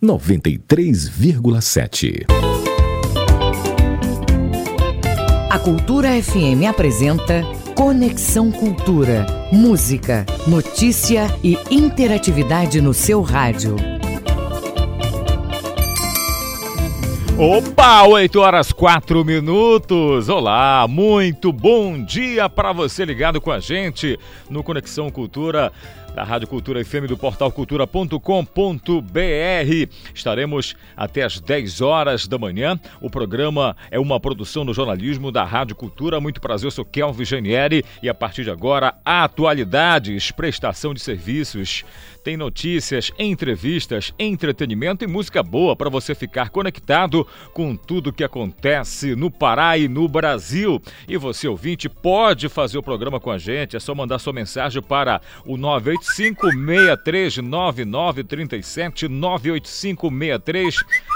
93,7. A Cultura FM apresenta Conexão Cultura. Música, notícia e interatividade no seu rádio. Opa, 8 horas 4 minutos. Olá, muito bom dia para você ligado com a gente no Conexão Cultura da Rádio Cultura FM do portal cultura.com.br. Estaremos até às 10 horas da manhã. O programa é uma produção do jornalismo da Rádio Cultura. Muito prazer, eu sou Kelvin Janieri e a partir de agora, atualidades, prestação de serviços. Tem notícias, entrevistas, entretenimento e música boa para você ficar conectado com tudo que acontece no Pará e no Brasil. E você, ouvinte, pode fazer o programa com a gente. É só mandar sua mensagem para o 985-639937,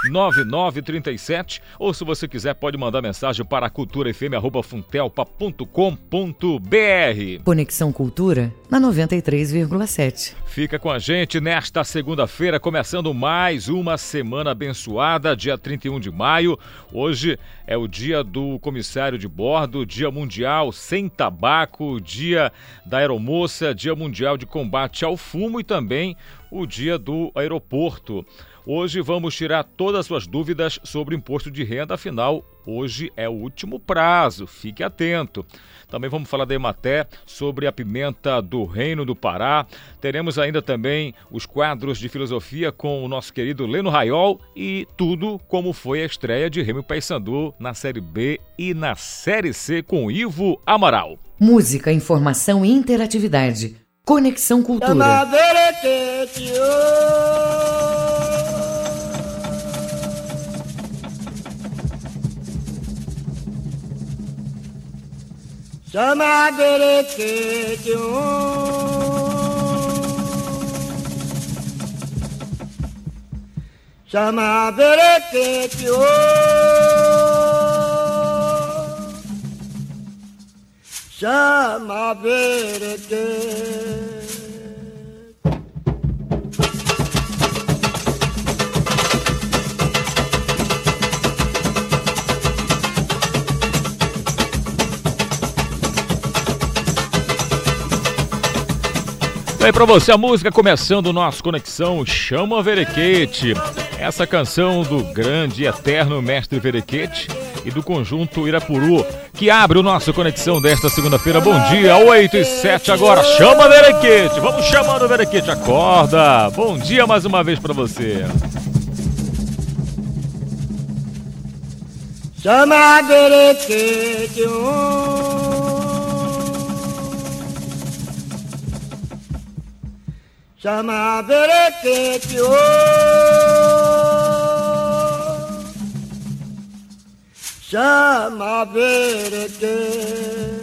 985-639937. Ou se você quiser, pode mandar mensagem para culturafm.funtelpa.com.br. Conexão Cultura na 93,7. Fica com a gente nesta segunda-feira, começando mais uma semana abençoada, dia 31 de maio. Hoje é o dia do comissário de bordo, dia mundial sem tabaco, dia da aeromoça, dia mundial de combate ao fumo e também o dia do aeroporto. Hoje vamos tirar todas as suas dúvidas sobre imposto de renda, afinal, hoje é o último prazo, fique atento. Também vamos falar da Ematé sobre a pimenta do Reino do Pará. Teremos ainda também os quadros de filosofia com o nosso querido Leno Raiol e tudo como foi a estreia de Remy Paysandu na Série B e na Série C com Ivo Amaral. Música, informação e interatividade. Conexão Cultura. Chama berequete Chama Chama verde. E aí pra você a música começando o nosso Conexão Chama Verequete. Essa canção do grande e eterno mestre Verequete e do conjunto Irapuru, que abre o nosso Conexão desta segunda-feira. Bom dia, 8 e 7 agora. Chama Verequete, vamos chamando o Verequete, acorda. Bom dia mais uma vez pra você. Chama Verequete, um Chama berequete, oh. Chama berequete.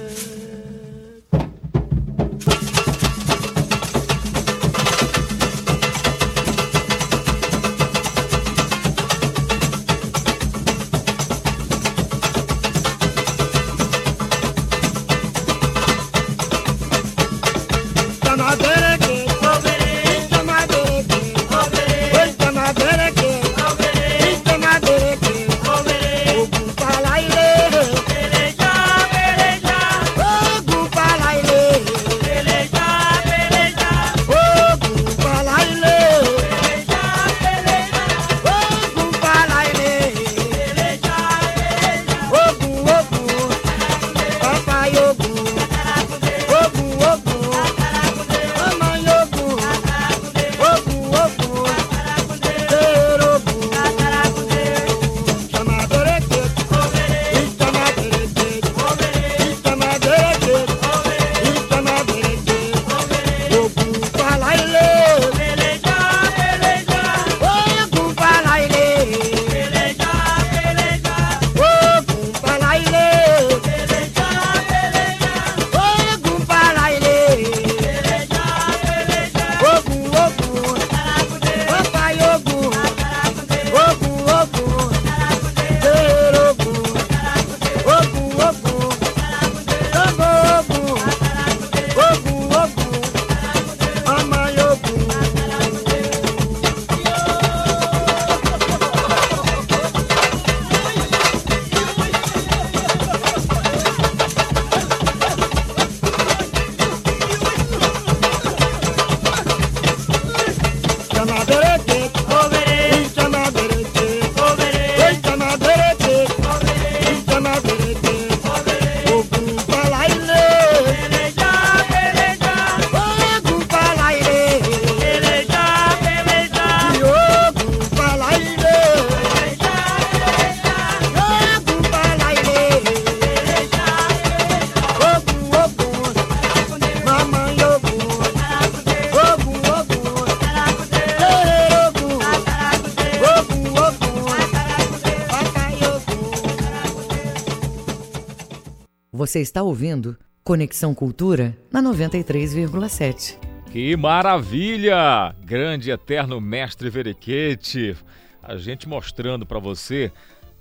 Você está ouvindo Conexão Cultura na 93,7. Que maravilha! Grande eterno mestre Verequete. A gente mostrando para você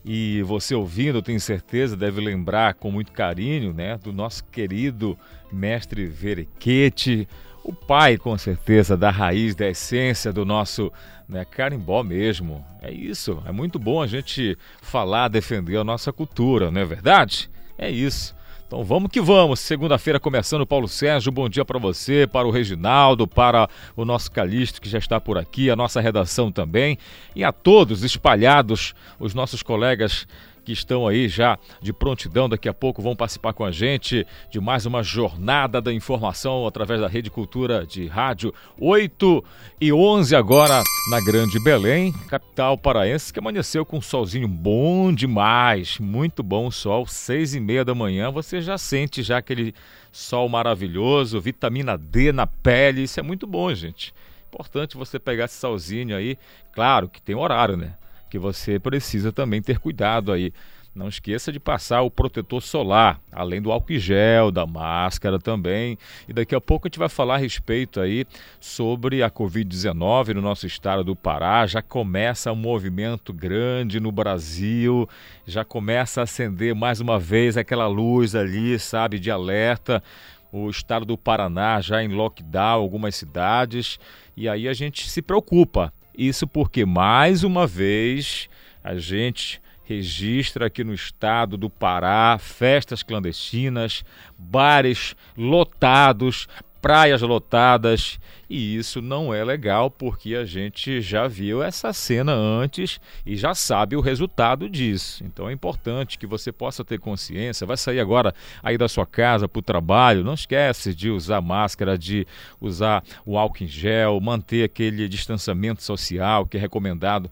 e você ouvindo, tenho certeza, deve lembrar com muito carinho, né, do nosso querido mestre Verequete, o pai, com certeza, da raiz, da essência do nosso né, carimbó mesmo. É isso, é muito bom a gente falar, defender a nossa cultura, não é verdade? É isso. Então vamos que vamos. Segunda-feira começando, Paulo Sérgio. Bom dia para você, para o Reginaldo, para o nosso Calixto que já está por aqui, a nossa redação também e a todos espalhados, os nossos colegas que estão aí já de prontidão, daqui a pouco vão participar com a gente de mais uma jornada da informação através da Rede Cultura de Rádio. 8 e 11 agora na Grande Belém, capital paraense, que amanheceu com um solzinho bom demais, muito bom o sol, seis e meia da manhã, você já sente já aquele sol maravilhoso, vitamina D na pele, isso é muito bom, gente. Importante você pegar esse solzinho aí, claro que tem horário, né? Que você precisa também ter cuidado aí. Não esqueça de passar o protetor solar, além do álcool gel, da máscara também. E daqui a pouco a gente vai falar a respeito aí sobre a Covid-19 no nosso estado do Pará. Já começa um movimento grande no Brasil, já começa a acender mais uma vez aquela luz ali, sabe, de alerta. O estado do Paraná já em lockdown, algumas cidades. E aí a gente se preocupa isso porque, mais uma vez, a gente registra aqui no estado do Pará festas clandestinas, bares lotados, praias lotadas e isso não é legal porque a gente já viu essa cena antes e já sabe o resultado disso. Então é importante que você possa ter consciência. Vai sair agora aí da sua casa para o trabalho, não esquece de usar máscara, de usar o álcool em gel, manter aquele distanciamento social que é recomendado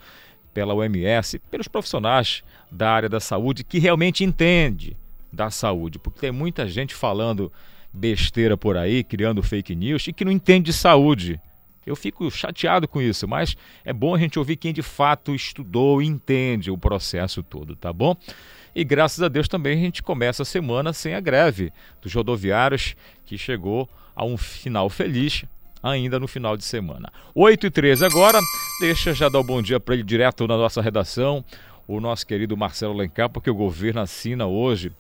pela OMS, pelos profissionais da área da saúde que realmente entende da saúde, porque tem muita gente falando besteira por aí, criando fake news e que não entende de saúde. Eu fico chateado com isso, mas é bom a gente ouvir quem de fato estudou e entende o processo todo, tá bom? E graças a Deus também a gente começa a semana sem a greve dos rodoviários, que chegou a um final feliz ainda no final de semana. 8 e 13 agora, deixa já dar o um bom dia para ele direto na nossa redação, o nosso querido Marcelo Lencar, porque o governo assina hoje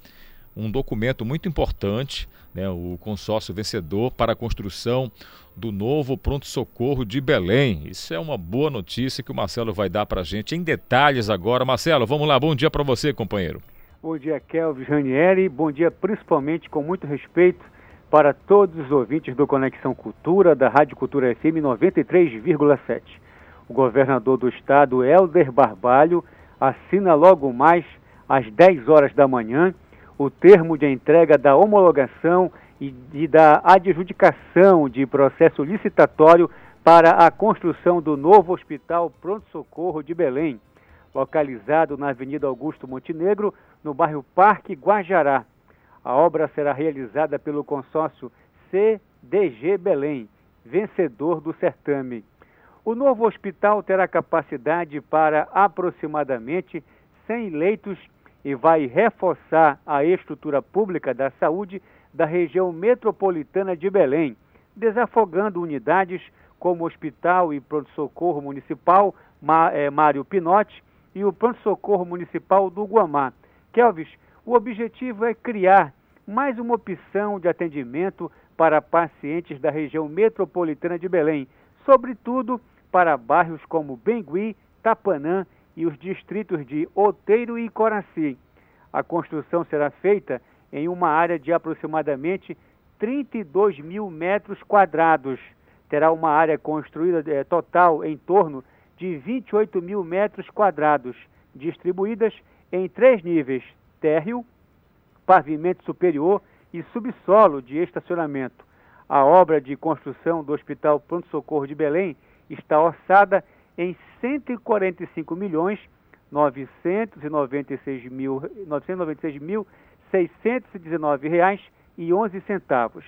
um documento muito importante né, o consórcio vencedor para a construção do novo pronto-socorro de Belém. Isso é uma boa notícia que o Marcelo vai dar para a gente em detalhes agora. Marcelo, vamos lá, bom dia para você, companheiro. Bom dia, Kelvin Ranieri. Bom dia, principalmente com muito respeito para todos os ouvintes do Conexão Cultura, da Rádio Cultura FM 93,7. O governador do estado, Helder Barbalho, assina logo mais às 10 horas da manhã o termo de entrega da homologação e, e da adjudicação de processo licitatório para a construção do novo Hospital Pronto-Socorro de Belém, localizado na Avenida Augusto Montenegro, no bairro Parque Guajará. A obra será realizada pelo consórcio CDG Belém, vencedor do certame. O novo hospital terá capacidade para aproximadamente 100 leitos e vai reforçar a estrutura pública da saúde da região metropolitana de Belém, desafogando unidades como o Hospital e Pronto-Socorro Municipal é, Mário Pinotti e o Pronto-Socorro Municipal do Guamá. Kelvis, o objetivo é criar mais uma opção de atendimento para pacientes da região metropolitana de Belém, sobretudo para bairros como Bengui, Tapanã e os distritos de Outeiro e Coraci. A construção será feita em uma área de aproximadamente 32 mil metros quadrados. Terá uma área construída é, total em torno de 28 mil metros quadrados, distribuídas em três níveis: térreo, pavimento superior e subsolo de estacionamento. A obra de construção do Hospital Pronto Socorro de Belém está orçada em 145 milhões 996 mil, 996 mil 619 reais e 11 centavos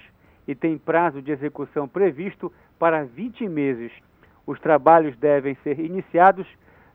e tem prazo de execução previsto para 20 meses. Os trabalhos devem ser iniciados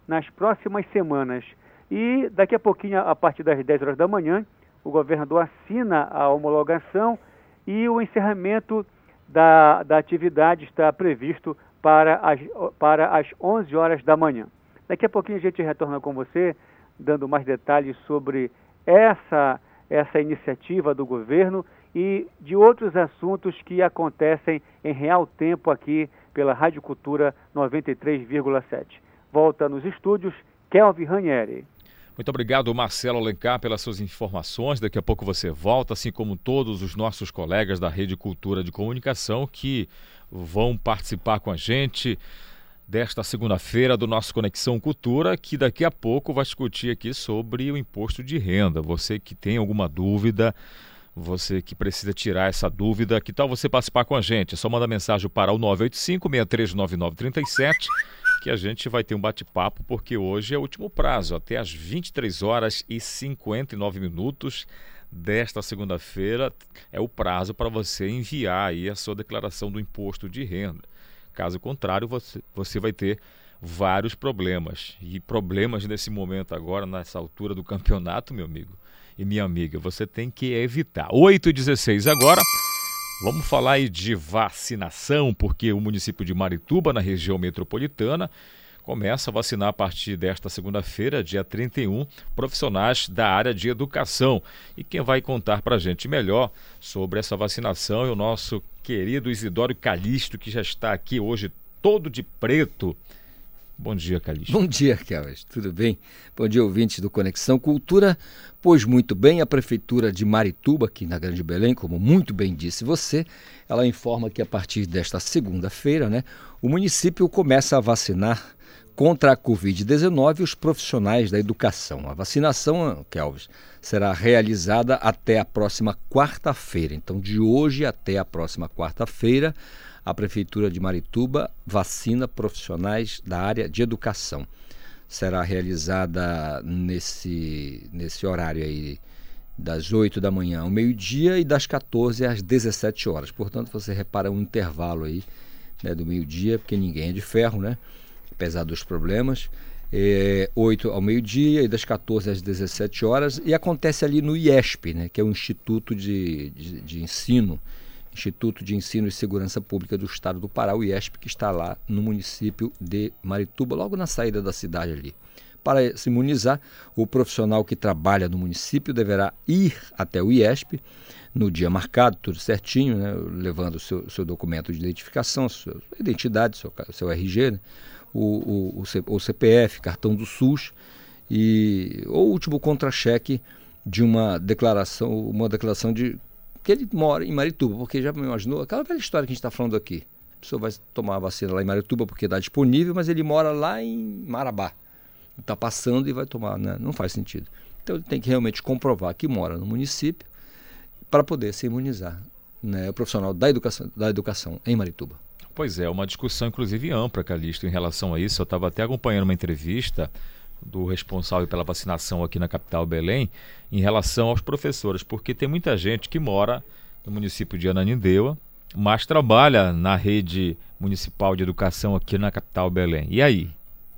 nas próximas semanas e daqui a pouquinho, a partir das 10 horas da manhã, o governador assina a homologação e o encerramento da, da atividade está previsto para as, para as 11 horas da manhã. Daqui a pouquinho a gente retorna com você, dando mais detalhes sobre essa, essa iniciativa do governo e de outros assuntos que acontecem em real tempo aqui pela Rádio Cultura 93,7. Volta nos estúdios, Kelvin Ranieri. Muito obrigado, Marcelo Alencar, pelas suas informações. Daqui a pouco você volta, assim como todos os nossos colegas da Rede Cultura de Comunicação que vão participar com a gente desta segunda-feira do nosso Conexão Cultura, que daqui a pouco vai discutir aqui sobre o imposto de renda. Você que tem alguma dúvida, você que precisa tirar essa dúvida, que tal você participar com a gente? É só mandar mensagem para o 985 639937 que a gente vai ter um bate-papo, porque hoje é o último prazo, até às 23 horas e 59 minutos desta segunda-feira é o prazo para você enviar aí a sua declaração do imposto de renda. Caso contrário, você, você vai ter vários problemas. E problemas nesse momento agora, nessa altura do campeonato, meu amigo e minha amiga, você tem que evitar. 8 e 16 agora. Vamos falar aí de vacinação, porque o município de Marituba, na região metropolitana, começa a vacinar a partir desta segunda-feira, dia 31, profissionais da área de educação. E quem vai contar para a gente melhor sobre essa vacinação é o nosso querido Isidório Calixto, que já está aqui hoje todo de preto. Bom dia, Calixto. Bom dia, Kelvin. Tudo bem? Bom dia, ouvintes do Conexão Cultura. Pois muito bem, a Prefeitura de Marituba, aqui na Grande Belém, como muito bem disse você, ela informa que a partir desta segunda-feira, né, o município começa a vacinar contra a Covid-19 os profissionais da educação. A vacinação, Kelvin, será realizada até a próxima quarta-feira. Então, de hoje até a próxima quarta-feira, a Prefeitura de Marituba vacina profissionais da área de educação. Será realizada nesse, nesse horário aí, das 8 da manhã ao meio-dia e das 14 às 17 horas. Portanto, você repara um intervalo aí né, do meio-dia, porque ninguém é de ferro, né? Apesar dos problemas. É, 8 ao meio-dia e das 14 às 17 horas. E acontece ali no IESP, né, que é o Instituto de, de, de Ensino Instituto de Ensino e Segurança Pública do Estado do Pará, o IESP, que está lá no município de Marituba, logo na saída da cidade ali. Para se imunizar, o profissional que trabalha no município deverá ir até o IESP no dia marcado, tudo certinho, né, levando o seu, seu, documento de identificação, sua identidade, seu, seu RG, né, o, o, o, CPF, cartão do SUS e o último contra-cheque de uma declaração, uma declaração de que ele mora em Marituba, porque já me imaginou aquela velha história que a gente está falando aqui. A pessoa vai tomar a vacina lá em Marituba porque está disponível, mas ele mora lá em Marabá. Está passando e vai tomar, né? Não faz sentido. Então ele tem que realmente comprovar que mora no município para poder se imunizar. Né? O profissional da educação, da educação em Marituba. Pois é, uma discussão inclusive ampla, Calixto, em relação a isso. Eu estava até acompanhando uma entrevista do responsável pela vacinação aqui na capital Belém em relação aos professores, porque tem muita gente que mora no município de Ananindeua, mas trabalha na rede municipal de educação aqui na capital Belém. E aí?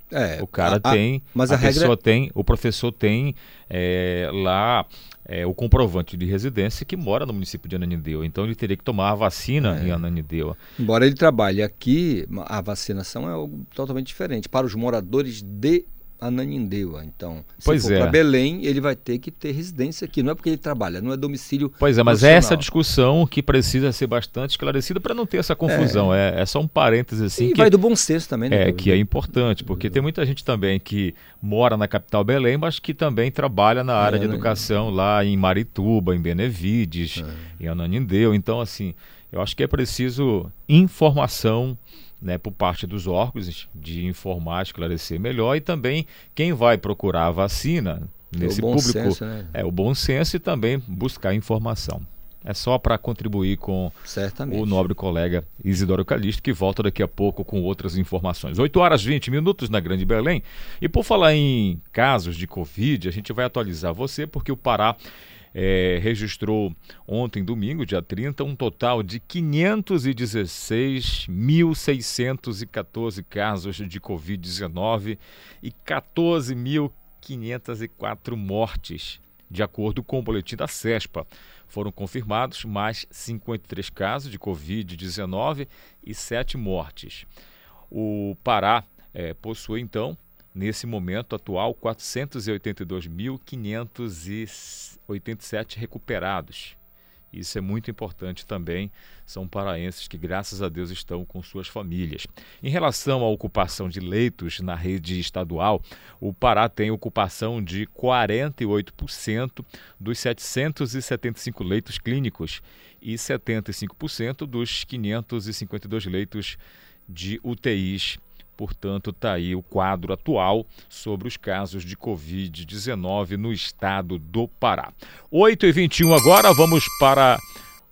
É, o cara a, tem, mas a, a pessoa regra... tem, o professor tem é, lá é, o comprovante de residência que mora no município de Ananindeua. Então ele teria que tomar a vacina é. em Ananindeua. Embora ele trabalhe aqui, a vacinação é algo totalmente diferente. Para os moradores de Ananindeua. Então, se pois for é. para Belém, ele vai ter que ter residência aqui. Não é porque ele trabalha, não é domicílio. Pois é, mas é essa discussão que precisa ser bastante esclarecida para não ter essa confusão. É, é, é só um parêntese assim. E que, vai do bom senso também, né? É, que é importante, porque tem muita gente também que mora na capital Belém, mas que também trabalha na área é, de né? educação lá em Marituba, em Benevides, é. em Ananindeua. Então, assim, eu acho que é preciso informação né, por parte dos órgãos de informar, esclarecer melhor e também quem vai procurar a vacina nesse público senso, né? é o bom senso e também buscar informação. É só para contribuir com Certamente. o nobre colega Isidoro Calixto, que volta daqui a pouco com outras informações. 8 horas 20 minutos na Grande Belém. E por falar em casos de Covid, a gente vai atualizar você, porque o Pará é, registrou ontem, domingo, dia 30, um total de 516.614 casos de Covid-19 e 14.504 mortes De acordo com o boletim da CESPA, foram confirmados mais 53 casos de Covid-19 e 7 mortes. O Pará é, possui, então, nesse momento atual, 482.587 recuperados. Isso é muito importante também. São paraenses que, graças a Deus, estão com suas famílias. Em relação à ocupação de leitos na rede estadual, o Pará tem ocupação de 48% dos 775 leitos clínicos e 75% dos 552 leitos de UTIs Portanto, está aí o quadro atual sobre os casos de Covid-19 no estado do Pará. 8 e 21 agora, vamos para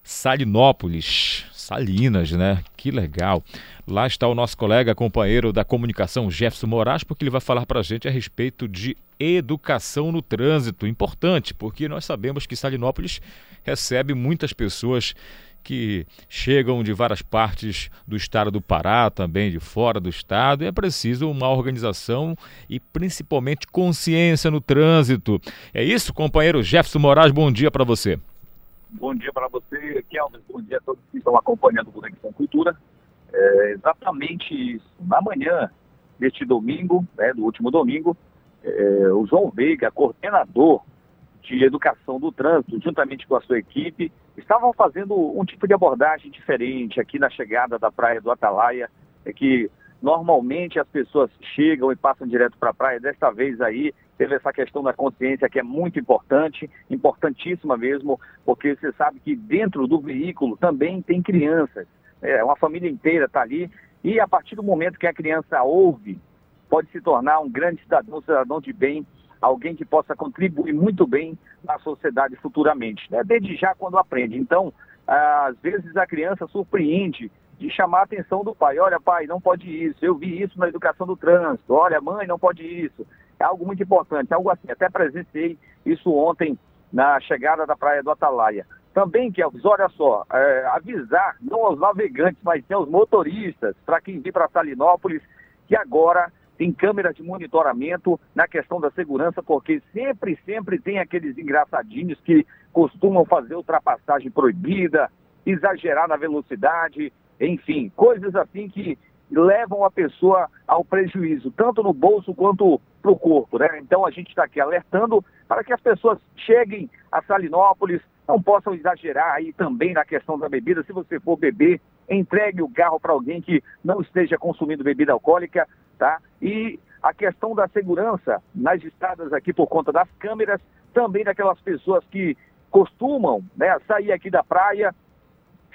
Salinópolis. Salinas, né? Que legal. Lá está o nosso colega, companheiro da comunicação, Jefferson Moraes, porque ele vai falar para a gente a respeito de educação no trânsito. Importante, porque nós sabemos que Salinópolis recebe muitas pessoas que chegam de várias partes do estado do Pará, também de fora do estado, e é preciso uma organização e principalmente consciência no trânsito. É isso, companheiro Jefferson Moraes, bom dia para você. Bom dia para você, Kelvin, bom dia a todos que estão acompanhando o Conexão Cultura. É, exatamente. Na manhã deste domingo, né, do último domingo, é, o João Veiga, coordenador de Educação do Trânsito, juntamente com a sua equipe, estavam fazendo um tipo de abordagem diferente aqui na chegada da praia do Atalaia, é que normalmente as pessoas chegam e passam direto para a praia, desta vez aí teve essa questão da consciência que é muito importante, importantíssima mesmo, porque você sabe que dentro do veículo também tem crianças, é, uma família inteira está ali, e a partir do momento que a criança ouve, pode se tornar um grande cidadão, cidadão de bem alguém que possa contribuir muito bem na sociedade futuramente, né? desde já quando aprende. Então, às vezes a criança surpreende de chamar a atenção do pai. Olha, pai, não pode isso. Eu vi isso na educação do trânsito. Olha, mãe, não pode isso. É algo muito importante, algo assim. Até presenciei isso ontem na chegada da praia do Atalaia. Também, Kelvis, olha só, é, avisar, não aos navegantes, mas sim aos motoristas, para quem vir para Salinópolis, que agora tem câmeras de monitoramento na questão da segurança, porque sempre, sempre tem aqueles engraçadinhos que costumam fazer ultrapassagem proibida, exagerar na velocidade, enfim, coisas assim que levam a pessoa ao prejuízo, tanto no bolso quanto para o corpo, né? Então a gente está aqui alertando para que as pessoas cheguem a Salinópolis, não possam exagerar aí também na questão da bebida. Se você for beber, entregue o carro para alguém que não esteja consumindo bebida alcoólica, tá? E a questão da segurança nas estradas aqui por conta das câmeras, também daquelas pessoas que costumam né, sair aqui da praia,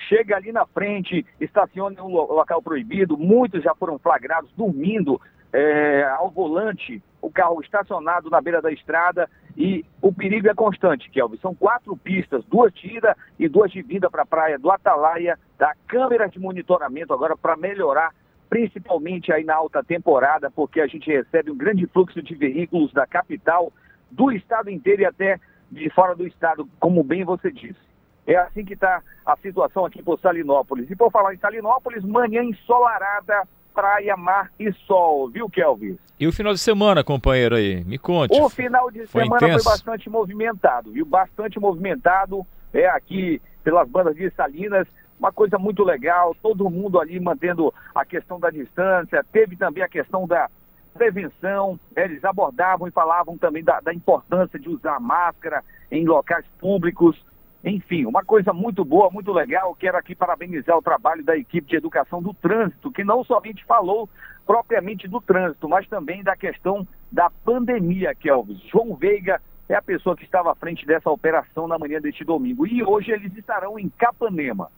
chega ali na frente, estaciona em um local proibido, muitos já foram flagrados dormindo é, ao volante, o carro estacionado na beira da estrada e o perigo é constante, Kelvin. São quatro pistas, duas de ida e duas de vinda para a praia do Atalaia, da câmera de monitoramento agora para melhorar principalmente aí na alta temporada, porque a gente recebe um grande fluxo de veículos da capital, do estado inteiro e até de fora do estado, como bem você disse. É assim que está a situação aqui por Salinópolis. E por falar em Salinópolis, manhã ensolarada, praia, mar e sol, viu, Kelvis? E o final de semana, companheiro aí? Me conte. O final de foi semana intenso? foi bastante movimentado, viu? Bastante movimentado. É aqui pelas bandas de Salinas uma coisa muito legal, todo mundo ali mantendo a questão da distância, teve também a questão da prevenção, eles abordavam e falavam também da, da importância de usar máscara em locais públicos, enfim, uma coisa muito boa, muito legal. Quero aqui parabenizar o trabalho da equipe de educação do trânsito, que não somente falou propriamente do trânsito, mas também da questão da pandemia, Kelvis. João Veiga é a pessoa que estava à frente dessa operação na manhã deste domingo. E hoje eles estarão em Capanema.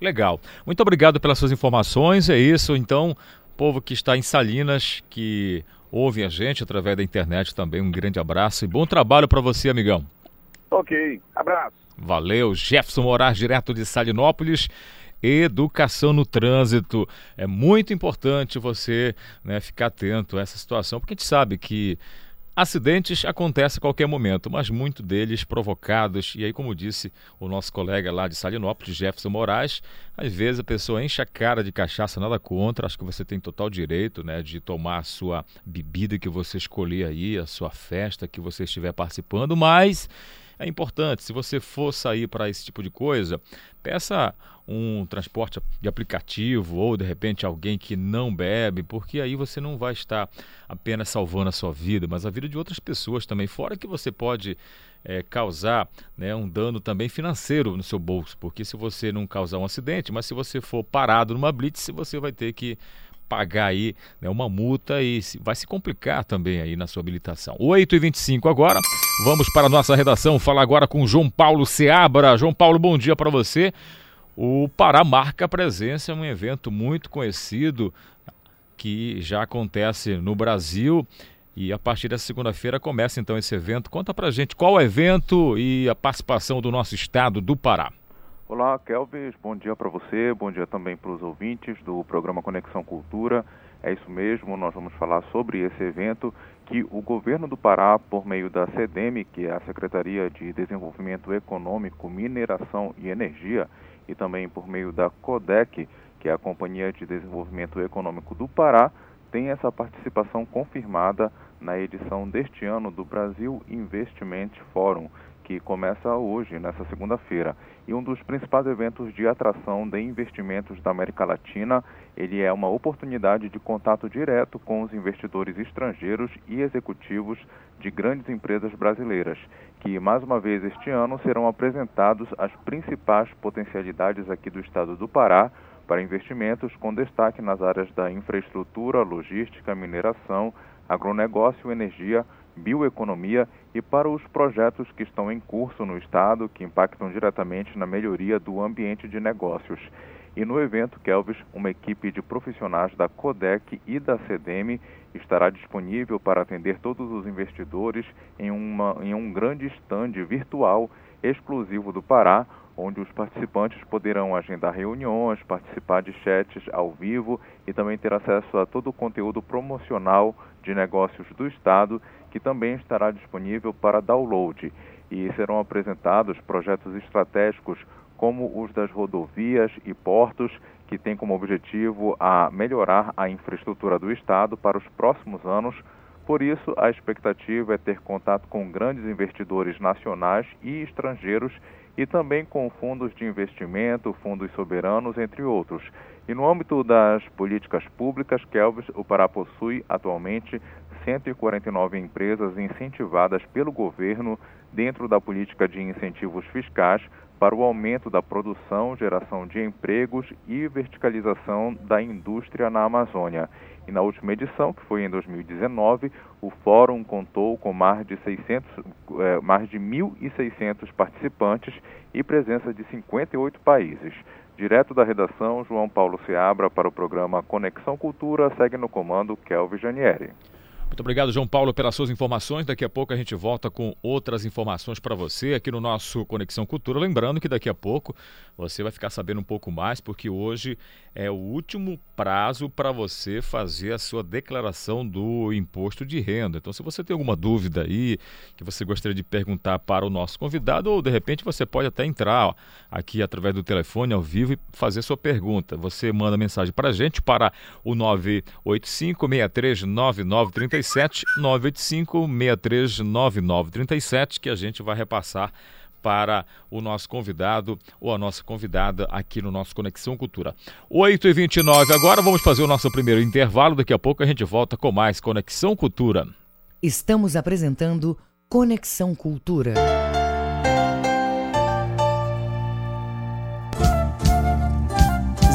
Legal. Muito obrigado pelas suas informações. É isso, então, povo que está em Salinas, que ouve a gente através da internet também, um grande abraço e bom trabalho para você, amigão. Ok, abraço. Valeu, Jefferson Moraes, direto de Salinópolis. Educação no trânsito. É muito importante você né, ficar atento a essa situação, porque a gente sabe que Acidentes acontecem a qualquer momento, mas muitos deles provocados. E aí, como disse o nosso colega lá de Salinópolis, Jefferson Moraes, às vezes a pessoa enche a cara de cachaça, nada contra. Acho que você tem total direito né, de tomar a sua bebida que você escolher aí, a sua festa que você estiver participando, mas é importante, se você for sair para esse tipo de coisa, peça um transporte de aplicativo ou de repente alguém que não bebe, porque aí você não vai estar apenas salvando a sua vida, mas a vida de outras pessoas também. Fora que você pode é, causar né, um dano também financeiro no seu bolso, porque se você não causar um acidente, mas se você for parado numa blitz, você vai ter que pagar aí né, uma multa e vai se complicar também aí na sua habilitação. 8h25 agora, vamos para a nossa redação, falar agora com João Paulo Seabra. João Paulo, bom dia para você. O Pará marca presença em um evento muito conhecido que já acontece no Brasil e a partir dessa segunda-feira começa então esse evento. Conta pra gente qual o evento e a participação do nosso estado do Pará. Olá, Kelvis, bom dia para você, bom dia também para os ouvintes do programa Conexão Cultura. É isso mesmo, nós vamos falar sobre esse evento que o governo do Pará, por meio da SEDEM, que é a Secretaria de Desenvolvimento Econômico, Mineração e Energia, e também por meio da CODEC, que é a Companhia de Desenvolvimento Econômico do Pará, tem essa participação confirmada na edição deste ano do Brasil Investment Forum, que começa hoje, nessa segunda-feira. E um dos principais eventos de atração de investimentos da América Latina, ele é uma oportunidade de contato direto com os investidores estrangeiros e executivos de grandes empresas brasileiras, que mais uma vez este ano serão apresentados as principais potencialidades aqui do estado do Pará para investimentos com destaque nas áreas da infraestrutura, logística, mineração, agronegócio, energia, bioeconomia e para os projetos que estão em curso no Estado que impactam diretamente na melhoria do ambiente de negócios. E no evento, Kelvis, uma equipe de profissionais da CODEC e da CDM estará disponível para atender todos os investidores em, uma, em um grande stand virtual exclusivo do Pará, onde os participantes poderão agendar reuniões, participar de chats ao vivo e também ter acesso a todo o conteúdo promocional de negócios do Estado, que também estará disponível para download. E serão apresentados projetos estratégicos como os das rodovias e portos, que têm como objetivo a melhorar a infraestrutura do Estado para os próximos anos. Por isso, a expectativa é ter contato com grandes investidores nacionais e estrangeiros e também com fundos de investimento, fundos soberanos, entre outros. E no âmbito das políticas públicas, Kelvis, o Pará possui atualmente 149 empresas incentivadas pelo governo dentro da política de incentivos fiscais para o aumento da produção, geração de empregos e verticalização da indústria na Amazônia. E na última edição, que foi em 2019, o fórum contou com mais de 600, é, mais de 1.600 participantes e presença de 58 países. Direto da redação, João Paulo Seabra para o programa Conexão Cultura, segue no comando Kelvin Janieri. Muito obrigado, João Paulo, pelas suas informações. Daqui a pouco a gente volta com outras informações para você aqui no nosso Conexão Cultura. Lembrando que daqui a pouco você vai ficar sabendo um pouco mais, porque hoje é o último prazo para você fazer a sua declaração do imposto de renda. Então, se você tem alguma dúvida aí que você gostaria de perguntar para o nosso convidado, ou de repente você pode até entrar ó, aqui através do telefone ao vivo e fazer sua pergunta. Você manda mensagem para a gente para o 985 639937 37 985 639937 que a gente vai repassar para o nosso convidado ou a nossa convidada aqui no nosso Conexão Cultura. 8h29 agora, vamos fazer o nosso primeiro intervalo. Daqui a pouco a gente volta com mais Conexão Cultura. Estamos apresentando Conexão Cultura.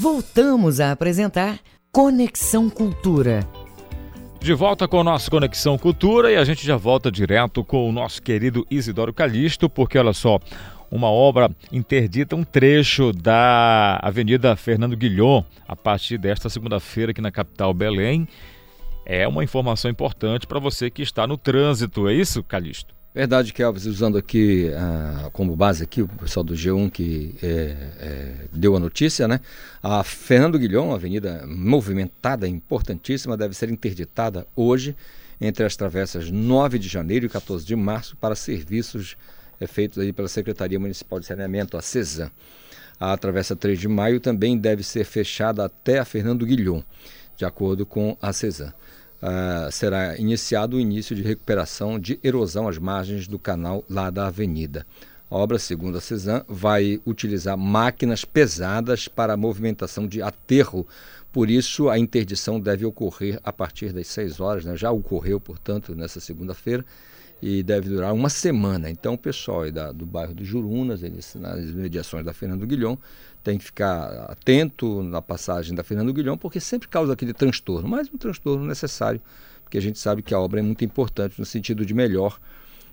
Voltamos a apresentar Conexão Cultura. De volta com o nosso Conexão Cultura e a gente já volta direto com o nosso querido Isidoro Calixto, porque olha só, uma obra interdita um trecho da Avenida Fernando Guilhom a partir desta segunda-feira aqui na capital Belém. É uma informação importante para você que está no trânsito, é isso, Calixto? Verdade, Kelvis, usando aqui ah, como base aqui o pessoal do G1 que é, é, deu a notícia, né? A Fernando Guilhom, avenida movimentada, importantíssima, deve ser interditada hoje entre as travessas 9 de janeiro e 14 de março para serviços é, feitos aí pela Secretaria Municipal de Saneamento, a CESAM. A travessa 3 de maio também deve ser fechada até a Fernando Guilhom, de acordo com a CESAM uh, será iniciado o início de recuperação de erosão às margens do canal lá da avenida. A obra, segundo a CESAM, vai utilizar máquinas pesadas para a movimentação de aterro. Por isso, a interdição deve ocorrer a partir das 6 horas, né? já ocorreu, portanto, nessa segunda-feira, e deve durar uma semana. Então, o pessoal da, do bairro do Jurunas, nas mediações da Fernando Guilhom, tem que ficar atento na passagem da Fernando Guilhom, porque sempre causa aquele transtorno, mas um transtorno necessário, porque a gente sabe que a obra é muito importante no sentido de melhor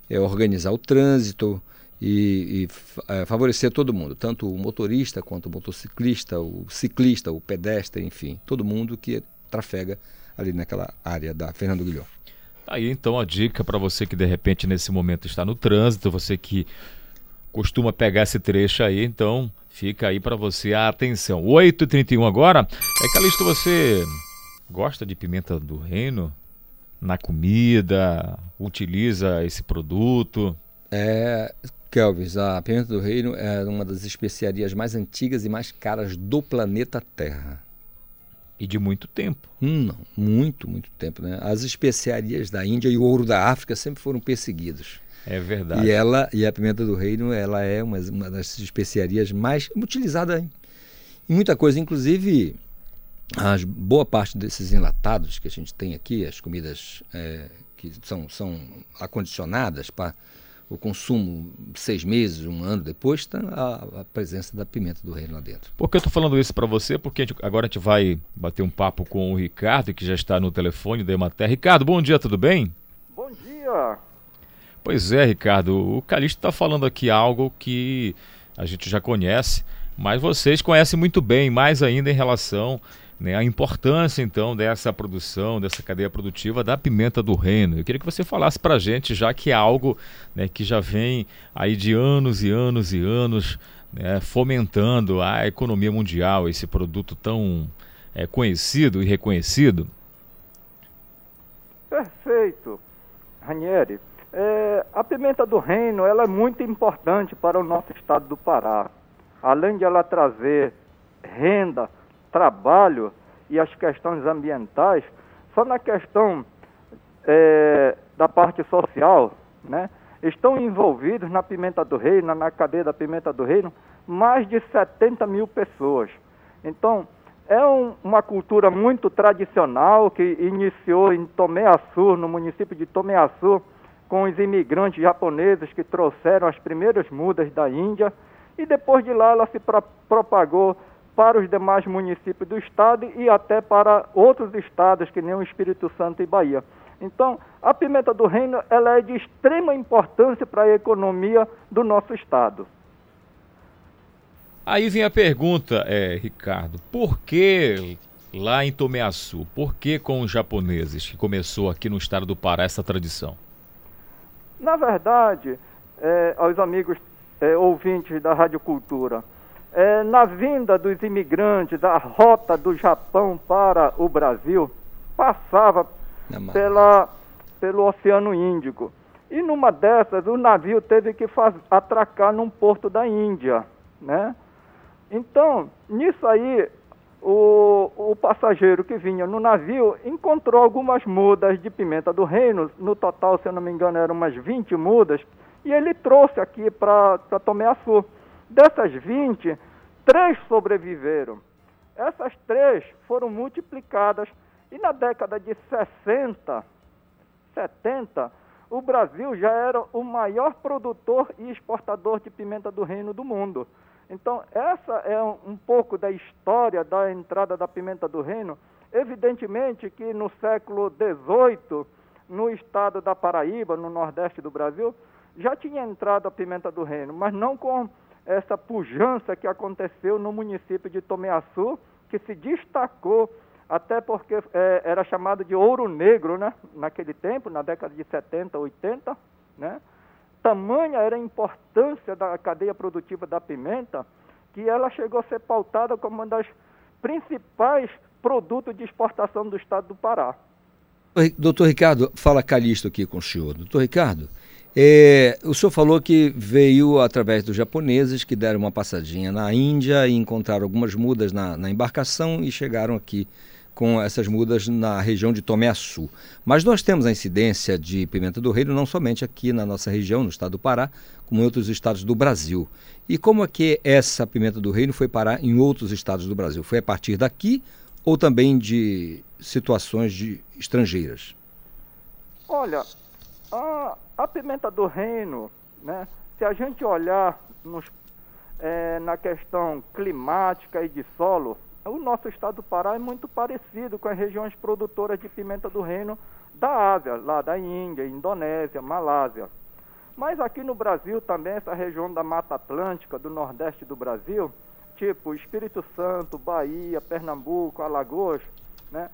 é, organizar o trânsito e, e é, favorecer todo mundo, tanto o motorista quanto o motociclista, o ciclista, o pedestre, enfim, todo mundo que trafega ali naquela área da Fernando Guilhom. Tá aí então a dica para você que de repente nesse momento está no trânsito, você que costuma pegar esse trecho aí, então fica aí para você a atenção. 8h31 agora. É Calixto, você gosta de pimenta do reino? Na comida? Utiliza esse produto? É, Kelvis, a pimenta do reino é uma das especiarias mais antigas e mais caras do planeta Terra. E de muito tempo. Hum, não, muito, muito tempo. Né? As especiarias da Índia e o ouro da África sempre foram perseguidos. É verdade. E ela e a pimenta do reino, ela é uma, uma das especiarias mais utilizada em, em muita coisa, inclusive as boa parte desses enlatados que a gente tem aqui, as comidas é, que são, são acondicionadas para o consumo seis meses, um ano depois, está a, a, presença da pimenta do reino lá dentro. Por que eu estou falando isso para você? Porque a gente, agora a gente vai bater um papo com o Ricardo, que já está no telefone da Emater. Ricardo, bom dia, tudo bem? Bom dia. Pois é, Ricardo. O Calixto está falando aqui algo que a gente já conhece, mas vocês conhecem muito bem, mais ainda em relação né, importância então dessa produção, dessa cadeia produtiva da pimenta do reino. Eu queria que você falasse para a gente, já que é algo né, que já vem aí de anos e anos e anos né, fomentando a economia mundial, esse produto tão é, conhecido e reconhecido. Perfeito, Ranieri. É, a pimenta do reino ela é muito importante para o nosso estado do Pará. Além de ela trazer renda trabalho e as questões ambientais, só na questão é, da parte social, né, estão envolvidos na Pimenta do Reino, na cadeia da Pimenta do Reino, mais de 70 mil pessoas. Então, é um, uma cultura muito tradicional que iniciou em Tomé Açu, no município de Tomé Açu, com os imigrantes japoneses que trouxeram as primeiras mudas da Índia, e depois de lá ela se pro propagou para os demais municípios do estado e até para outros estados, que nem o Espírito Santo e Bahia. Então, a pimenta do reino ela é de extrema importância para a economia do nosso estado. Aí vem a pergunta, é, Ricardo, por que lá em Tomeaçu, por que com os japoneses que começou aqui no estado do Pará essa tradição? Na verdade, é, aos amigos é, ouvintes da Rádio Cultura, é, na vinda dos imigrantes, da rota do Japão para o Brasil, passava pela, pelo Oceano Índico. E numa dessas, o navio teve que faz, atracar num porto da Índia, né? Então, nisso aí, o, o passageiro que vinha no navio encontrou algumas mudas de pimenta do reino, no total, se eu não me engano, eram umas 20 mudas, e ele trouxe aqui para Tomé Açu. Dessas 20, três sobreviveram. Essas três foram multiplicadas e na década de 60, 70, o Brasil já era o maior produtor e exportador de pimenta do reino do mundo. Então, essa é um, um pouco da história da entrada da pimenta do reino Evidentemente que no século XVIII, no estado da Paraíba, no nordeste do Brasil, já tinha entrado a pimenta do reino, mas não com essa pujança que aconteceu no município de Tomeaçu, que se destacou até porque é, era chamado de ouro negro, né? Naquele tempo, na década de 70, 80, né? Tamanha era a importância da cadeia produtiva da pimenta que ela chegou a ser pautada como uma das principais produtos de exportação do estado do Pará. Doutor Ricardo, fala Calixto aqui com o senhor. Doutor Ricardo, é, o senhor falou que veio através dos japoneses que deram uma passadinha na Índia e encontraram algumas mudas na, na embarcação e chegaram aqui com essas mudas na região de Tomé-Açu. Mas nós temos a incidência de pimenta do reino não somente aqui na nossa região, no estado do Pará, como em outros estados do Brasil. E como é que essa pimenta do reino foi parar em outros estados do Brasil? Foi a partir daqui ou também de situações de estrangeiras? Olha, a, a pimenta do reino, né, se a gente olhar nos, é, na questão climática e de solo, o nosso estado do Pará é muito parecido com as regiões produtoras de pimenta do reino da Ásia, lá da Índia, Indonésia, Malásia. Mas aqui no Brasil também, essa região da Mata Atlântica, do Nordeste do Brasil, tipo Espírito Santo, Bahia, Pernambuco, Alagoas, né?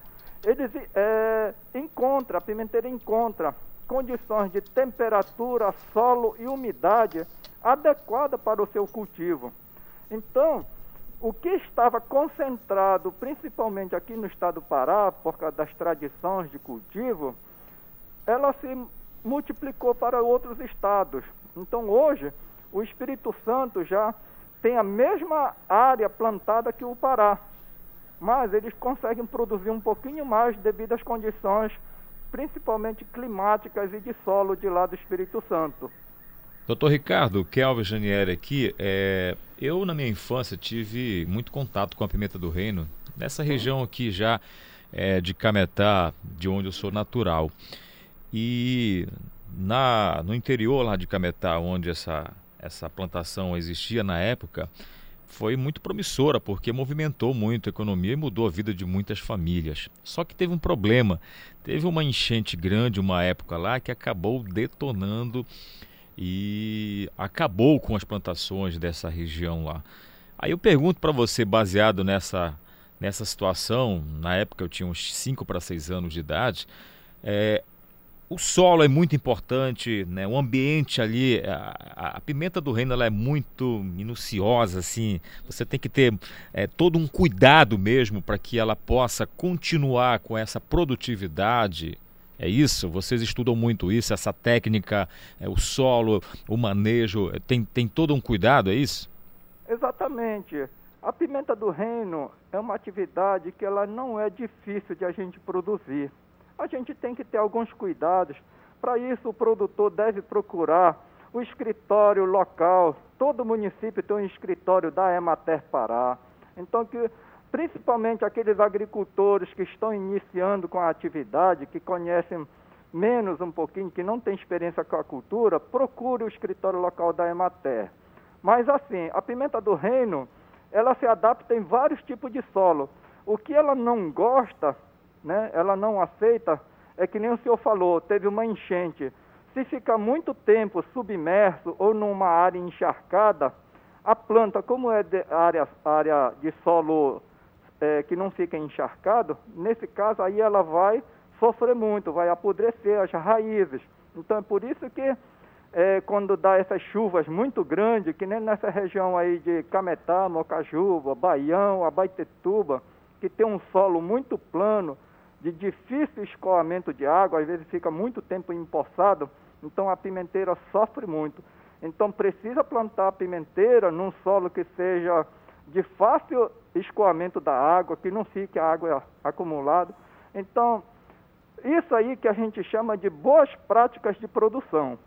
Eles é, encontram, a pimenteira encontra condições de temperatura, solo e umidade adequada para o seu cultivo. Então, o que estava concentrado principalmente aqui no estado do Pará, por causa das tradições de cultivo, ela se multiplicou para outros estados. Então hoje, o Espírito Santo já tem a mesma área plantada que o Pará, mas eles conseguem produzir um pouquinho mais devido às condições, principalmente climáticas e de solo de lá do Espírito Santo. Doutor Ricardo, Kelvin Janieri aqui, é, eu na minha infância tive muito contato com a pimenta do reino, nessa região aqui já é, de Cametá, de onde eu sou natural. E na, no interior lá de Cametá, onde essa, essa plantação existia na época, foi muito promissora, porque movimentou muito a economia e mudou a vida de muitas famílias. Só que teve um problema, teve uma enchente grande uma época lá que acabou detonando e acabou com as plantações dessa região lá. Aí eu pergunto para você, baseado nessa, nessa situação, na época eu tinha uns 5 para 6 anos de idade, é, o solo é muito importante, né? o ambiente ali, a, a pimenta do reino ela é muito minuciosa, assim, você tem que ter é, todo um cuidado mesmo para que ela possa continuar com essa produtividade é isso? Vocês estudam muito isso, essa técnica, é, o solo, o manejo, é, tem, tem todo um cuidado, é isso? Exatamente. A pimenta do reino é uma atividade que ela não é difícil de a gente produzir. A gente tem que ter alguns cuidados. Para isso, o produtor deve procurar o escritório local. Todo município tem um escritório da Emater Pará. Então, que principalmente aqueles agricultores que estão iniciando com a atividade, que conhecem menos um pouquinho, que não têm experiência com a cultura, procure o escritório local da Emater. Mas assim, a pimenta do reino, ela se adapta em vários tipos de solo. O que ela não gosta, né, ela não aceita, é que nem o senhor falou, teve uma enchente. Se ficar muito tempo submerso ou numa área encharcada, a planta, como é de área, área de solo é, que não fica encharcado, nesse caso aí ela vai sofrer muito, vai apodrecer as raízes. Então é por isso que é, quando dá essas chuvas muito grandes, que nem nessa região aí de Cametá, Mocajuba, Baião, Abaitetuba, que tem um solo muito plano, de difícil escoamento de água, às vezes fica muito tempo empoçado, então a pimenteira sofre muito. Então precisa plantar a pimenteira num solo que seja de fácil escoamento da água, que não fique a água acumulada. Então, isso aí que a gente chama de boas práticas de produção.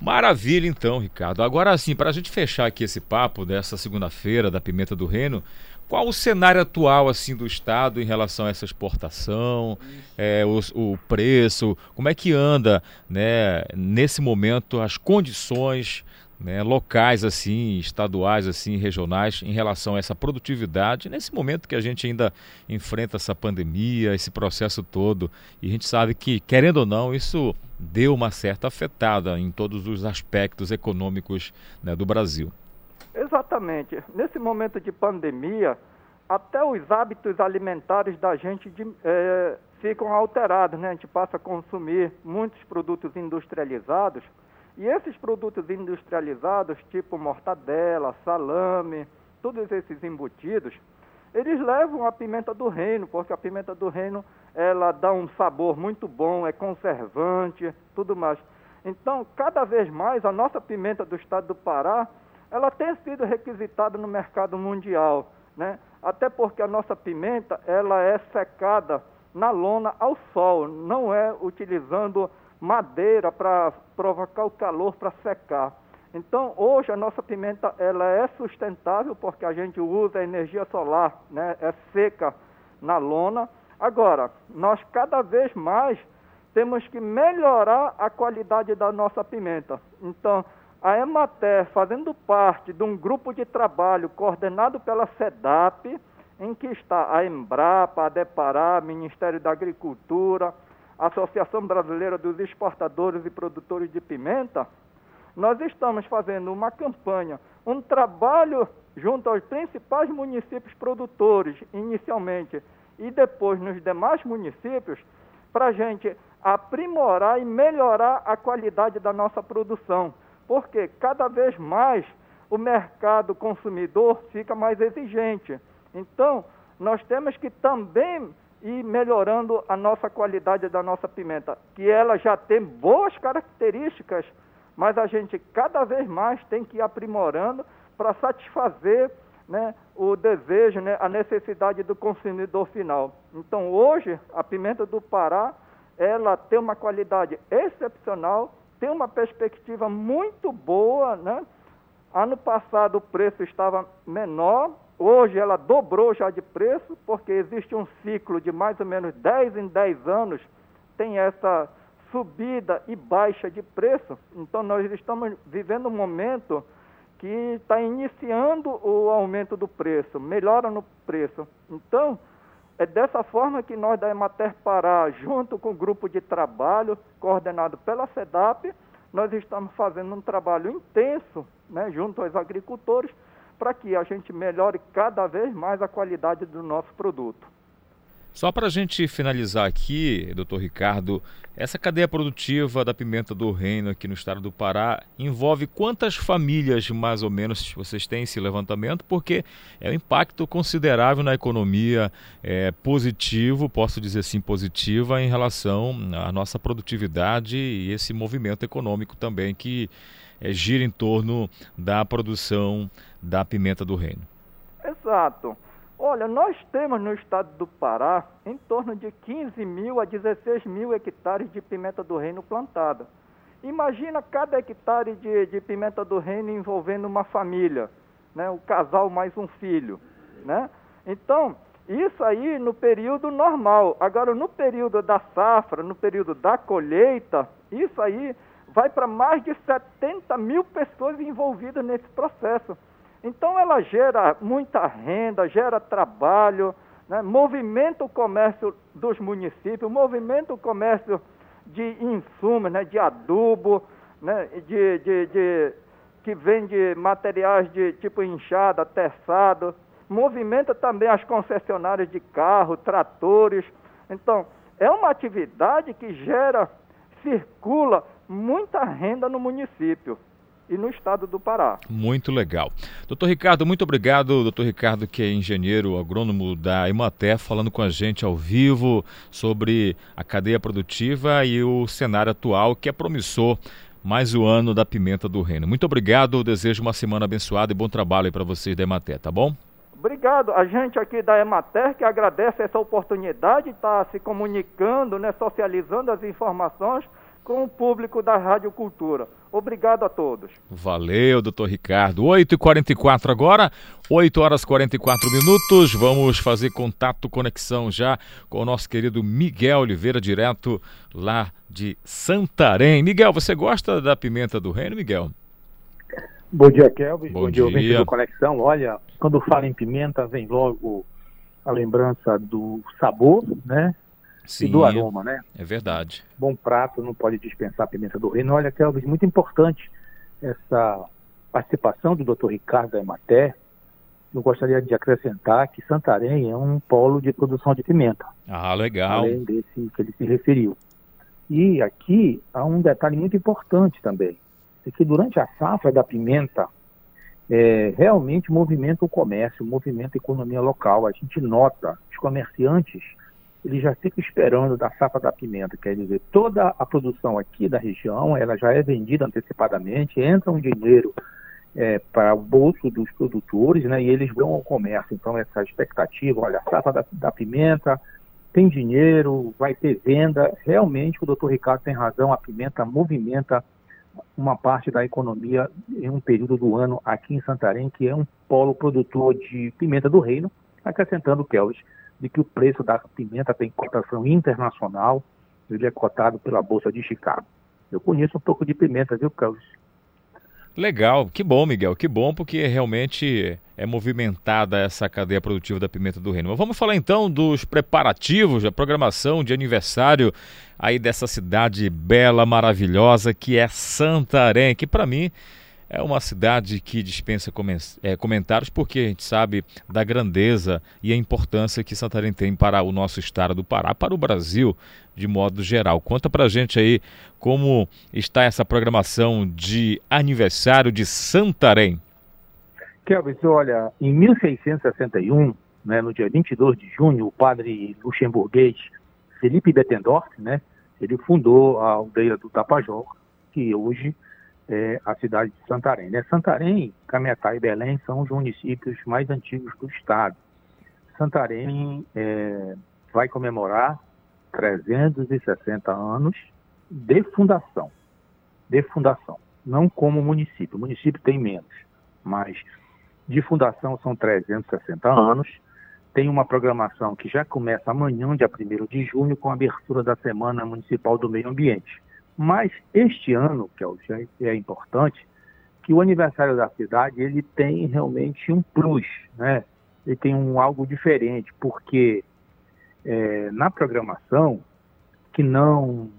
Maravilha, então, Ricardo. Agora, assim, para a gente fechar aqui esse papo dessa segunda-feira da Pimenta do Reino, qual o cenário atual assim do Estado em relação a essa exportação, é, o, o, preço, como é que anda, né, nesse momento as condições né, locais assim, estaduais assim, regionais em relação a essa produtividade nesse momento que a gente ainda enfrenta essa pandemia, esse processo todo e a gente sabe que querendo ou não isso deu uma certa afetada em todos os aspectos econômicos né, do Brasil. Exatamente. Nesse momento de pandemia, até os hábitos alimentares da gente de, é, ficam alterados, né? A gente passa a consumir muitos produtos industrializados e esses produtos industrializados, tipo mortadela, salame, todos esses embutidos, eles levam a pimenta do reino, porque a pimenta do reino ela dá um sabor muito bom, é conservante, tudo mais. Então, cada vez mais a nossa pimenta do estado do Pará, ela tem sido requisitada no mercado mundial, né? Até porque a nossa pimenta, ela é secada na lona ao sol, não é utilizando madeira para provocar o calor para secar. Então, hoje a nossa pimenta ela é sustentável porque a gente usa energia solar, né? É seca na lona. Agora, nós cada vez mais temos que melhorar a qualidade da nossa pimenta. Então, a Emater, fazendo parte de um grupo de trabalho coordenado pela SEDAP, em que está a Embrapa, a Depará, Ministério da Agricultura, Associação Brasileira dos Exportadores e Produtores de Pimenta, nós estamos fazendo uma campanha, um trabalho junto aos principais municípios produtores, inicialmente, e depois nos demais municípios, para a gente aprimorar e melhorar a qualidade da nossa produção. Porque cada vez mais o mercado consumidor fica mais exigente. Então, nós temos que também e melhorando a nossa qualidade da nossa pimenta, que ela já tem boas características, mas a gente cada vez mais tem que ir aprimorando para satisfazer né, o desejo, né, a necessidade do consumidor final. Então hoje a pimenta do Pará ela tem uma qualidade excepcional, tem uma perspectiva muito boa, né? Ano passado o preço estava menor, Hoje ela dobrou já de preço, porque existe um ciclo de mais ou menos 10 em 10 anos, tem essa subida e baixa de preço. Então nós estamos vivendo um momento que está iniciando o aumento do preço, melhora no preço. Então, é dessa forma que nós da Emater Pará, junto com o grupo de trabalho coordenado pela SEDAP, nós estamos fazendo um trabalho intenso, né, junto aos agricultores, para que a gente melhore cada vez mais a qualidade do nosso produto. Só para a gente finalizar aqui, doutor Ricardo, essa cadeia produtiva da pimenta do reino aqui no estado do Pará envolve quantas famílias, mais ou menos, vocês têm esse levantamento? Porque é um impacto considerável na economia, é, positivo, posso dizer assim, positiva, em relação à nossa produtividade e esse movimento econômico também que é, gira em torno da produção da pimenta do reino. Exato. Olha, nós temos no estado do Pará em torno de 15 mil a 16 mil hectares de pimenta do reino plantada. Imagina cada hectare de, de pimenta do reino envolvendo uma família, né? o casal mais um filho. Né? Então, isso aí no período normal. Agora, no período da safra, no período da colheita, isso aí vai para mais de 70 mil pessoas envolvidas nesse processo. Então ela gera muita renda, gera trabalho, né? movimenta o comércio dos municípios, movimenta o comércio de insumos, né? de adubo, né? de, de, de, que vende materiais de tipo enxada, terçado, movimenta também as concessionárias de carro, tratores. Então, é uma atividade que gera, circula muita renda no município e no estado do Pará. Muito legal. Doutor Ricardo, muito obrigado. Doutor Ricardo, que é engenheiro agrônomo da Imaté, falando com a gente ao vivo sobre a cadeia produtiva e o cenário atual, que é promissor. Mais o ano da pimenta do reino. Muito obrigado, desejo uma semana abençoada e bom trabalho para vocês da Emater, tá bom? Obrigado. A gente aqui da Emater que agradece essa oportunidade de estar se comunicando, né, socializando as informações com o público da Rádio Cultura. Obrigado a todos. Valeu, doutor Ricardo. 8h44 agora, 8 horas 44 minutos. Vamos fazer contato, conexão já com o nosso querido Miguel Oliveira, direto lá de Santarém. Miguel, você gosta da pimenta do reino, Miguel? Bom dia, Kelvin. Bom, Bom dia, ouvinte do Conexão. Olha, quando fala em pimenta, vem logo a lembrança do sabor, né? Sim, e do aroma, né? É verdade. Bom prato, não pode dispensar a pimenta do reino. Olha, Kelvin, muito importante essa participação do Dr. Ricardo da Emater. Eu gostaria de acrescentar que Santarém é um polo de produção de pimenta. Ah, legal. Além desse que ele se referiu. E aqui há um detalhe muito importante também, é que durante a safra da pimenta, é, realmente movimenta o comércio, movimenta a economia local. A gente nota, os comerciantes, eles já ficam esperando da safra da pimenta, quer dizer, toda a produção aqui da região, ela já é vendida antecipadamente, entra um dinheiro é, para o bolso dos produtores, né, e eles vão ao comércio. Então, essa expectativa, olha, a safra da, da pimenta, tem dinheiro, vai ter venda. Realmente, o doutor Ricardo tem razão, a pimenta movimenta uma parte da economia em um período do ano aqui em Santarém, que é um polo produtor de pimenta do reino, acrescentando, Kelvis, de que o preço da pimenta tem cotação internacional, ele é cotado pela Bolsa de Chicago. Eu conheço um pouco de pimenta, viu, Kelvis? Legal, que bom, Miguel, que bom, porque realmente é movimentada essa cadeia produtiva da pimenta do reino. Mas vamos falar então dos preparativos, da programação de aniversário aí dessa cidade bela, maravilhosa que é Santarém, que para mim é uma cidade que dispensa é, comentários porque a gente sabe da grandeza e a importância que Santarém tem para o nosso estado do Pará, para o Brasil de modo geral. Conta pra gente aí como está essa programação de aniversário de Santarém. Kelvis, olha, em 1661, né, no dia 22 de junho, o padre luxemburguês Felipe Bettendorf, né, ele fundou a aldeia do Tapajós, que hoje é, a cidade de Santarém. Né? Santarém, Cametá e Belém são os municípios mais antigos do estado. Santarém é, vai comemorar 360 anos de fundação. De fundação. Não como município. O município tem menos, mas de fundação são 360 anos. Tem uma programação que já começa amanhã, dia 1 de junho, com a abertura da Semana Municipal do Meio Ambiente. Mas este ano, que é, é importante, que o aniversário da cidade ele tem realmente um plus, né? Ele tem um algo diferente, porque é, na programação, que não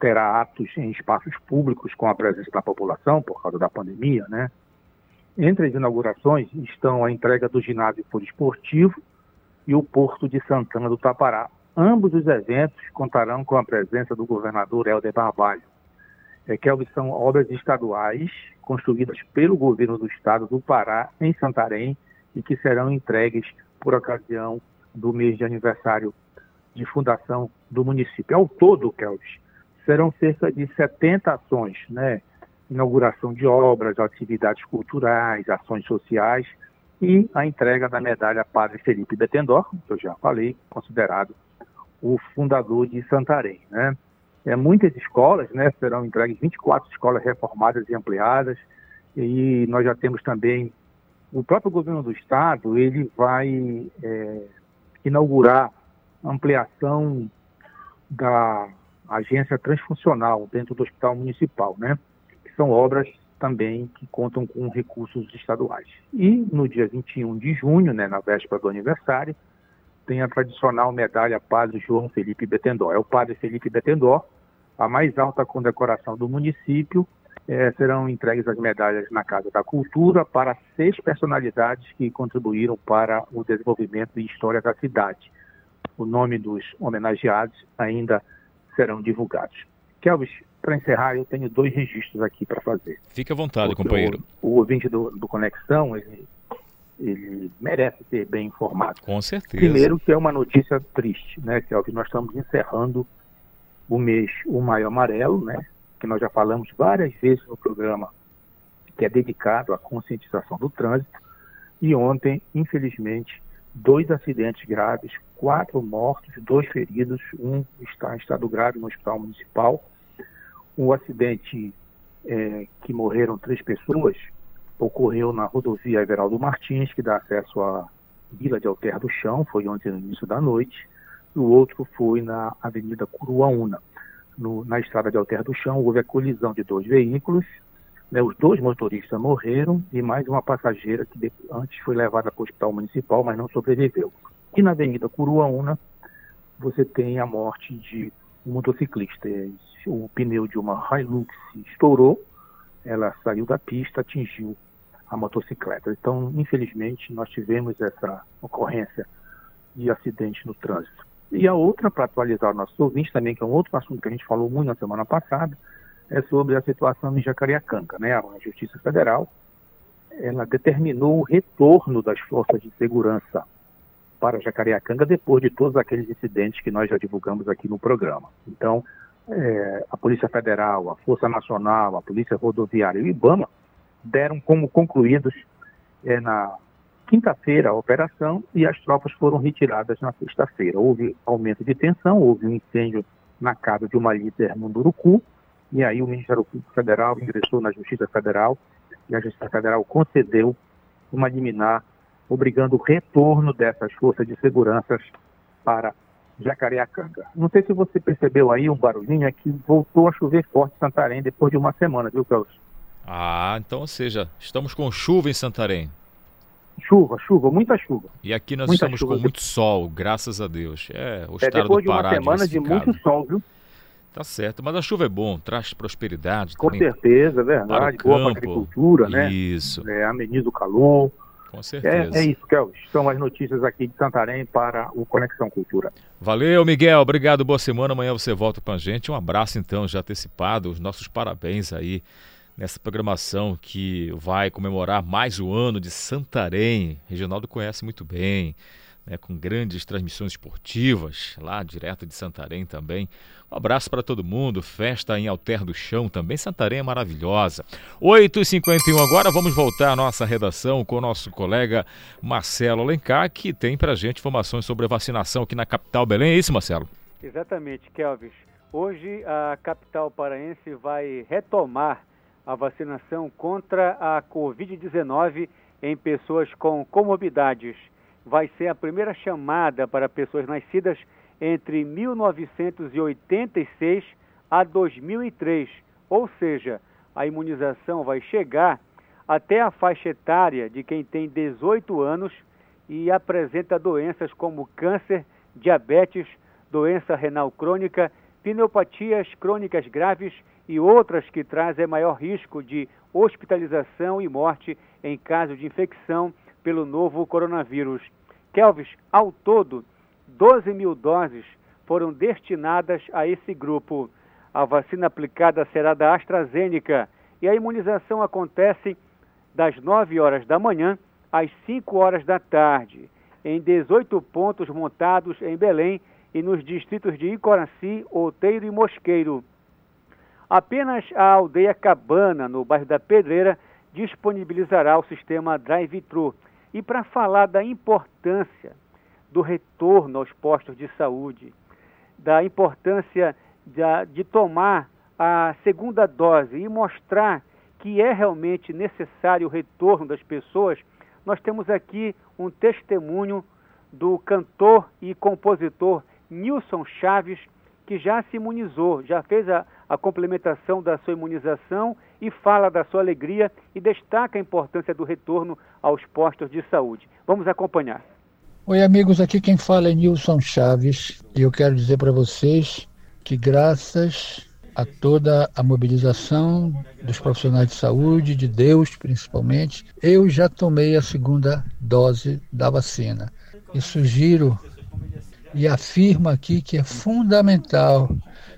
terá atos em espaços públicos com a presença da população por causa da pandemia, né? Entre as inaugurações estão a entrega do ginásio poliesportivo e o Porto de Santana do Tapará, Ambos os eventos contarão com a presença do governador Helder Barbalho, é, que são obras estaduais construídas pelo governo do estado do Pará, em Santarém, e que serão entregues por ocasião do mês de aniversário de fundação do município. Ao todo, Kelvis, serão cerca de 70 ações, né? Inauguração de obras, atividades culturais, ações sociais e a entrega da medalha Padre Felipe Betendor, que eu já falei, considerado o fundador de Santarém, né? É, muitas escolas, né, serão entregues 24 escolas reformadas e ampliadas, e nós já temos também o próprio governo do estado, ele vai é, inaugurar ampliação da agência transfuncional dentro do hospital municipal, né? Que são obras também que contam com recursos estaduais. E no dia 21 de junho, né, na véspera do aniversário, tem a tradicional medalha Padre João Felipe Betendor. É o Padre Felipe Betendor, a mais alta condecoração do município. É, serão entregues as medalhas na Casa da Cultura para seis personalidades que contribuíram para o desenvolvimento e história da cidade. O nome dos homenageados ainda serão divulgados. Kelvis, para encerrar, eu tenho dois registros aqui para fazer. Fique à vontade, o, companheiro. O, o ouvinte do, do Conexão, ele ele merece ser bem informado. Com certeza. Primeiro que é uma notícia triste, né, que é o que nós estamos encerrando o mês O Maio Amarelo, né, que nós já falamos várias vezes no programa, que é dedicado à conscientização do trânsito. E ontem, infelizmente, dois acidentes graves, quatro mortos, dois feridos, um está em estado grave no hospital municipal. O acidente é, que morreram três pessoas ocorreu na rodovia Everaldo Martins, que dá acesso à Vila de Alter do Chão, foi ontem no início da noite, e o outro foi na Avenida Curuaúna. No, na estrada de Alter do Chão houve a colisão de dois veículos, Né, os dois motoristas morreram e mais uma passageira que antes foi levada para o hospital municipal, mas não sobreviveu. E na Avenida Curuaúna, você tem a morte de um motociclista. O pneu de uma Hilux estourou, ela saiu da pista, atingiu a motocicleta. Então, infelizmente, nós tivemos essa ocorrência de acidente no trânsito. E a outra, para atualizar o nosso ouvinte também, que é um outro assunto que a gente falou muito na semana passada, é sobre a situação em Jacareacanga. Né? A Justiça Federal ela determinou o retorno das forças de segurança para Jacareacanga depois de todos aqueles incidentes que nós já divulgamos aqui no programa. Então, é, a Polícia Federal, a Força Nacional, a Polícia Rodoviária e o IBAMA deram como concluídos é, na quinta-feira a operação e as tropas foram retiradas na sexta-feira. Houve aumento de tensão, houve um incêndio na casa de uma líder no Munduruku, e aí o Ministério Público Federal ingressou na Justiça Federal e a Justiça Federal concedeu uma liminar obrigando o retorno dessas forças de segurança para Jacareacanga. Não sei se você percebeu aí um barulhinho, é que voltou a chover forte em Santarém depois de uma semana, viu, Carlos? Ah, então, ou seja, estamos com chuva em Santarém. Chuva, chuva, muita chuva. E aqui nós muita estamos chuva. com muito sol, graças a Deus. É, o é, estado depois do Pará de uma semana de muito sol, viu? Tá certo, mas a chuva é bom, traz prosperidade. Com certeza, é verdade. Para boa para a agricultura, né? Isso. É, ameniza o calor. Com certeza. É, é isso, Kelvis. São as notícias aqui de Santarém para o Conexão Cultura. Valeu, Miguel. Obrigado, boa semana. Amanhã você volta com a gente. Um abraço, então, já antecipado. Os nossos parabéns aí nessa programação que vai comemorar mais o ano de Santarém. Reginaldo conhece muito bem, né, com grandes transmissões esportivas lá direto de Santarém também. Um abraço para todo mundo, festa em Alter do Chão também. Santarém é maravilhosa. 8h51 agora, vamos voltar à nossa redação com o nosso colega Marcelo Alencar, que tem para gente informações sobre a vacinação aqui na capital Belém. É isso, Marcelo? Exatamente, Kelvis. Hoje a capital paraense vai retomar a vacinação contra a Covid-19 em pessoas com comorbidades. Vai ser a primeira chamada para pessoas nascidas entre 1986 a 2003, ou seja, a imunização vai chegar até a faixa etária de quem tem 18 anos e apresenta doenças como câncer, diabetes, doença renal crônica, pneumopatias crônicas graves e outras que trazem maior risco de hospitalização e morte em caso de infecção pelo novo coronavírus. Kelvis, ao todo, 12 mil doses foram destinadas a esse grupo. A vacina aplicada será da AstraZeneca e a imunização acontece das 9 horas da manhã às 5 horas da tarde, em 18 pontos montados em Belém e nos distritos de Icoraci, Outeiro e Mosqueiro. Apenas a aldeia Cabana, no bairro da Pedreira, disponibilizará o sistema drive-thru. E para falar da importância do retorno aos postos de saúde, da importância de, de tomar a segunda dose e mostrar que é realmente necessário o retorno das pessoas, nós temos aqui um testemunho do cantor e compositor Nilson Chaves, que já se imunizou, já fez a, a complementação da sua imunização e fala da sua alegria e destaca a importância do retorno aos postos de saúde. Vamos acompanhar. Oi, amigos, aqui quem fala é Nilson Chaves e eu quero dizer para vocês que, graças a toda a mobilização dos profissionais de saúde, de Deus principalmente, eu já tomei a segunda dose da vacina. E sugiro e afirmo aqui que é fundamental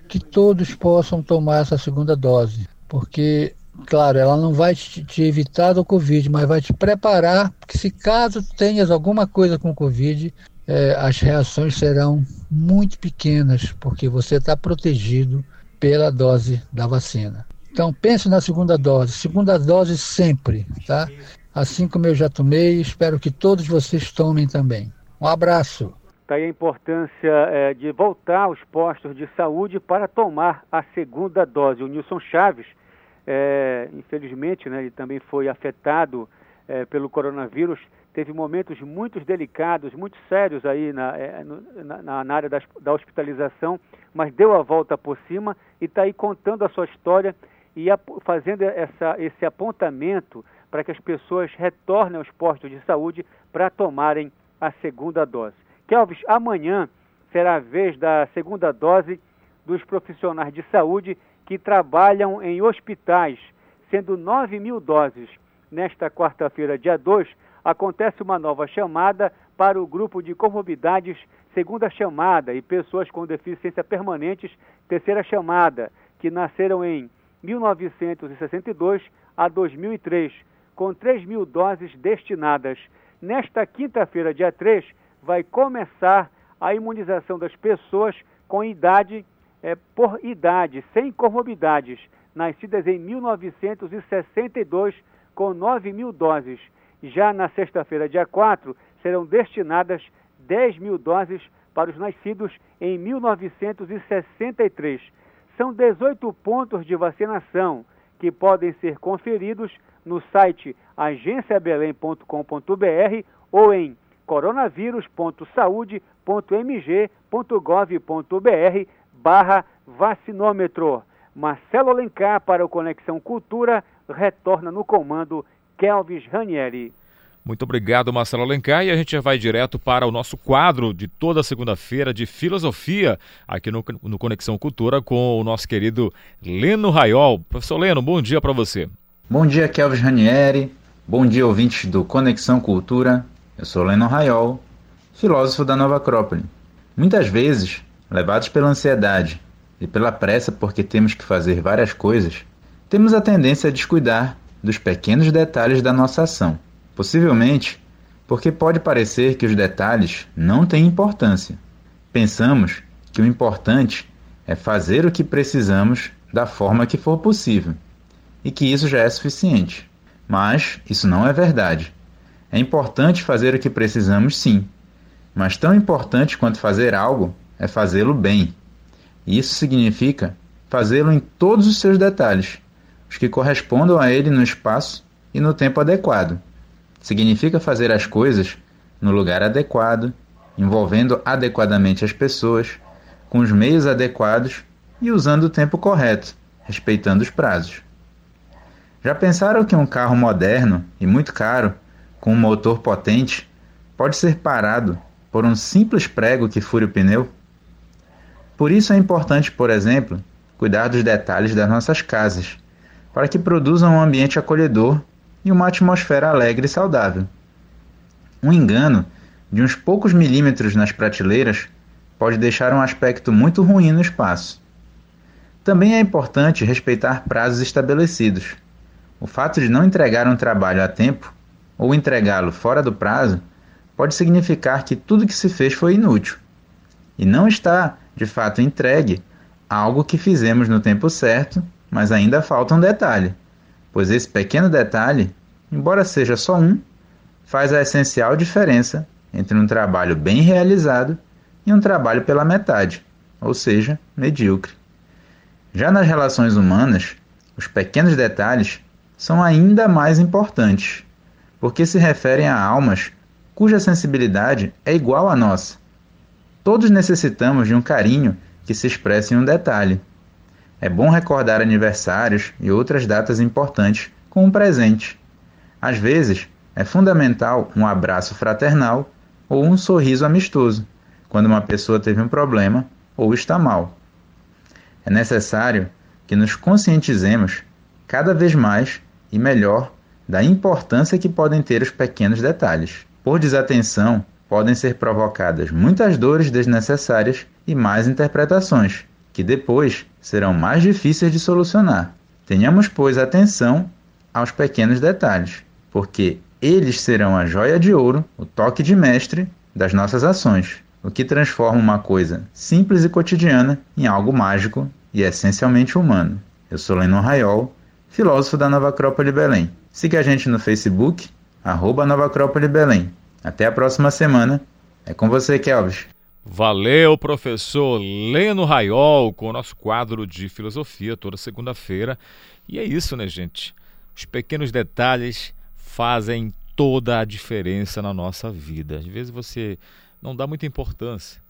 que todos possam tomar essa segunda dose, porque, claro, ela não vai te, te evitar do Covid, mas vai te preparar, porque se caso tenhas alguma coisa com Covid, é, as reações serão muito pequenas, porque você está protegido pela dose da vacina. Então pense na segunda dose, segunda dose sempre, tá? Assim como eu já tomei, espero que todos vocês tomem também. Um abraço. Está aí a importância é, de voltar aos postos de saúde para tomar a segunda dose. O Nilson Chaves, é, infelizmente, né, ele também foi afetado é, pelo coronavírus, teve momentos muito delicados, muito sérios aí na, é, na, na área da, da hospitalização, mas deu a volta por cima e está aí contando a sua história e fazendo essa, esse apontamento para que as pessoas retornem aos postos de saúde para tomarem a segunda dose. Kelvis, amanhã será a vez da segunda dose dos profissionais de saúde que trabalham em hospitais, sendo 9 mil doses. Nesta quarta-feira, dia 2, acontece uma nova chamada para o grupo de comorbidades, segunda chamada, e pessoas com deficiência permanentes, terceira chamada, que nasceram em 1962 a 2003, com 3 mil doses destinadas. Nesta quinta-feira, dia 3, vai começar a imunização das pessoas com idade é, por idade, sem comorbidades, nascidas em 1962, com 9 mil doses. Já na sexta-feira, dia 4, serão destinadas 10 mil doses para os nascidos em 1963. São 18 pontos de vacinação que podem ser conferidos no site agenciabelém.com.br ou em coronavírus.saude.mg.gov.br barra vacinômetro. Marcelo Alencar para o Conexão Cultura retorna no comando Kelvis Ranieri. Muito obrigado, Marcelo Alencar. E a gente já vai direto para o nosso quadro de toda segunda-feira de filosofia, aqui no, no, Conexão Cultura, com o nosso querido Leno Raiol. Professor Leno, bom dia para você. Bom dia, Kelvis Ranieri. Bom dia, ouvintes do Conexão Cultura. Eu sou Leno Raiol, filósofo da Nova Acrópole. Muitas vezes, levados pela ansiedade e pela pressa porque temos que fazer várias coisas, temos a tendência a descuidar dos pequenos detalhes da nossa ação. Possivelmente porque pode parecer que os detalhes não têm importância. Pensamos que o importante é fazer o que precisamos da forma que for possível e que isso já é suficiente. Mas isso não é verdade. É importante fazer o que precisamos, sim, mas tão importante quanto fazer algo é fazê-lo bem. E isso significa fazê-lo em todos os seus detalhes, os que correspondam a ele no espaço e no tempo adequado. Significa fazer as coisas no lugar adequado, envolvendo adequadamente as pessoas, com os meios adequados e usando o tempo correto, respeitando os prazos. Já pensaram que um carro moderno e muito caro com um motor potente pode ser parado por um simples prego que fure o pneu? Por isso é importante, por exemplo, cuidar dos detalhes das nossas casas, para que produzam um ambiente acolhedor e uma atmosfera alegre e saudável. Um engano de uns poucos milímetros nas prateleiras pode deixar um aspecto muito ruim no espaço. Também é importante respeitar prazos estabelecidos. O fato de não entregar um trabalho a tempo ou entregá-lo fora do prazo, pode significar que tudo que se fez foi inútil e não está, de fato, entregue algo que fizemos no tempo certo, mas ainda falta um detalhe, pois esse pequeno detalhe, embora seja só um, faz a essencial diferença entre um trabalho bem realizado e um trabalho pela metade, ou seja, medíocre. Já nas relações humanas, os pequenos detalhes são ainda mais importantes porque se referem a almas cuja sensibilidade é igual à nossa. Todos necessitamos de um carinho que se expresse em um detalhe. É bom recordar aniversários e outras datas importantes com um presente. Às vezes, é fundamental um abraço fraternal ou um sorriso amistoso quando uma pessoa teve um problema ou está mal. É necessário que nos conscientizemos cada vez mais e melhor da importância que podem ter os pequenos detalhes. Por desatenção, podem ser provocadas muitas dores desnecessárias e mais interpretações, que depois serão mais difíceis de solucionar. Tenhamos, pois, atenção aos pequenos detalhes, porque eles serão a joia de ouro, o toque de mestre das nossas ações, o que transforma uma coisa simples e cotidiana em algo mágico e essencialmente humano. Eu sou Lennon Raiol, filósofo da Nova Acrópole Belém. Siga a gente no Facebook, arroba Nova Acrópole Belém. Até a próxima semana. É com você, Kelvis. Valeu, professor Leno Raiol, com o nosso quadro de filosofia toda segunda-feira. E é isso, né, gente? Os pequenos detalhes fazem toda a diferença na nossa vida. Às vezes você não dá muita importância.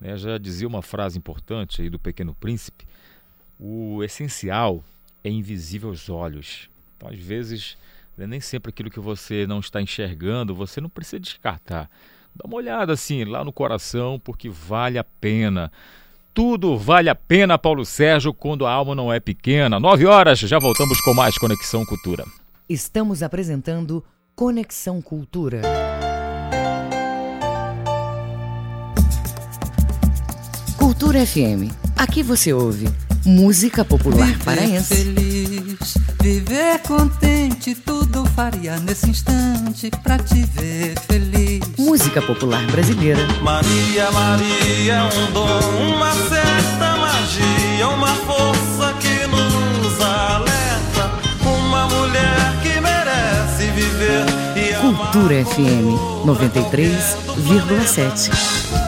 Né? Já dizia uma frase importante aí do Pequeno Príncipe: o essencial, é invisível aos olhos. Então, às vezes, nem sempre aquilo que você não está enxergando, você não precisa descartar. Dá uma olhada assim lá no coração, porque vale a pena. Tudo vale a pena, Paulo Sérgio, quando a alma não é pequena. Nove horas, já voltamos com mais Conexão Cultura. Estamos apresentando Conexão Cultura. Cultura FM. Aqui você ouve música popular paraense. Feliz, viver contente, tudo faria nesse instante pra te ver feliz. Música popular brasileira. Maria, Maria é um dom, uma certa magia, uma força que nos alerta. Uma mulher que merece viver e. Cultura FM 93,7.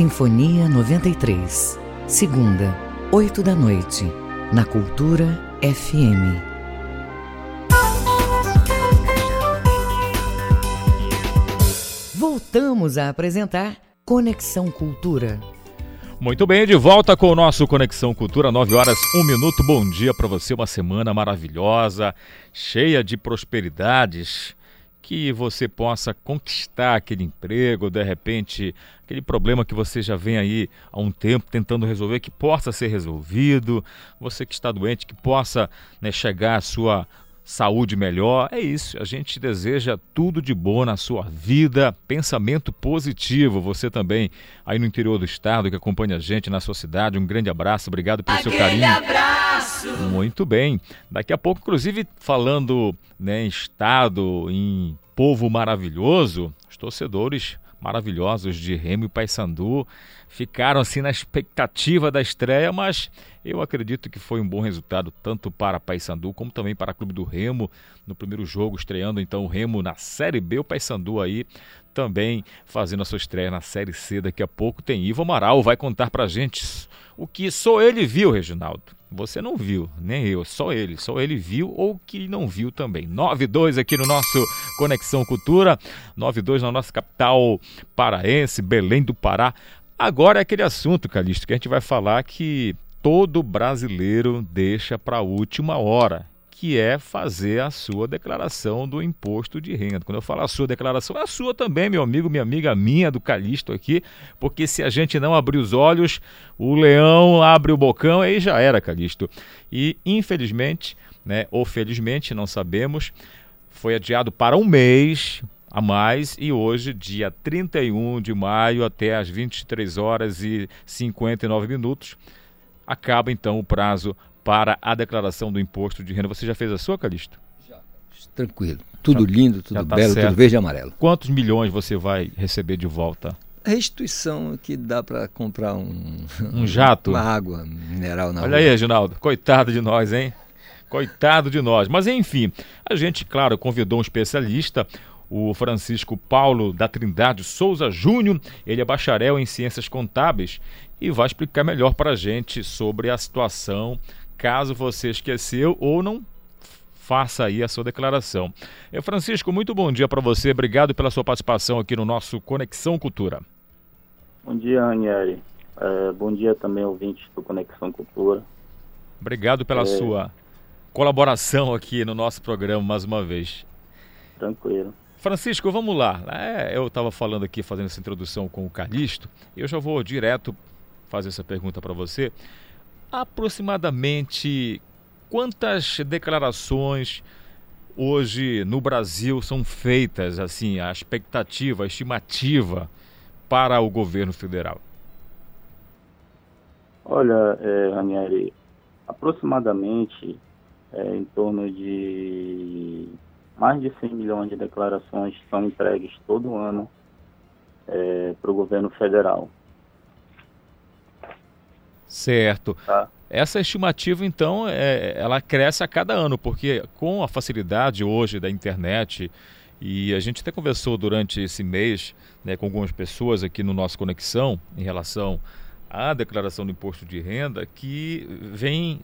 Sinfonia 93. Segunda, 8 da noite, na Cultura FM. Voltamos a apresentar Conexão Cultura. Muito bem, de volta com o nosso Conexão Cultura, 9 horas, 1 minuto. Bom dia para você, uma semana maravilhosa, cheia de prosperidades. Que você possa conquistar aquele emprego, de repente, aquele problema que você já vem aí há um tempo tentando resolver, que possa ser resolvido. Você que está doente, que possa né, chegar à sua saúde melhor. É isso, a gente deseja tudo de bom na sua vida, pensamento positivo. Você também aí no interior do estado que acompanha a gente na sua cidade, um grande abraço, obrigado pelo seu carinho. abraço! Muito bem. Daqui a pouco, inclusive, falando né, em estado, em povo maravilhoso, os torcedores maravilhosos de Remo e Paysandu ficaram assim na expectativa da estreia, mas eu acredito que foi um bom resultado tanto para Paysandu como também para o Clube do Remo no primeiro jogo, estreando então o Remo na Série B, o Paysandu aí também fazendo a sua estreia na Série C. Daqui a pouco tem Ivo Amaral, vai contar pra gente o que só ele viu, Reginaldo. Você não viu, nem eu, só ele. Só ele viu ou que não viu também. 92 aqui no nosso Conexão Cultura, 92 na nossa capital paraense, Belém do Pará. Agora é aquele assunto, Calixto, que a gente vai falar que todo brasileiro deixa para a última hora, que é fazer a sua declaração do imposto de renda. Quando eu falo a sua declaração, é a sua também, meu amigo, minha amiga, minha do Calixto aqui, porque se a gente não abrir os olhos, o leão abre o bocão, aí já era, Calixto. E infelizmente, né, ou felizmente, não sabemos, foi adiado para um mês a mais e hoje, dia 31 de maio, até às 23 horas e 59 minutos, acaba então o prazo para a declaração do imposto de renda. Você já fez a sua, Calixto? Tranquilo. Tudo Já- lindo, já tudo tá belo, certo. tudo verde e amarelo. Quantos milhões você vai receber de volta? Restituição que dá para comprar um, Um jato? Uma água mineral na Olha rua. aí, Reginaldo. Coitado de nós, hein? Coitado de nós. Mas enfim, a gente, claro, convidou um especialista, o Francisco Paulo da Trindade Souza Júnior. Ele é bacharel em Ciências Contábeis e vai explicar melhor para a gente sobre a situação, caso você esqueceu ou não faça aí a sua declaração. É, Francisco, muito bom dia para você. Obrigado pela sua participação aqui no nosso Conexão Cultura. Bom dia, Ranieri. É, bom dia também, ouvintes do Conexão Cultura. Obrigado pela É. sua colaboração aqui no nosso programa mais uma vez. Tranquilo. Francisco, vamos lá. É, eu estava falando aqui, fazendo essa introdução com o Calixto, e eu já vou direto fazer essa pergunta para você. Aproximadamente quantas declarações hoje no Brasil são feitas, assim, a expectativa, a estimativa para o governo federal? Olha, é, Ranieri, aproximadamente é, em torno de mais de 100 milhões de declarações são entregues todo ano para o governo federal. Certo. Tá? essa estimativa, então, é, ela cresce a cada ano, porque com a facilidade hoje da internet, e a gente até conversou durante esse mês né, com algumas pessoas aqui no nosso Conexão em relação à declaração do imposto de renda, que vem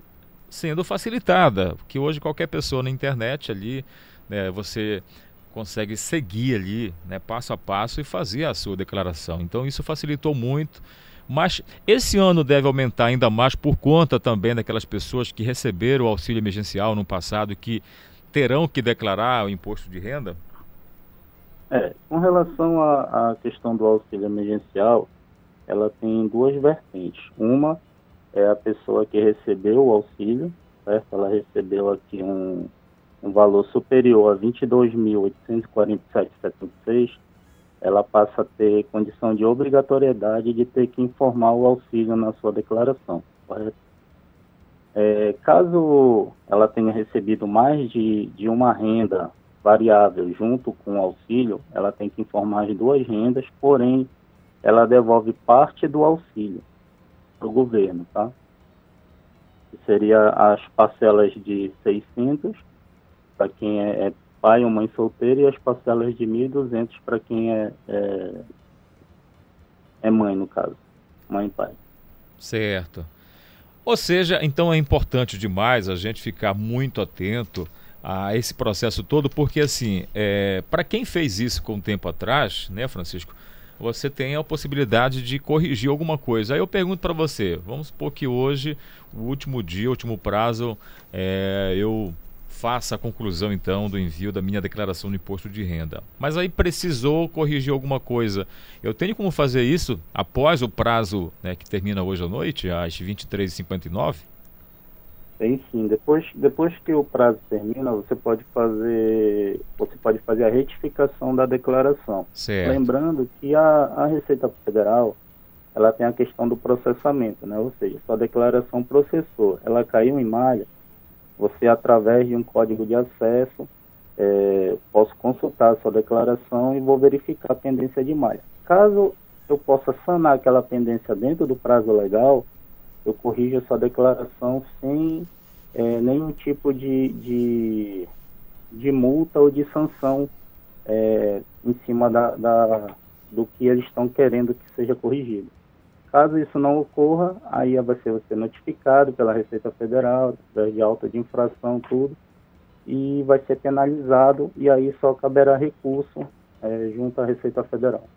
sendo facilitada, que hoje qualquer pessoa na internet ali, né, você consegue seguir ali, né, passo a passo e fazer a sua declaração. Então isso facilitou muito mas esse ano deve aumentar ainda mais por conta também daquelas pessoas que receberam o auxílio emergencial no passado que terão que declarar o imposto de renda? É, com relação à, à questão do auxílio emergencial, ela tem duas vertentes. Uma é a pessoa que recebeu o auxílio, certo? Ela recebeu aqui um, um valor superior a R$ 22.847,76 ela passa a ter condição de obrigatoriedade de ter que informar o auxílio na sua declaração. É, caso ela tenha recebido mais de, de uma renda variável junto com o auxílio, ela tem que informar as duas rendas, porém, ela devolve parte do auxílio para o governo, tá? Que seria as parcelas de 600 para quem é, é pai ou mãe solteira e as parcelas de 1.200 para quem é, é, é mãe, no caso, mãe e pai. Certo. Ou seja, então é importante demais a gente ficar muito atento a esse processo todo, porque assim, é, para quem fez isso com um tempo atrás, né, Francisco, você tem a possibilidade de corrigir alguma coisa. Aí eu pergunto para você, vamos supor que hoje, o último dia, o último prazo, é, eu faça a conclusão então do envio da minha declaração do imposto de renda. Mas aí precisou corrigir alguma coisa. Eu tenho como fazer isso após o prazo né, que termina hoje à noite, às 23h59? Tem sim. Depois, depois que o prazo termina, você pode fazer você pode fazer a retificação da declaração. Certo. Lembrando que a, a Receita Federal ela tem a questão do processamento, né? Ou seja, sua declaração processou, ela caiu em malha, você, através de um código de acesso, é, posso consultar a sua declaração e vou verificar a pendência de mais. Caso eu possa sanar aquela pendência dentro do prazo legal, eu corrijo a sua declaração sem é, nenhum tipo de, de, de, multa ou de sanção é, em cima da, da, do que eles estão querendo que seja corrigido. Caso isso não ocorra, aí vai ser você notificado pela Receita Federal, de alta de infração, tudo, e vai ser penalizado, e aí só caberá recurso é, junto à Receita Federal.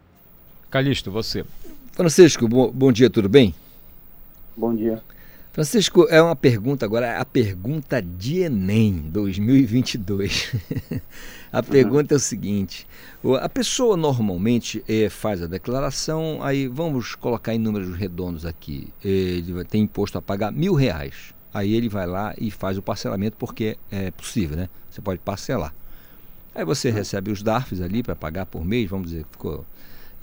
Calixto, você. Francisco, bom, bom dia, tudo bem? Bom dia. Francisco, é uma pergunta agora, é a pergunta de Enem 2022. a uhum. pergunta é o seguinte: a pessoa normalmente é, faz a declaração, aí vamos colocar em números redondos aqui, ele tem imposto a pagar mil reais. Aí ele vai lá e faz o parcelamento porque é possível, né? Você pode parcelar. Aí você uhum. recebe os DARFs ali para pagar por mês, vamos dizer, ficou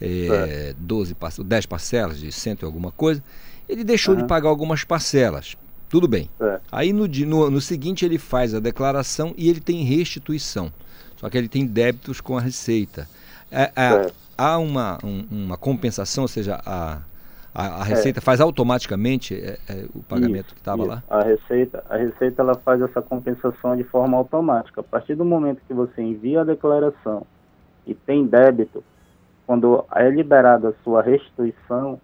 é, 12, 10 parcelas de cento e alguma coisa. Ele deixou uhum. de pagar algumas parcelas. Tudo bem. É. Aí no, no, no, seguinte ele faz a declaração e ele tem restituição. Só que ele tem débitos com a Receita. É, é, há uma, um, uma compensação, ou seja, a, a, a Receita é. faz automaticamente é, é, o pagamento isso, que estava lá? A Receita, a Receita ela faz essa compensação de forma automática. A partir do momento que você envia a declaração e tem débito, quando é liberada a sua restituição,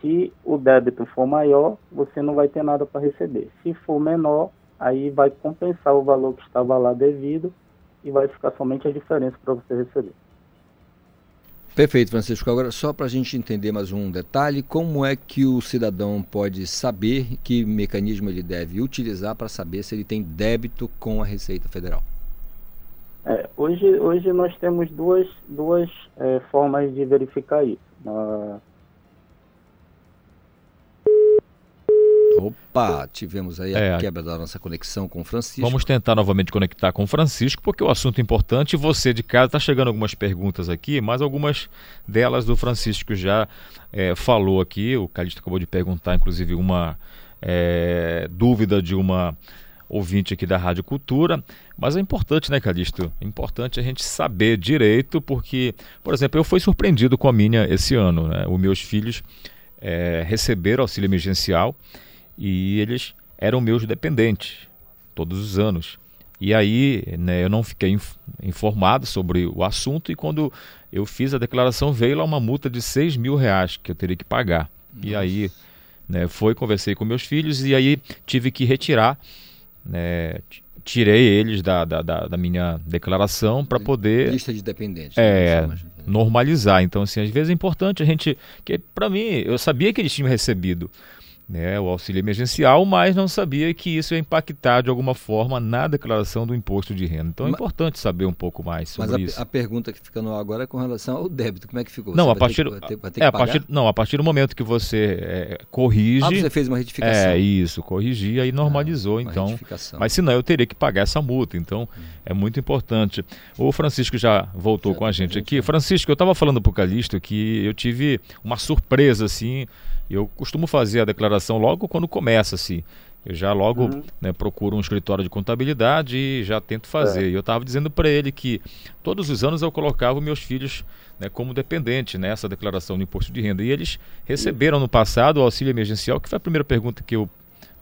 se o débito for maior, você não vai ter nada para receber. Se for menor, aí vai compensar o valor que estava lá devido e vai ficar somente a diferença para você receber. Perfeito, Francisco. Agora, só para a gente entender mais um detalhe, como é que o cidadão pode saber que mecanismo ele deve utilizar para saber se ele tem débito com a Receita Federal? É, hoje, hoje nós temos duas, duas é, formas de verificar isso. Opa, tivemos aí a é. quebra da nossa conexão com o Francisco. Vamos tentar novamente conectar com o Francisco, porque o assunto é importante. Você de casa está chegando algumas perguntas aqui, mas algumas delas do Francisco já é, falou aqui. O Calixto acabou de perguntar, inclusive, uma é, dúvida de uma ouvinte aqui da Rádio Cultura. Mas é importante, né, Calixto? É importante a gente saber direito, porque, por exemplo, eu fui surpreendido com a minha esse ano. Né? Os meus filhos é, receberam auxílio emergencial e eles eram meus dependentes todos os anos. E aí né, eu não fiquei informado sobre o assunto e quando eu fiz a declaração veio lá uma multa de 6 mil reais que eu teria que pagar. Nossa. E aí né, foi, conversei com meus filhos e aí tive que retirar, né, tirei eles da, da, da, da minha declaração para poder... Lista de dependentes. É, né, normalizar. Então, assim, às vezes é importante a gente... que Para mim, eu sabia que eles tinham recebido né, o auxílio emergencial, mas não sabia que isso ia impactar de alguma forma na declaração do imposto de renda. Então é mas, importante saber um pouco mais sobre mas a, isso. a pergunta que fica no ar agora é com relação ao débito. Como é que ficou? Não, a partir, ter, é, a partir, não, a partir do momento que você é, corrige. Ah, você fez uma retificação. É isso, corrigia e normalizou. Ah, então, mas senão eu teria que pagar essa multa. Então hum. é muito importante. O Francisco já voltou já com a gente aqui. Francisco, eu estava falando para o Calixto que eu tive uma surpresa assim eu costumo fazer a declaração logo quando começa, assim. Eu já logo uhum. né, procuro um escritório de contabilidade e já tento fazer. É. E eu estava dizendo para ele que todos os anos eu colocava meus filhos né, como dependente nessa declaração do imposto de renda. E eles receberam no passado o auxílio emergencial, que foi a primeira pergunta que eu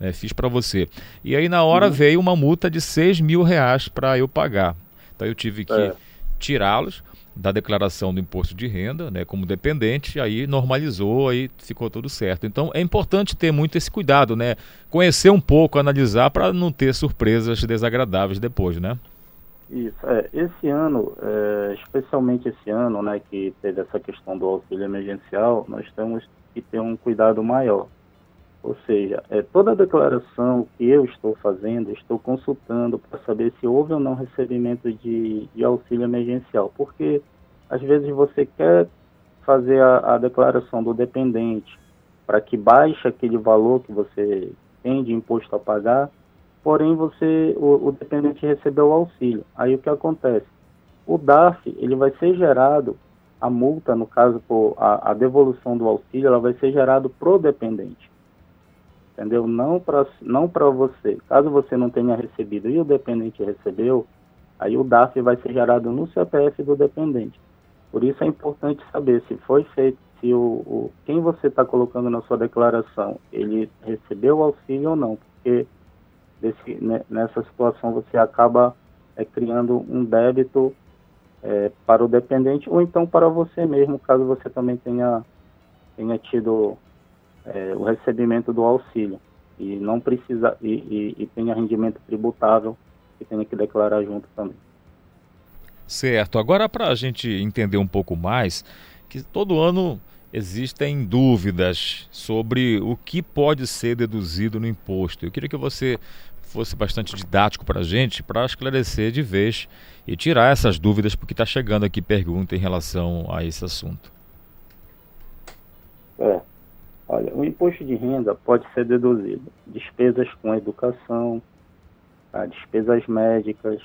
né, fiz para você. E aí na hora uhum. veio uma multa de 6 mil reais para eu pagar. Então eu tive que é. tirá-los da declaração do imposto de renda, né, como dependente, aí normalizou, aí ficou tudo certo. Então é importante ter muito esse cuidado, né? Conhecer um pouco, analisar para não ter surpresas desagradáveis depois, né? Isso, é, esse ano, é, especialmente esse ano, né, que teve essa questão do auxílio emergencial, nós temos que ter um cuidado maior. Ou seja, é, toda declaração que eu estou fazendo, estou consultando para saber se houve ou não recebimento de, de auxílio emergencial. Porque às vezes você quer fazer a, a declaração do dependente para que baixe aquele valor que você tem de imposto a pagar, porém você o, o dependente recebeu o auxílio. Aí o que acontece? O DAF ele vai ser gerado a multa, no caso por a, a devolução do auxílio, ela vai ser gerado pro dependente entendeu? Não para não para você. Caso você não tenha recebido e o dependente recebeu, aí o DAF vai ser gerado no CPF do dependente. Por isso é importante saber se foi feito, se o, o quem você está colocando na sua declaração, ele recebeu o auxílio ou não, porque desse, nessa situação você acaba é, criando um débito é, para o dependente ou então para você mesmo, caso você também tenha, tenha tido é, o recebimento do auxílio e não precisa e, e, e tenha rendimento tributável que tenha que declarar junto também. Certo. Agora para a gente entender um pouco mais, que todo ano existem dúvidas sobre o que pode ser deduzido no imposto. Eu queria que você fosse bastante didático para a gente, para esclarecer de vez e tirar essas dúvidas, porque está chegando aqui pergunta em relação a esse assunto. É. Olha, o imposto de renda pode ser deduzido despesas com educação, tá? despesas médicas,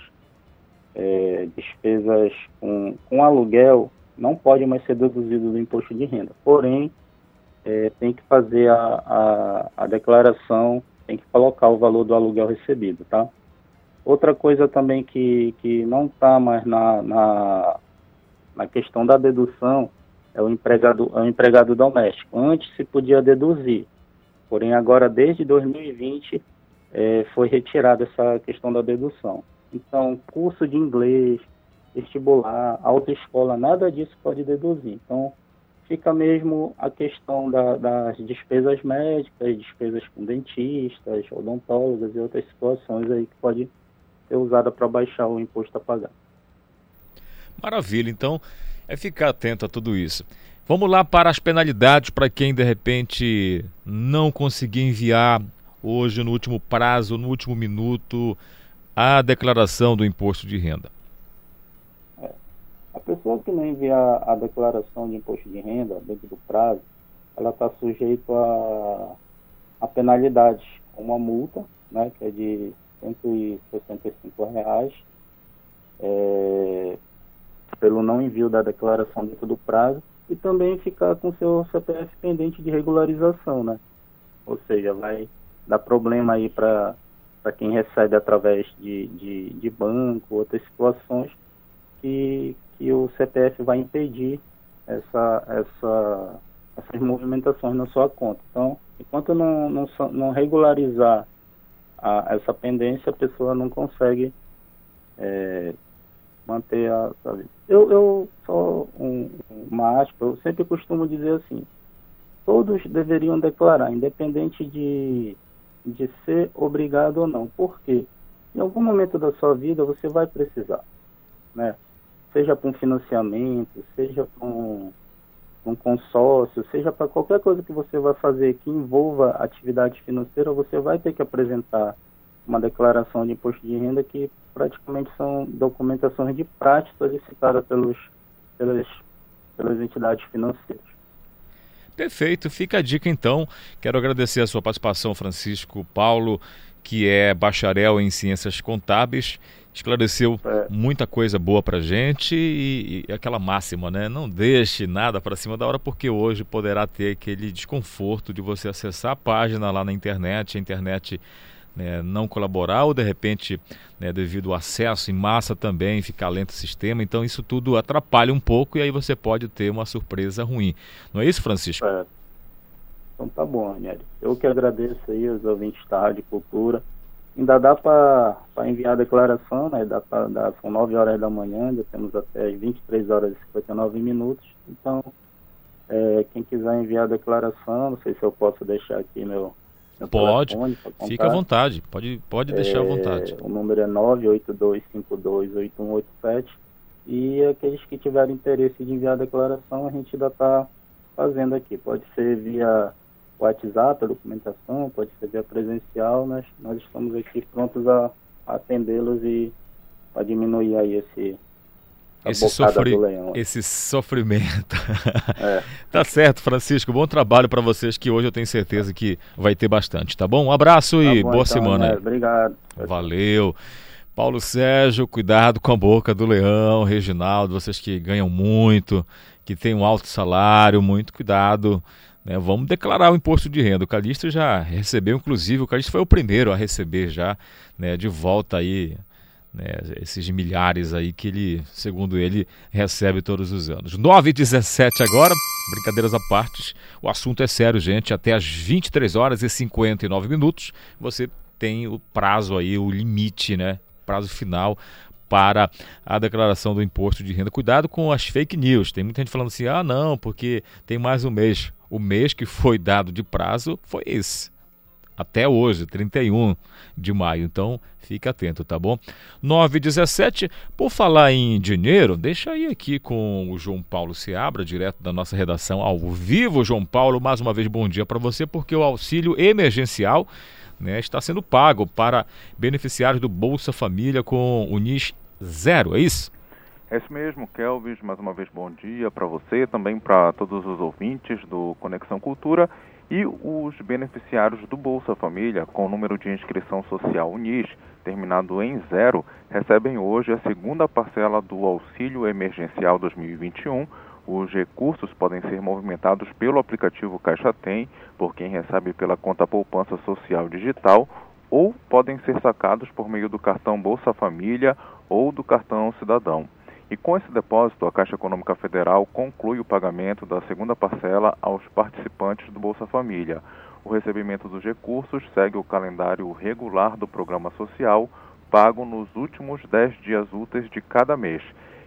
é, despesas com, com aluguel, não pode mais ser deduzido do imposto de renda. Porém, é, tem que fazer a, a, a, declaração, tem que colocar o valor do aluguel recebido, tá? Outra coisa também que, que não está mais na, na, na questão da dedução é o empregado, é o empregado doméstico. Antes se podia deduzir, porém agora desde 2020 é, foi retirada essa questão da dedução. Então, curso de inglês, vestibular, autoescola, nada disso pode deduzir. Então, fica mesmo a questão da, das despesas médicas, despesas com dentistas, odontólogos e outras situações aí que pode ser usada para baixar o imposto a pagar. Maravilha. Então, é ficar atento a tudo isso. Vamos lá para as penalidades para quem de repente não conseguir enviar hoje no último prazo, no último minuto, a declaração do imposto de renda. É. A pessoa que não enviar a declaração de imposto de renda dentro do prazo, ela está sujeita a, a penalidades, uma multa, né, que é de 165 reais, é, pelo não envio da declaração dentro do prazo e também ficar com seu CPF pendente de regularização, né? Ou seja, vai dar problema aí para quem recebe através de, de, de banco, outras situações que, que o CPF vai impedir essa, essa, essas movimentações na sua conta. Então, enquanto não, não, não regularizar a, essa pendência, a pessoa não consegue é, manter a, a vida. Eu, eu só um, uma aspa, eu sempre costumo dizer assim, todos deveriam declarar, independente de, de ser obrigado ou não. Por quê? Em algum momento da sua vida você vai precisar, né? Seja para um financiamento, seja para um, um consórcio, seja para qualquer coisa que você vai fazer que envolva atividade financeira, você vai ter que apresentar uma declaração de imposto de renda que praticamente são documentações de prática solicitadas pelos, pelas, pelas entidades financeiras. Perfeito, fica a dica então. Quero agradecer a sua participação, Francisco Paulo, que é bacharel em ciências contábeis esclareceu é. muita coisa boa para gente e, e, aquela máxima, né? Não deixe nada para cima da hora, porque hoje poderá ter aquele desconforto de você acessar a página lá na internet, a internet né, não colaborar ou de repente, né, devido ao acesso em massa também, ficar lento o sistema. Então isso tudo atrapalha um pouco e aí você pode ter uma surpresa ruim. Não é isso, Francisco? É. Então tá bom, Ranieri. Eu que agradeço aí aos ouvintes da Rádio Cultura. Ainda dá para enviar a declaração, né? Dá pra, dá, são 9 horas da manhã, ainda temos até as 23 horas e 59 minutos. Então, é, quem quiser enviar a declaração, não sei se eu posso deixar aqui meu, meu pode, fica à vontade, pode, pode deixar é, à vontade. O número é 982528187 e aqueles que tiverem interesse de enviar a declaração, a gente ainda está fazendo aqui. Pode ser via WhatsApp, a documentação, pode ser via presencial, nós, nós estamos aqui prontos a, a atendê-los e a diminuir aí esse esse, sofri... esse sofrimento. É. tá certo, Francisco. Bom trabalho para vocês que hoje eu tenho certeza que vai ter bastante, tá bom? Um abraço tá e bom, boa então, semana. Né? Obrigado. Valeu. Paulo Sérgio, cuidado com a boca do leão, Reginaldo, vocês que ganham muito, que têm um alto salário, muito cuidado né, vamos declarar o imposto de renda. O Calixto já recebeu, inclusive, o Calixto foi o primeiro a receber já né, de volta aí né, esses milhares aí que ele, segundo ele, recebe todos os anos. 9 e 17 agora, brincadeiras à parte, o assunto é sério, gente. Até às 23 horas e 59 minutos você tem o prazo aí, o limite, né? Prazo final para a declaração do imposto de renda. Cuidado com as fake news. Tem muita gente falando assim: ah, não, porque tem mais um mês. O mês que foi dado de prazo foi esse. Até hoje, 31 de maio. Então, fique atento, tá bom? 917, por falar em dinheiro, deixa aí aqui com o João Paulo Seabra, direto da nossa redação ao vivo. João Paulo, mais uma vez, bom dia para você, porque o auxílio emergencial né, está sendo pago para beneficiários do Bolsa Família com o NIS zero, é isso? É isso mesmo, Kelvis. Mais uma vez, bom dia para você, também para todos os ouvintes do Conexão Cultura e os beneficiários do Bolsa Família, com o número de inscrição social UNIS terminado em zero, recebem hoje a segunda parcela do Auxílio Emergencial 2021. Os recursos podem ser movimentados pelo aplicativo Caixa Tem, por quem recebe pela conta Poupança Social Digital, ou podem ser sacados por meio do cartão Bolsa Família ou do cartão Cidadão. E com esse depósito, a Caixa Econômica Federal conclui o pagamento da segunda parcela aos participantes do Bolsa Família. O recebimento dos recursos segue o calendário regular do programa social, pago nos últimos 10 dias úteis de cada mês.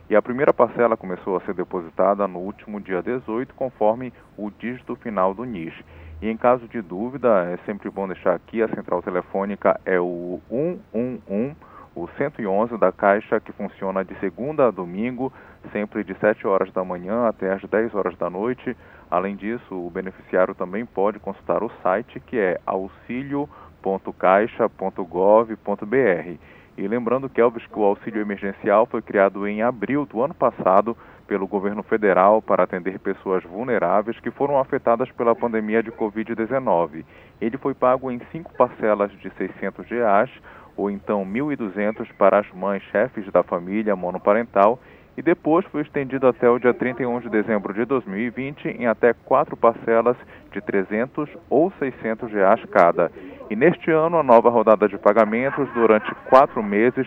E a primeira parcela começou a ser depositada no último dia 18, conforme o dígito final do NIS. E em caso de dúvida, é sempre bom deixar aqui, a central telefônica é o 111 o 111 da Caixa, que funciona de segunda a domingo, sempre de 7 horas da manhã até as 10 horas da noite. Além disso, o beneficiário também pode consultar o site que é auxilio.caixa.gov.br. E lembrando, Kelvis, que o auxílio emergencial foi criado em abril do ano passado pelo governo federal para atender pessoas vulneráveis que foram afetadas pela pandemia de Covid-19. Ele foi pago em cinco parcelas de 600 reais, ou então 1.200 para as mães chefes da família monoparental e depois foi estendido até o dia 31 de dezembro de 2020 em até quatro parcelas de 300 ou 600 reais cada. E neste ano, a nova rodada de pagamentos durante quatro meses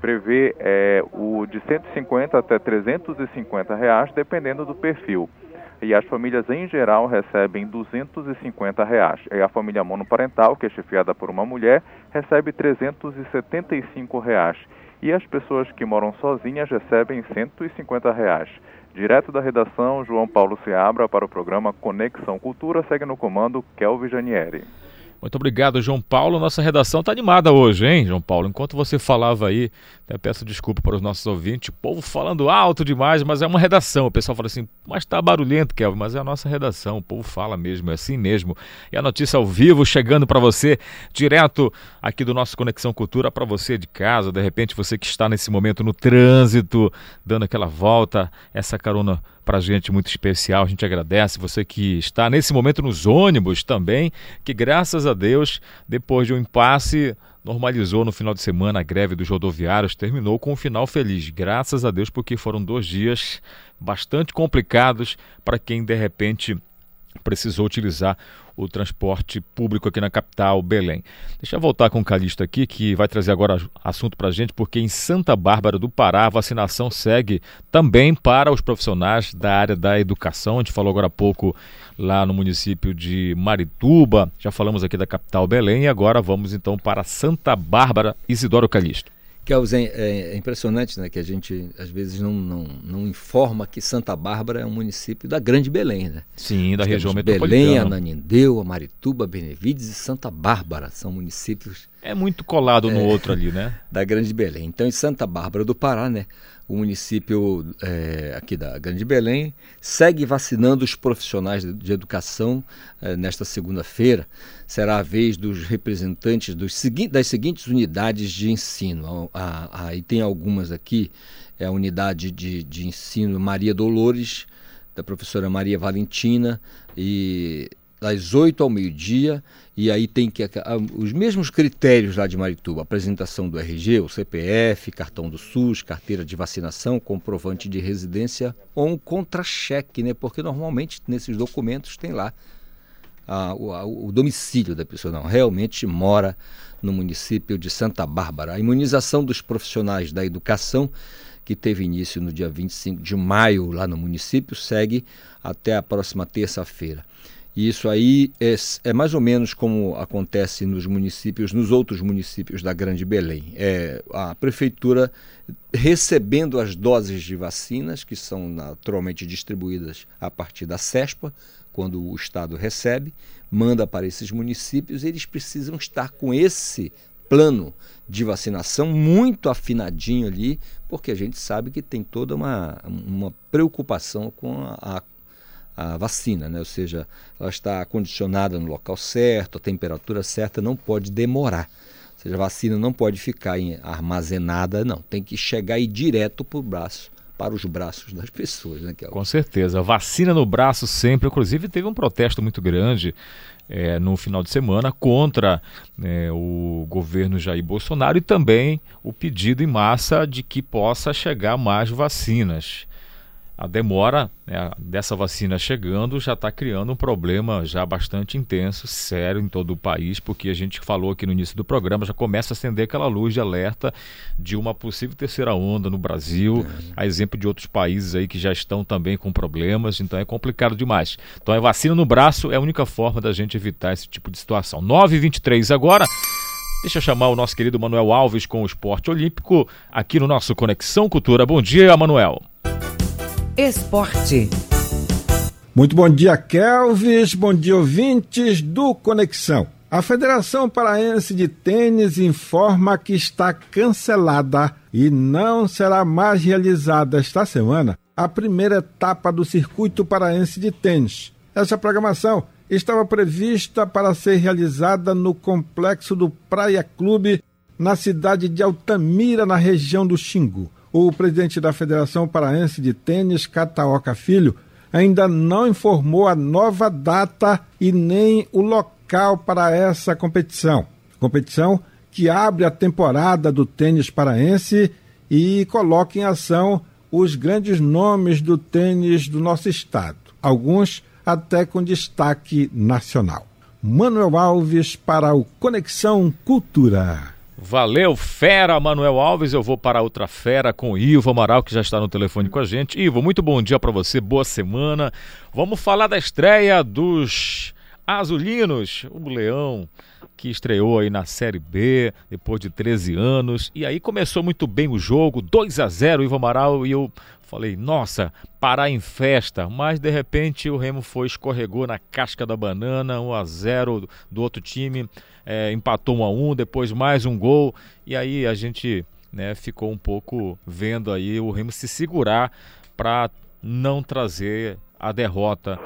prevê é, o de 150 até 350 reais, dependendo do perfil. E as famílias em geral recebem 250 reais. E a família monoparental, que é chefiada por uma mulher, recebe 375 reais. E as pessoas que moram sozinhas recebem 150 reais. Direto da redação, João Paulo Seabra para o programa Conexão Cultura, segue no comando Kelvin Janieri. Muito obrigado, João Paulo. Nossa redação está animada hoje, hein, João Paulo? Enquanto você falava aí, até peço desculpa para os nossos ouvintes, o povo falando alto demais, mas é uma redação. O pessoal fala assim, mas está barulhento, Kelvin, mas é a nossa redação. O povo fala mesmo, é assim mesmo. E a notícia ao vivo chegando para você, direto aqui do nosso Conexão Cultura, para você de casa, de repente você que está nesse momento no trânsito, dando aquela volta, essa carona para gente muito especial. A gente agradece você que está nesse momento nos ônibus também, que graças a Deus, depois de um impasse, normalizou no final de semana a greve dos rodoviários, terminou com um final feliz. Graças a Deus, porque foram dois dias bastante complicados para quem de repente precisou utilizar o transporte público aqui na capital, Belém. Deixa eu voltar com o Calixto aqui, que vai trazer agora assunto para a gente, porque em Santa Bárbara do Pará a vacinação segue também para os profissionais da área da educação. A gente falou agora há pouco lá no município de Marituba, já falamos aqui da capital Belém, e agora vamos então para Santa Bárbara, Isidoro Calixto. Kelsen, é, é impressionante né, que a gente às vezes não, não, não informa que Santa Bárbara é um município da Grande Belém, né? Sim, da região metropolitana. Belém, Ananindeu, Amarituba, Benevides e Santa Bárbara são municípios... É muito colado no é, outro ali, né? Da Grande Belém. Então, em Santa Bárbara do Pará, né? O município é, aqui da Grande Belém segue vacinando os profissionais de, educação é, nesta segunda-feira. Será a vez dos representantes dos das seguintes unidades de ensino. Aí tem algumas aqui, é a unidade de, de ensino Maria Dolores, da professora Maria Valentina, e das 8 ao meio-dia, e aí tem que os mesmos critérios lá de Marituba, apresentação do RG, o CPF, cartão do SUS, carteira de vacinação, comprovante de residência ou um contra-cheque, né? Porque normalmente nesses documentos tem lá a, o, o, domicílio da pessoa, não, realmente mora no município de Santa Bárbara. A imunização dos profissionais da educação que teve início no dia 25 de maio lá no município, segue até a próxima terça-feira. E isso aí é, é, mais ou menos como acontece nos municípios, nos outros municípios da Grande Belém. É a prefeitura recebendo as doses de vacinas, que são naturalmente distribuídas a partir da CESPA, quando o Estado recebe, manda para esses municípios, eles precisam estar com esse plano de vacinação muito afinadinho ali, porque a gente sabe que tem toda uma, uma preocupação com a, a a vacina, né? ou seja, ela está condicionada no local certo, a temperatura certa, não pode demorar. Ou seja, a vacina não pode ficar armazenada, não. Tem que chegar aí direto para o braço, para os braços das pessoas. Né, Com certeza. Vacina no braço sempre. Inclusive, teve um protesto muito grande é, no final de semana contra é, o governo Jair Bolsonaro e também o pedido em massa de que possa chegar mais vacinas a demora né, dessa vacina chegando já está criando um problema já bastante intenso, sério em todo o país, porque a gente falou aqui no início do programa, já começa a acender aquela luz de alerta de uma possível terceira onda no Brasil, é. a exemplo de outros países aí que já estão também com problemas, então é complicado demais. Então a vacina no braço é a única forma da gente evitar esse tipo de situação. 9h23 agora. Deixa eu chamar o nosso querido Manuel Alves com o esporte olímpico aqui no nosso Conexão Cultura. Bom dia, Manuel. Esporte. Muito bom dia, Kelvis. Bom dia, ouvintes do Conexão. A Federação Paraense de Tênis informa que está cancelada e não será mais realizada esta semana a primeira etapa do Circuito Paraense de Tênis. Essa programação estava prevista para ser realizada no complexo do Praia Clube, na cidade de Altamira, na região do Xingu o presidente da Federação Paraense de Tênis, Cataoca Filho, ainda não informou a nova data e nem o local para essa competição. Competição que abre a temporada do tênis paraense e coloca em ação os grandes nomes do tênis do nosso estado, alguns até com destaque nacional. Manuel Alves para o Conexão Cultura. Valeu, fera Manuel Alves. Eu vou para outra fera com o Ivo Amaral, que já está no telefone com a gente. Ivo, muito bom dia para você, boa semana. Vamos falar da estreia dos Azulinos, o Leão que estreou aí na Série B depois de 13 anos. E aí começou muito bem o jogo, 2 a 0 Ivo Amaral e eu falei, nossa, parar em festa, mas de repente o Remo foi, escorregou na casca da banana, 1 a 0 do outro time, é, empatou 1 a 1 depois mais um gol, e aí a gente né, ficou um pouco vendo aí o Remo se segurar para não trazer a derrota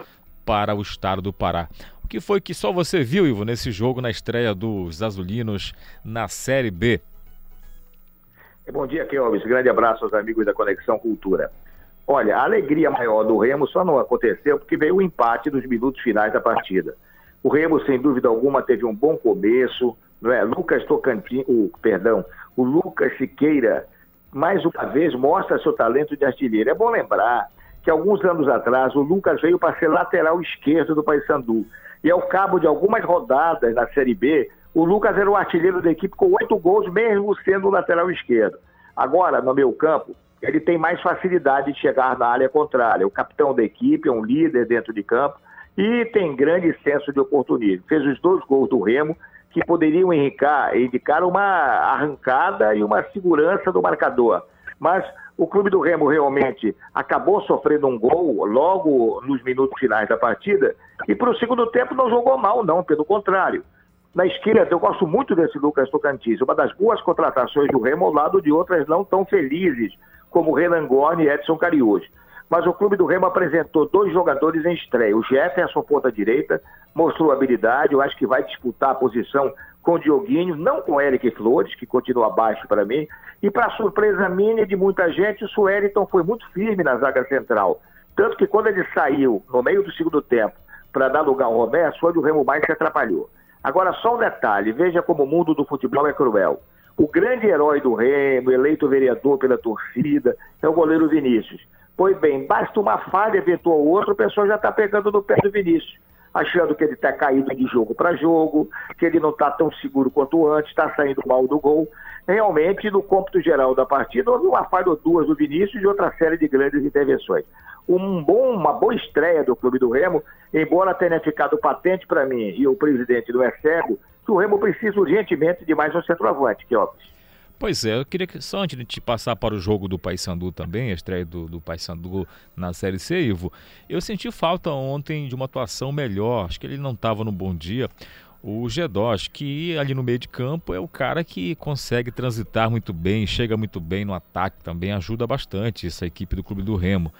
para o estado do Pará. O que foi que só você viu, Ivo, nesse jogo na estreia dos Azulinos na Série B? Bom dia, Kelvis. Grande abraço aos amigos da Conexão Cultura. Olha, a alegria maior do Remo só não aconteceu porque veio o empate dos minutos finais da partida. O Remo, sem dúvida alguma, teve um bom começo, não é? Lucas Tocantins, o, perdão, o Lucas Siqueira, mais uma vez, mostra seu talento de artilheiro. É bom lembrar que alguns anos atrás o Lucas veio para ser lateral esquerdo do Paysandu e ao cabo de algumas rodadas na Série B, o Lucas era o artilheiro da equipe com oito gols, mesmo sendo lateral esquerdo. Agora, no meu campo, ele tem mais facilidade de chegar na área contrária. O capitão da equipe é um líder dentro de campo e tem grande senso de oportunismo. Fez os dois gols do Remo que poderiam indicar, indicar uma arrancada e uma segurança do marcador. Mas o clube do Remo realmente acabou sofrendo um gol logo nos minutos finais da partida e para o segundo tempo não jogou mal, não, pelo contrário. Na esquerda, eu gosto muito desse Lucas Tocantins, uma das boas contratações do Remo ao lado de outras não tão felizes, como Renan Gorne e Edson Cariús. Mas o clube do Remo apresentou dois jogadores em estreia. O Jefferson, ponta direita, mostrou habilidade, eu acho que vai disputar a posição com o Dioguinho, não com Eric Flores, que continua abaixo para mim. E para surpresa minha e de muita gente, o Sueliton foi muito firme na zaga central. Tanto que quando ele saiu no meio do segundo tempo para dar lugar ao Roberto, foi onde o Remo mais se atrapalhou. Agora, só um detalhe: veja como o mundo do futebol é cruel. O grande herói do Remo, eleito vereador pela torcida, é o goleiro Vinícius. Pois bem, basta uma falha eventual ou outra, o pessoal já está pegando no pé do Vinícius achando que ele está caído de jogo para jogo, que ele não está tão seguro quanto antes, está saindo mal do gol. Realmente, no cômputo geral da partida, houve uma falha ou duas do Vinícius e outra série de grandes intervenções. Um bom, uma boa estreia do Clube do Remo, embora tenha ficado patente para mim e o presidente do ESEGO, que o Remo precisa urgentemente de mais um centroavante, que é óbvio. Pois é, eu queria que só antes de te passar para o jogo do Paysandu também, a estreia do, do Paysandu na Série C, Ivo, eu senti falta ontem de uma atuação melhor, acho que ele não estava no bom dia, o Gedos, que ali no meio de campo é o cara que consegue transitar muito bem, chega muito bem no ataque também, ajuda bastante essa equipe do Clube do Remo.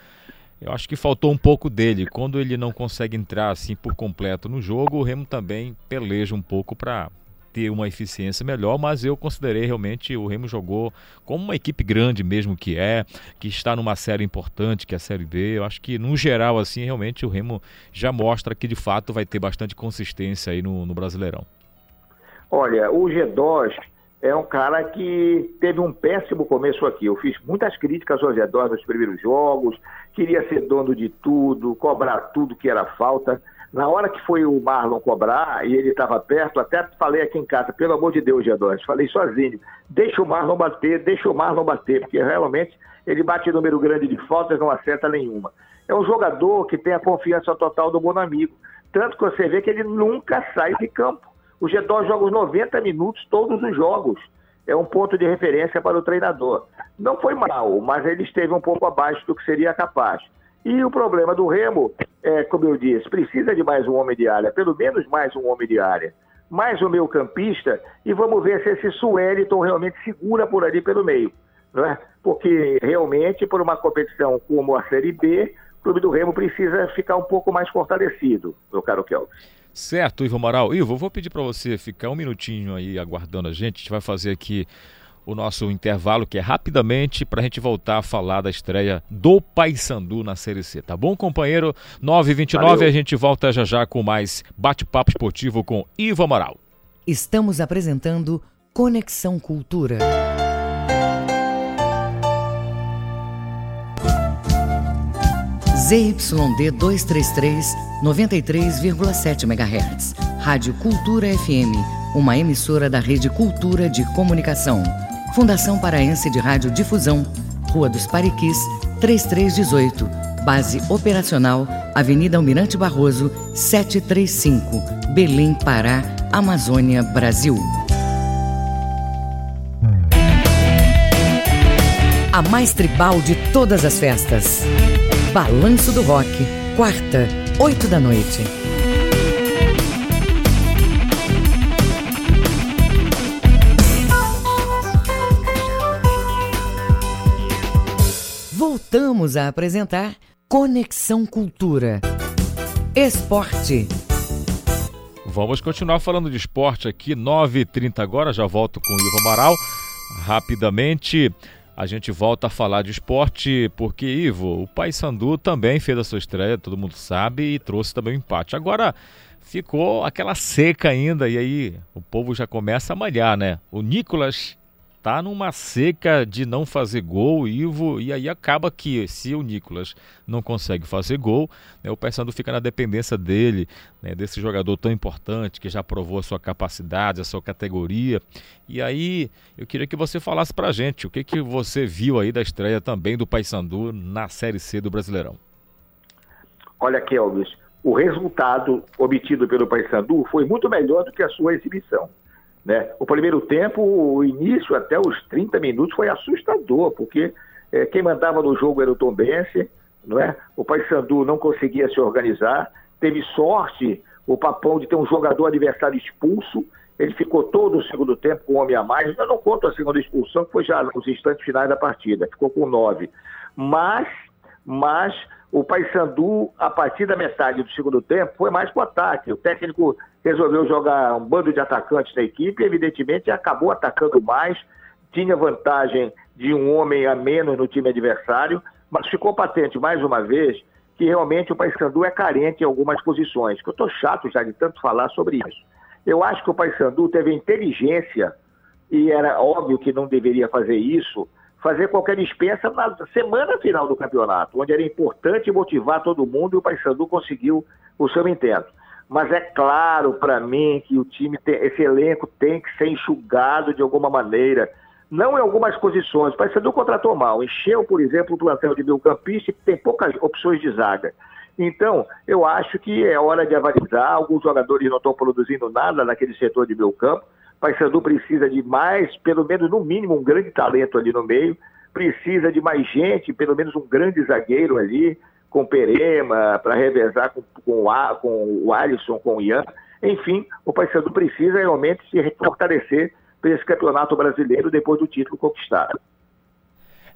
Eu acho que faltou um pouco dele. Quando ele não consegue entrar assim por completo no jogo, o Remo também peleja um pouco para ter uma eficiência melhor, mas eu considerei realmente o Remo jogou como uma equipe grande mesmo que é, que está numa série importante, que é a Série B. Eu acho que, no geral, assim, realmente o Remo já mostra que de fato vai ter bastante consistência aí no, no Brasileirão. Olha, o G2 é um cara que teve um péssimo começo aqui. Eu fiz muitas críticas ao G2 nos primeiros jogos, queria ser dono de tudo, cobrar tudo que era falta. Na hora que foi o Marlon cobrar e ele estava perto, até falei aqui em casa, pelo amor de Deus, G2, falei sozinho, deixa o Marlon bater, deixa o Marlon bater, porque realmente ele bate número grande de faltas, não acerta nenhuma. É um jogador que tem a confiança total do bom amigo, tanto que você vê que ele nunca sai de campo. O G2 joga os 90 minutos todos os jogos. É um ponto de referência para o treinador. Não foi mal, mas ele esteve um pouco abaixo do que seria capaz. E o problema do Remo, é, como eu disse, precisa de mais um homem de área, pelo menos mais um homem de área. Mais um meio campista e vamos ver se esse Sueliton realmente segura por ali pelo meio. Não é? Porque realmente, por uma competição como a Série B, o Clube do Remo precisa ficar um pouco mais fortalecido, meu caro Kelvin. Certo, Ivo Moral. Ivo, vou pedir para você ficar um minutinho aí aguardando a gente. A gente vai fazer aqui o nosso intervalo, que é rapidamente, para a gente voltar a falar da estreia do Paysandu na Série C. Tá bom, companheiro? 9h29, a gente volta já já com mais bate-papo esportivo com Ivo Amaral. Estamos apresentando Conexão Cultura. ZYD 233, 93,7 MHz. Rádio Cultura FM uma emissora da Rede Cultura de Comunicação. Fundação Paraense de Rádio Difusão, Rua dos Pariquis, 3318. Base operacional, Avenida Almirante Barroso, 735, Belém, Pará, Amazônia, Brasil. A mais tribal de todas as festas. Balanço do Rock, quarta, 8 da noite. Voltamos a apresentar Conexão Cultura. Esporte. Vamos continuar falando de esporte aqui, 9h30 agora, já volto com o Ivo Amaral. Rapidamente, a gente volta a falar de esporte, porque, Ivo, o Paysandu também fez a sua estreia, todo mundo sabe, e trouxe também um empate. Agora, ficou aquela seca ainda, e aí o povo já começa a malhar, né? O Nicolas tá numa seca de não fazer gol, Ivo, e aí acaba que se o Nicolas não consegue fazer gol, né, o Paysandu fica na dependência dele, né, desse jogador tão importante que já provou a sua capacidade, a sua categoria. E aí eu queria que você falasse pra gente o que, que você viu aí da estreia também do Paysandu na Série C do Brasileirão. Olha, Kelvis, o resultado obtido pelo Paysandu foi muito melhor do que a sua exibição. Né? O primeiro tempo, o início até os 30 minutos foi assustador, porque é, quem mandava no jogo era o Tom Bense, não é? o Paysandu não conseguia se organizar, teve sorte o Papão de ter um jogador adversário expulso, ele ficou todo o segundo tempo com um homem a mais, eu não conto a segunda expulsão, que foi já nos instantes finais da partida, ficou com nove. Mas, mas o Paysandu, a partir da metade do segundo tempo, foi mais para o ataque. O técnico resolveu jogar um bando de atacantes na equipe, e evidentemente acabou atacando mais, tinha vantagem de um homem a menos no time adversário, mas ficou patente mais uma vez que realmente o Paysandu é carente em algumas posições, que eu estou chato já de tanto falar sobre isso. Eu acho que o Paysandu teve inteligência, e era óbvio que não deveria fazer isso, fazer qualquer dispensa na semana final do campeonato, onde era importante motivar todo mundo e o Paysandu conseguiu o seu intento. Mas é claro para mim que o time, tem, esse elenco tem que ser enxugado de alguma maneira. Não em algumas posições. O Paysandu contratou mal. Encheu, por exemplo, o plantel de meio campista que tem poucas opções de zaga. Então, eu acho que é hora de avalizar. Alguns jogadores não estão produzindo nada naquele setor de meio campo. Paysandu precisa de mais, pelo menos no mínimo, um grande talento ali no meio. Precisa de mais gente, pelo menos um grande zagueiro ali, com Perema, para revezar com, com, com o Alisson, com o Ian. Enfim, o Paysandu precisa realmente se fortalecer para esse campeonato brasileiro depois do título conquistado.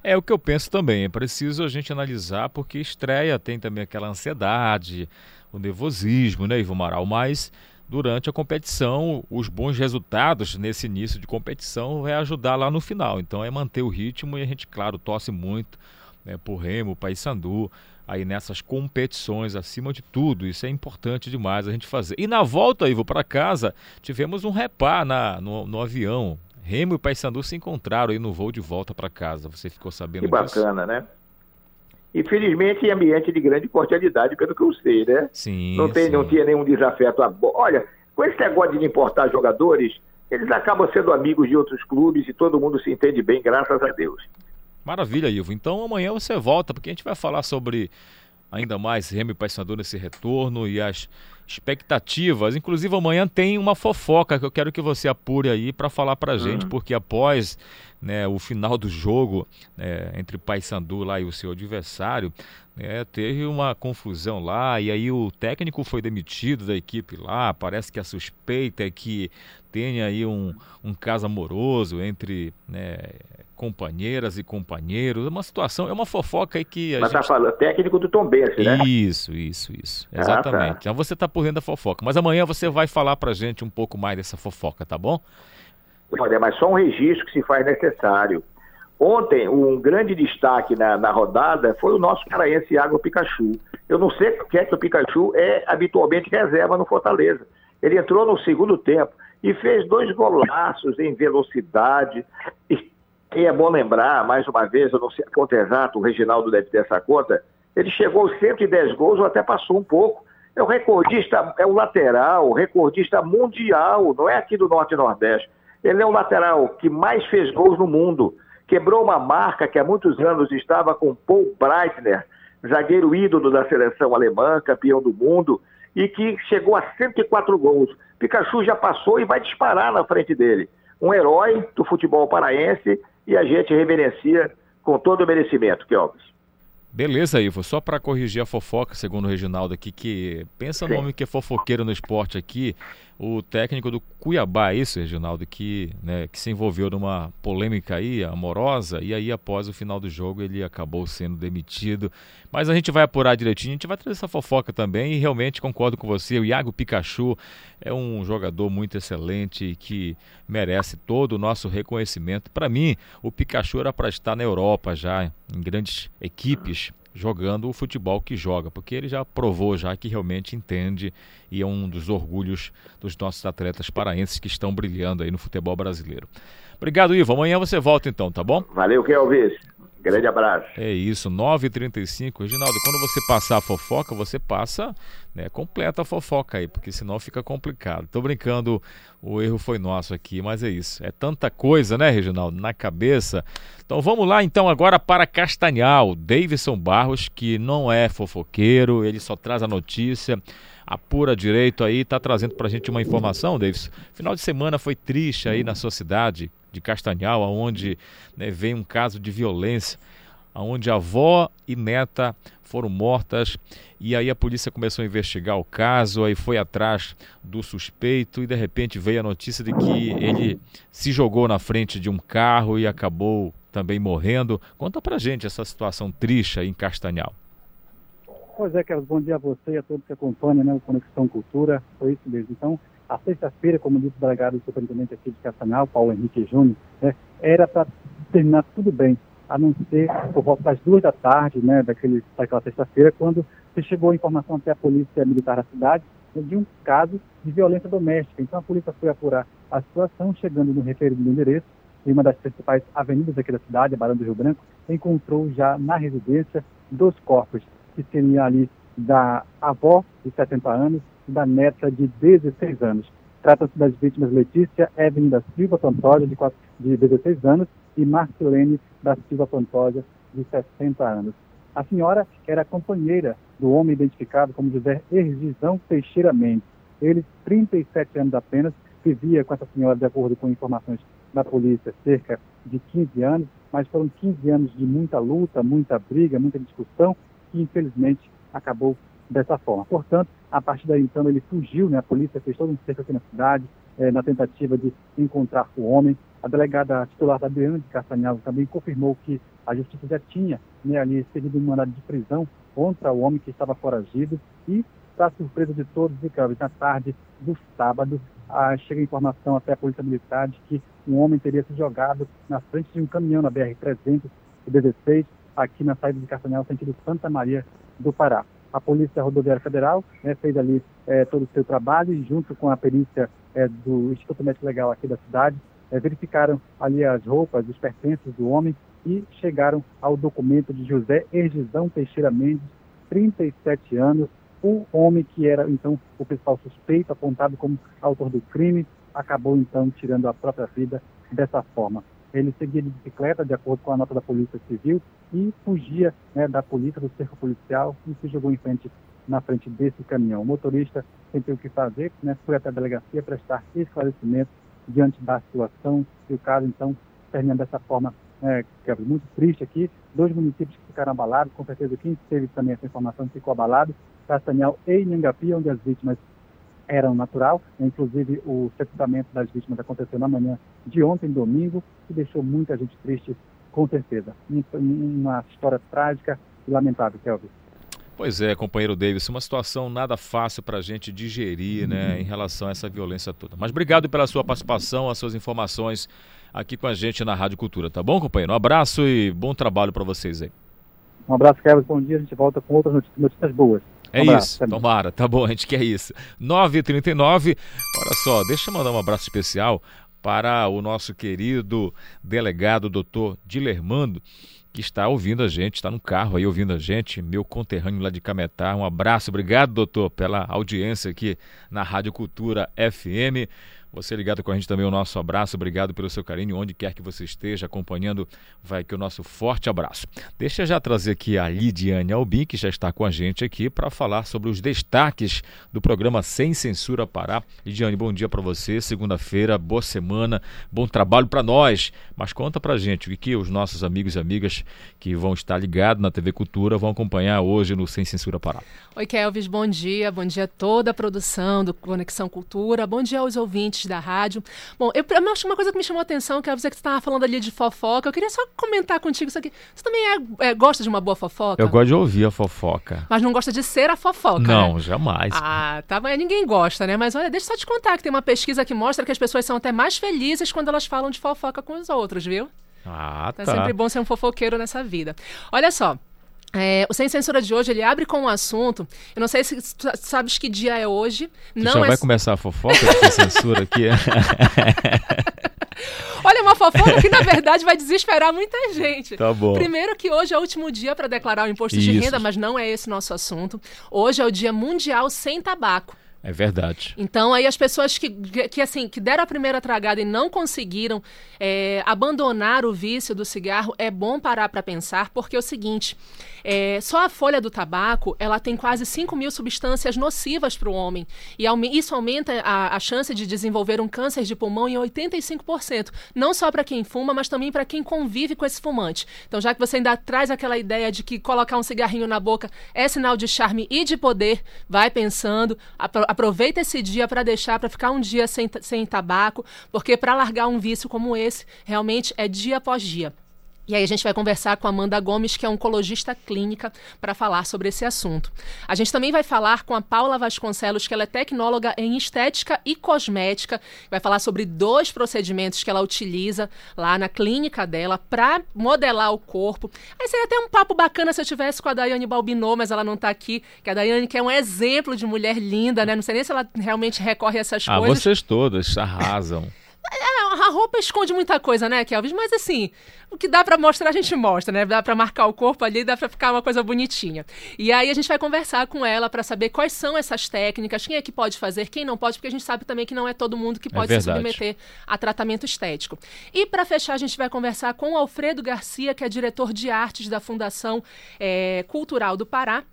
É o que eu penso também. É preciso a gente analisar, porque estreia tem também aquela ansiedade, o nervosismo, né, Ivo Maral? Mas durante a competição, os bons resultados nesse início de competição vai ajudar lá no final. Então é manter o ritmo e a gente, claro, torce muito né, por Remo, Paysandu, aí nessas competições acima de tudo. Isso é importante demais a gente fazer. E na volta, Ivo, para casa, tivemos um repá na, no, no avião. Remo e Paysandu se encontraram aí no voo de volta para casa. Você ficou sabendo que disso? Que bacana, né? Infelizmente, em ambiente de grande cordialidade, pelo que eu sei, né? Sim. Não, tem, sim. não tinha nenhum desafeto. Olha, com esse negócio de importar jogadores, eles acabam sendo amigos de outros clubes e todo mundo se entende bem, graças a Deus. Maravilha, Ivo. Então amanhã você volta, porque a gente vai falar sobre ainda mais Remy e Paysandu nesse retorno e as expectativas. Inclusive amanhã tem uma fofoca que eu quero que você apure aí para falar pra gente, Uhum. porque após né, o final do jogo né, entre Paysandu lá e o seu adversário, né, teve uma confusão lá e aí o técnico foi demitido da equipe lá. Parece que a suspeita é que tenha aí um, um caso amoroso entre né, companheiras e companheiros. É uma situação, é uma fofoca aí que a Mas gente tá falando técnico do Tom Benz, né? isso, isso, isso. Ah, Exatamente. tá. Então você está por dentro da fofoca. Mas amanhã você vai falar pra gente um pouco mais dessa fofoca, tá bom? Olha, mas só um registro que se faz necessário. Ontem, um grande destaque na, na rodada foi o nosso paraense Iago Pikachu. Eu não sei porque é que o Pikachu é habitualmente reserva no Fortaleza. Ele entrou no segundo tempo e fez dois golaços em velocidade. E, é bom lembrar, mais uma vez, eu não sei a conta exata, o Reginaldo deve ter essa conta, ele chegou aos 110 gols ou até passou um pouco. É o recordista, é o lateral, recordista mundial, não é aqui do Norte e Nordeste. Ele é o lateral que mais fez gols no mundo. Quebrou uma marca que há muitos anos estava com Paul Breitner, zagueiro ídolo da seleção alemã, campeão do mundo, e que chegou a 104 gols. Pikachu já passou e vai disparar na frente dele. Um herói do futebol paraense e a gente reverencia com todo o merecimento, Kelvis. Beleza, Ivo. Só para corrigir a fofoca, segundo o Reginaldo aqui, que pensa no homem que é fofoqueiro no esporte aqui, o técnico do Cuiabá, é isso, Reginaldo, que, né, que se envolveu numa polêmica aí, amorosa, e aí após o final do jogo ele acabou sendo demitido. Mas a gente vai apurar direitinho, a gente vai trazer essa fofoca também, e realmente concordo com você, o Iago Pikachu é um jogador muito excelente que merece todo o nosso reconhecimento. Para mim, o Pikachu era para estar na Europa já, em grandes equipes, jogando o futebol que joga, porque ele já provou já que realmente entende e é um dos orgulhos dos nossos atletas paraenses que estão brilhando aí no futebol brasileiro. Obrigado, Ivo. Amanhã você volta então, tá bom? Valeu, Kelvis. Grande abraço. É isso, 9h35. Reginaldo, quando você passar a fofoca, você passa, né, completa a fofoca aí, porque senão fica complicado. Tô brincando, o erro foi nosso aqui, mas é isso. É tanta coisa, né, Reginaldo, na cabeça. Então vamos lá então agora para Castanhal. Davidson Barros, que não é fofoqueiro, ele só traz a notícia apura direito aí, tá trazendo pra gente uma informação, Davis. Final de semana foi triste aí na sua cidade de Castanhal, onde né, vem um caso de violência, onde avó e neta foram mortas e aí a polícia começou a investigar o caso, aí foi atrás do suspeito e de repente veio a notícia de que ele se jogou na frente de um carro e acabou também morrendo. Conta pra gente essa situação triste aí em Castanhal. Pois é, Carlos, bom dia a você e a todos que acompanham né, o Conexão Cultura. Foi isso mesmo. Então, a sexta-feira, como disse o delegado do superintendente aqui de Castanhal, Paulo Henrique Júnior, né, era para terminar tudo bem, a não ser por volta das duas da tarde, né, daquele, daquela sexta-feira, quando se chegou a informação até a polícia militar da cidade né, de um caso de violência doméstica. Então a polícia foi apurar a situação, chegando no referido endereço, em uma das principais avenidas aqui da cidade, a Barão do Rio Branco, encontrou já na residência dois corpos, que seriam ali da avó de 70 anos da neta de 16 anos. Trata-se das vítimas Letícia Evelyn da Silva Pantoja, de, 4, de 16 anos, e Marcelene da Silva Pantoja, de 60 anos. A senhora era companheira do homem identificado como José Ergizão Teixeira Mendes. Ele, 37 anos apenas, vivia com essa senhora, de acordo com informações da polícia, cerca de 15 anos, mas foram 15 anos de muita luta, muita briga, muita discussão, que infelizmente acabou dessa forma. Portanto, a partir daí, então, ele fugiu, né? a polícia fez todo um cerco aqui na cidade, eh, na tentativa de encontrar o homem. A delegada titular da Adriana de Castanhal também confirmou que a justiça já tinha né, ali expedido um mandado de prisão contra o homem que estava foragido e, para surpresa de todos, Ricardo, na tarde do sábado, ah, chega a informação até a Polícia Militar de que um homem teria se jogado na frente de um caminhão na BR-316, aqui na saída de Castanhal, sentido Santa Maria do Pará a Polícia Rodoviária Federal né, fez ali é, todo o seu trabalho e junto com a perícia é, do Instituto Médico Legal aqui da cidade, é, verificaram ali as roupas, os pertences do homem e chegaram ao documento de José Ergizão Teixeira Mendes, 37 anos, o homem que era então o principal suspeito, apontado como autor do crime, acabou então tirando a própria vida dessa forma. Ele seguia de bicicleta, de acordo com a nota da Polícia Civil, e fugia né, da polícia, do cerco policial, e se jogou em frente, na frente desse caminhão. O motorista sem ter o que fazer, né, foi até a delegacia prestar esclarecimento diante da situação, e o caso, então, termina dessa forma, né, que é muito triste aqui. Dois municípios que ficaram abalados, com certeza quem teve também essa informação ficou abalado, Castanhal e Inhangapi, onde as vítimas eram natural. Inclusive, o sepultamento das vítimas aconteceu na manhã de ontem, domingo, e deixou muita gente triste, com certeza. Uma história trágica e lamentável, Kelvin. Pois é, companheiro Davis, uma situação nada fácil para a gente digerir né, em relação a essa violência toda. Mas obrigado pela sua participação, as suas informações aqui com a gente na Rádio Cultura, tá bom, companheiro? Um abraço e bom trabalho para vocês aí. Um abraço, Kevin. Bom dia. A gente volta com outras notícias boas. É um isso, tomara, tá bom, a gente quer isso. 9h39, olha só, deixa eu mandar um abraço especial para o nosso querido delegado doutor Dilermando, que está ouvindo a gente, está no carro aí ouvindo a gente, meu conterrâneo lá de Cametá. Um abraço, obrigado, doutor, pela audiência aqui na Rádio Cultura FM. Você ligado com a gente também, o nosso abraço, obrigado pelo seu carinho, onde quer que você esteja acompanhando, vai aqui o nosso forte abraço. Deixa eu já trazer aqui a Lidiane Albin, que já está com a gente aqui para falar sobre os destaques do programa Sem Censura Pará. Lidiane, bom dia para você, segunda-feira, boa semana, bom trabalho para nós. Mas conta para gente o que, que os nossos amigos e amigas que vão estar ligados na TV Cultura vão acompanhar hoje no Sem Censura Pará. Oi, Kelvis, bom dia, bom dia a toda a produção do Conexão Cultura, bom dia aos ouvintes da rádio. Bom, eu, eu acho uma coisa que me chamou a atenção, que é você que estava falando ali de fofoca. Eu queria só comentar contigo isso aqui. Você também é, é, gosta de uma boa fofoca? Eu gosto de ouvir a fofoca. Mas não gosta de ser a fofoca, Não, né? jamais. Ah, tá, mas ninguém gosta, né? Mas olha, deixa eu só te contar que tem uma pesquisa que mostra que as pessoas são até mais felizes quando elas falam de fofoca com os outros, viu? Ah, tá. É sempre bom ser um fofoqueiro nessa vida. Olha só. É, o Sem Censura de hoje, ele abre com um assunto. Eu não sei se tu sabes que dia é hoje. Tu não já é... vai começar a fofoca de censura aqui? Olha, uma fofoca que na verdade vai desesperar muita gente. Tá bom. Primeiro que hoje é o último dia para declarar o imposto de Isso. renda, mas não é esse nosso assunto. Hoje é o Dia Mundial Sem Tabaco. É verdade. Então, aí as pessoas que, que, assim, que deram a primeira tragada e não conseguiram é, abandonar o vício do cigarro, é bom parar para pensar, porque é o seguinte, é, só a folha do tabaco, ela tem quase 5 mil substâncias nocivas para o homem. E isso aumenta a, a chance de desenvolver um câncer de pulmão em 85%. Não só para quem fuma, mas também para quem convive com esse fumante. Então, já que você ainda traz aquela ideia de que colocar um cigarrinho na boca é sinal de charme e de poder, vai pensando, apro- aproveita esse dia para deixar, para ficar um dia sem, sem tabaco, porque para largar um vício como esse, realmente é dia após dia. E aí a gente vai conversar com a Amanda Gomes, que é oncologista clínica, para falar sobre esse assunto. A gente também vai falar com a Paula Vasconcelos, que ela é tecnóloga em estética e cosmética, vai falar sobre dois procedimentos que ela utiliza lá na clínica dela para modelar o corpo. Aí seria até um papo bacana se eu tivesse com a Daiane Balbinot, mas ela não está aqui, que a Daiane que é um exemplo de mulher linda, né? Não sei nem se ela realmente recorre a essas Ah, coisas. vocês todas arrasam. É, a roupa esconde muita coisa, né, Kelvis? Mas assim, o que dá pra mostrar, a gente mostra, né? Dá pra marcar o corpo ali, dá pra ficar uma coisa bonitinha. E aí a gente vai conversar com ela pra saber quais são essas técnicas, quem é que pode fazer, quem não pode, porque a gente sabe também que não é todo mundo que É pode se verdade. submeter a tratamento estético. E pra fechar, a gente vai conversar com o Alfredo Garcia, que é diretor de artes da Fundação eh, Cultural do Pará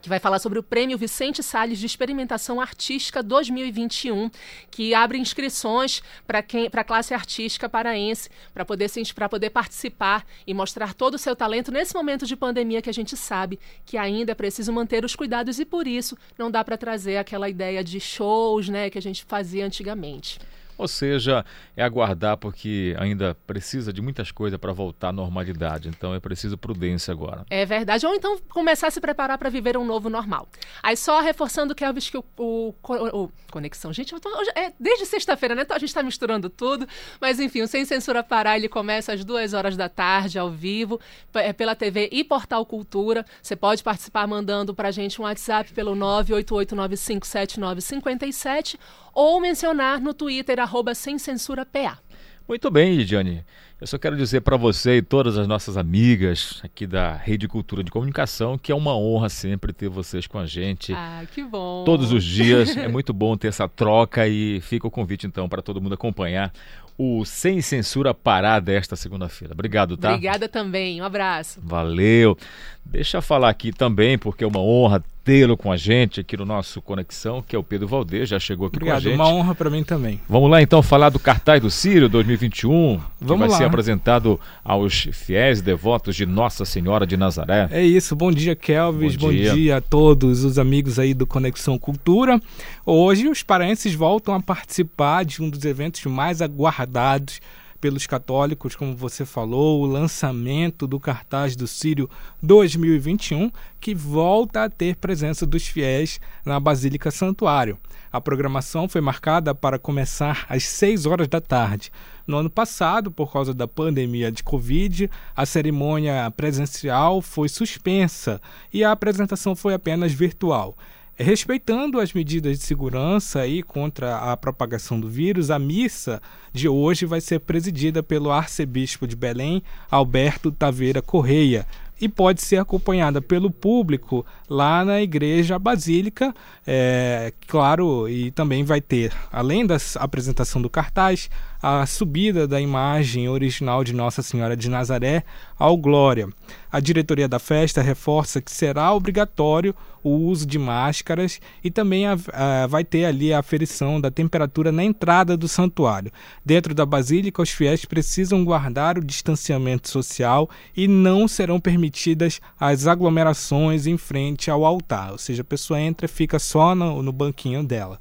que vai falar sobre o Prêmio Vicente Salles de Experimentação Artística 2021, que abre inscrições para quem para a classe artística paraense, para poder para poder participar e mostrar todo o seu talento nesse momento de pandemia que a gente sabe que ainda é preciso manter os cuidados e por isso não dá para trazer aquela ideia de shows, né, que a gente fazia antigamente. Ou seja, é aguardar porque ainda precisa de muitas coisas para voltar à normalidade. Então é preciso prudência agora. É verdade. Ou então começar a se preparar para viver um novo normal. Aí só reforçando, Kelvis, que o, o, o- Conexão. Gente, tô- é desde sexta-feira, né? Então a gente está misturando tudo. Mas enfim, o Sem Censura Pará, ele começa às duas horas da tarde, ao vivo, é, pela TV e Portal Cultura. Você pode participar mandando pra gente um WhatsApp pelo 988957957 ou mencionar no Twitter, arroba Sem Censura PA. Muito bem, Lidiane. Eu só quero dizer para você e todas as nossas amigas aqui da Rede Cultura de Comunicação que é uma honra sempre ter vocês com a gente. Ah, que bom. Todos os dias. É muito bom ter essa troca e fica o convite então para todo mundo acompanhar o Sem Censura Pará desta segunda-feira. Obrigado, tá? Obrigada também. Um abraço. Valeu. Deixa eu falar aqui também, porque é uma honra tê-lo com a gente aqui no nosso Conexão, que é o Pedro Valdez, já chegou aqui com a Obrigado, gente. uma honra para mim também. Vamos lá então falar do cartaz do Sírio 2021, que Vamos vai lá. ser apresentado aos fiéis devotos de Nossa Senhora de Nazaré. É isso, bom dia Kelvis, Bom bom, dia. dia. a todos os amigos aí do Conexão Cultura. Hoje os paraenses voltam a participar de um dos eventos mais aguardados pelos católicos, como você falou, o lançamento do cartaz do Sírio 2021, que volta a ter presença dos fiéis na Basílica Santuário. A programação foi marcada para começar às 6 horas da tarde. No ano passado, por causa da pandemia de Covid, a cerimônia presencial foi suspensa e a apresentação foi apenas virtual. Respeitando as medidas de segurança aí contra a propagação do vírus, a missa de hoje vai ser presidida pelo arcebispo de Belém, Alberto Taveira Correia, e pode ser acompanhada pelo público lá na igreja basílica, é, claro, e também vai ter, além da apresentação do cartaz, a subida da imagem original de Nossa Senhora de Nazaré ao Glória. A diretoria da festa reforça que será obrigatório o uso de máscaras e também a, a, vai ter ali a aferição da temperatura na entrada do santuário. Dentro da basílica, os fiéis precisam guardar o distanciamento social e não serão permitidas as aglomerações em frente ao altar, ou seja, a pessoa entra e fica só no, no banquinho dela.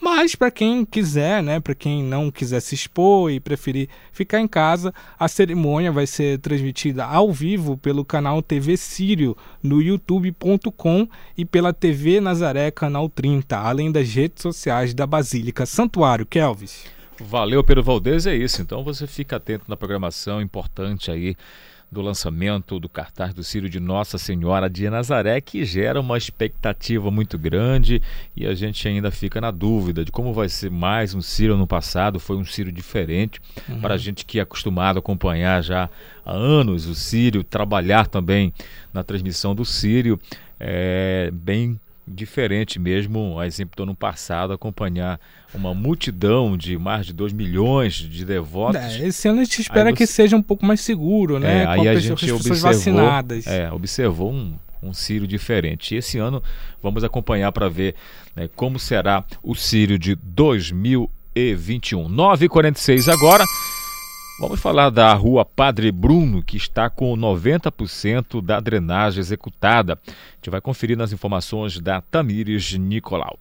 Mas para quem quiser, né, para quem não quiser se expor e preferir ficar em casa, a cerimônia vai ser transmitida ao vivo pelo canal TV Sírio no youtube.com e pela TV Nazaré canal 30, além das redes sociais da Basílica Santuário Kelvis. Valeu, Pedro Valdez, é isso. Então você fica atento na programação importante aí do lançamento do cartaz do Círio de Nossa Senhora de Nazaré, que gera uma expectativa muito grande e a gente ainda fica na dúvida de como vai ser mais um Círio no passado. Foi um Círio diferente uhum. para a gente que é acostumado a acompanhar já há anos o Círio, trabalhar também na transmissão do Círio. É bem diferente mesmo, a exemplo do ano passado, acompanhar uma multidão de mais de 2 milhões de devotos. É, esse ano a gente espera você... que seja um pouco mais seguro, né? É, aí a gente pessoas observou, vacinadas. É, observou um, um Sírio diferente. E esse ano vamos acompanhar para ver né, como será o Sírio de 2021. 9h46 agora. Vamos falar da rua Padre Bruno, que está com 90% da drenagem executada. A gente vai conferir nas informações da Tamires Nicolau.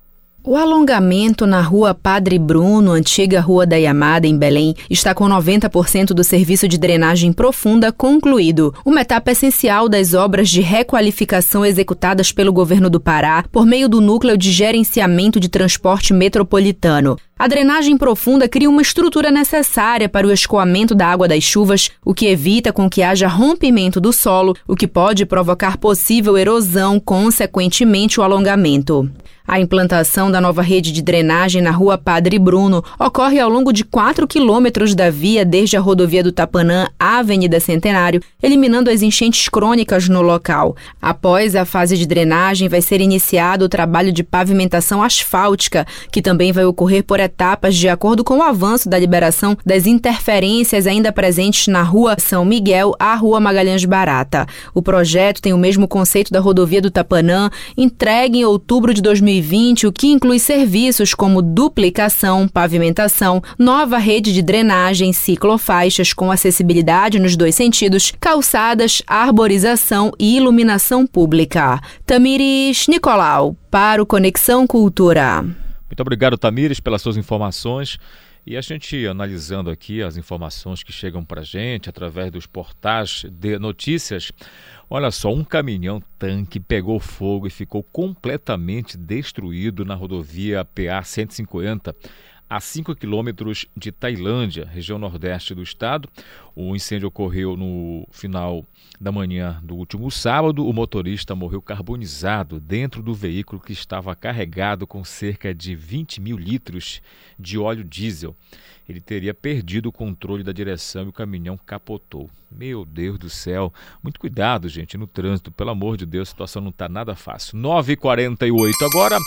O alongamento na rua Padre Bruno, antiga Rua da Yamada, em Belém, está com 90% do serviço de drenagem profunda concluído, uma etapa essencial das obras de requalificação executadas pelo governo do Pará por meio do Núcleo de Gerenciamento de Transporte Metropolitano. A drenagem profunda cria uma estrutura necessária para o escoamento da água das chuvas, o que evita com que haja rompimento do solo, o que pode provocar possível erosão, consequentemente o alongamento. A implantação da nova rede de drenagem na rua Padre Bruno ocorre ao longo de 4 quilômetros da via desde a rodovia do Tapanã à Avenida Centenário, eliminando as enchentes crônicas no local. Após a fase de drenagem, vai ser iniciado o trabalho de pavimentação asfáltica, que também vai ocorrer por etapas de acordo com o avanço da liberação das interferências ainda presentes na rua São Miguel à rua Magalhães Barata. O projeto tem o mesmo conceito da rodovia do Tapanã, entregue em outubro de 2020 2020, o que inclui serviços como duplicação, pavimentação, nova rede de drenagem, ciclofaixas com acessibilidade nos dois sentidos, calçadas, arborização e iluminação pública. Tamires Nicolau, para o Conexão Cultura. Muito obrigado, Tamires, pelas suas informações. E a gente analisando aqui as informações que chegam para a gente através dos portais de notícias, olha só, um caminhão tanque pegou fogo e ficou completamente destruído na rodovia PA 150 a 5 quilômetros de Tailândia, região nordeste do estado. O incêndio ocorreu no final da manhã do último sábado. O motorista morreu carbonizado dentro do veículo que estava carregado com cerca de 20 mil litros de óleo diesel. Ele teria perdido o controle da direção e o caminhão capotou. Meu Deus do céu. Muito cuidado, gente, no trânsito. Pelo amor de Deus, a situação não está nada fácil. 9h48 agora.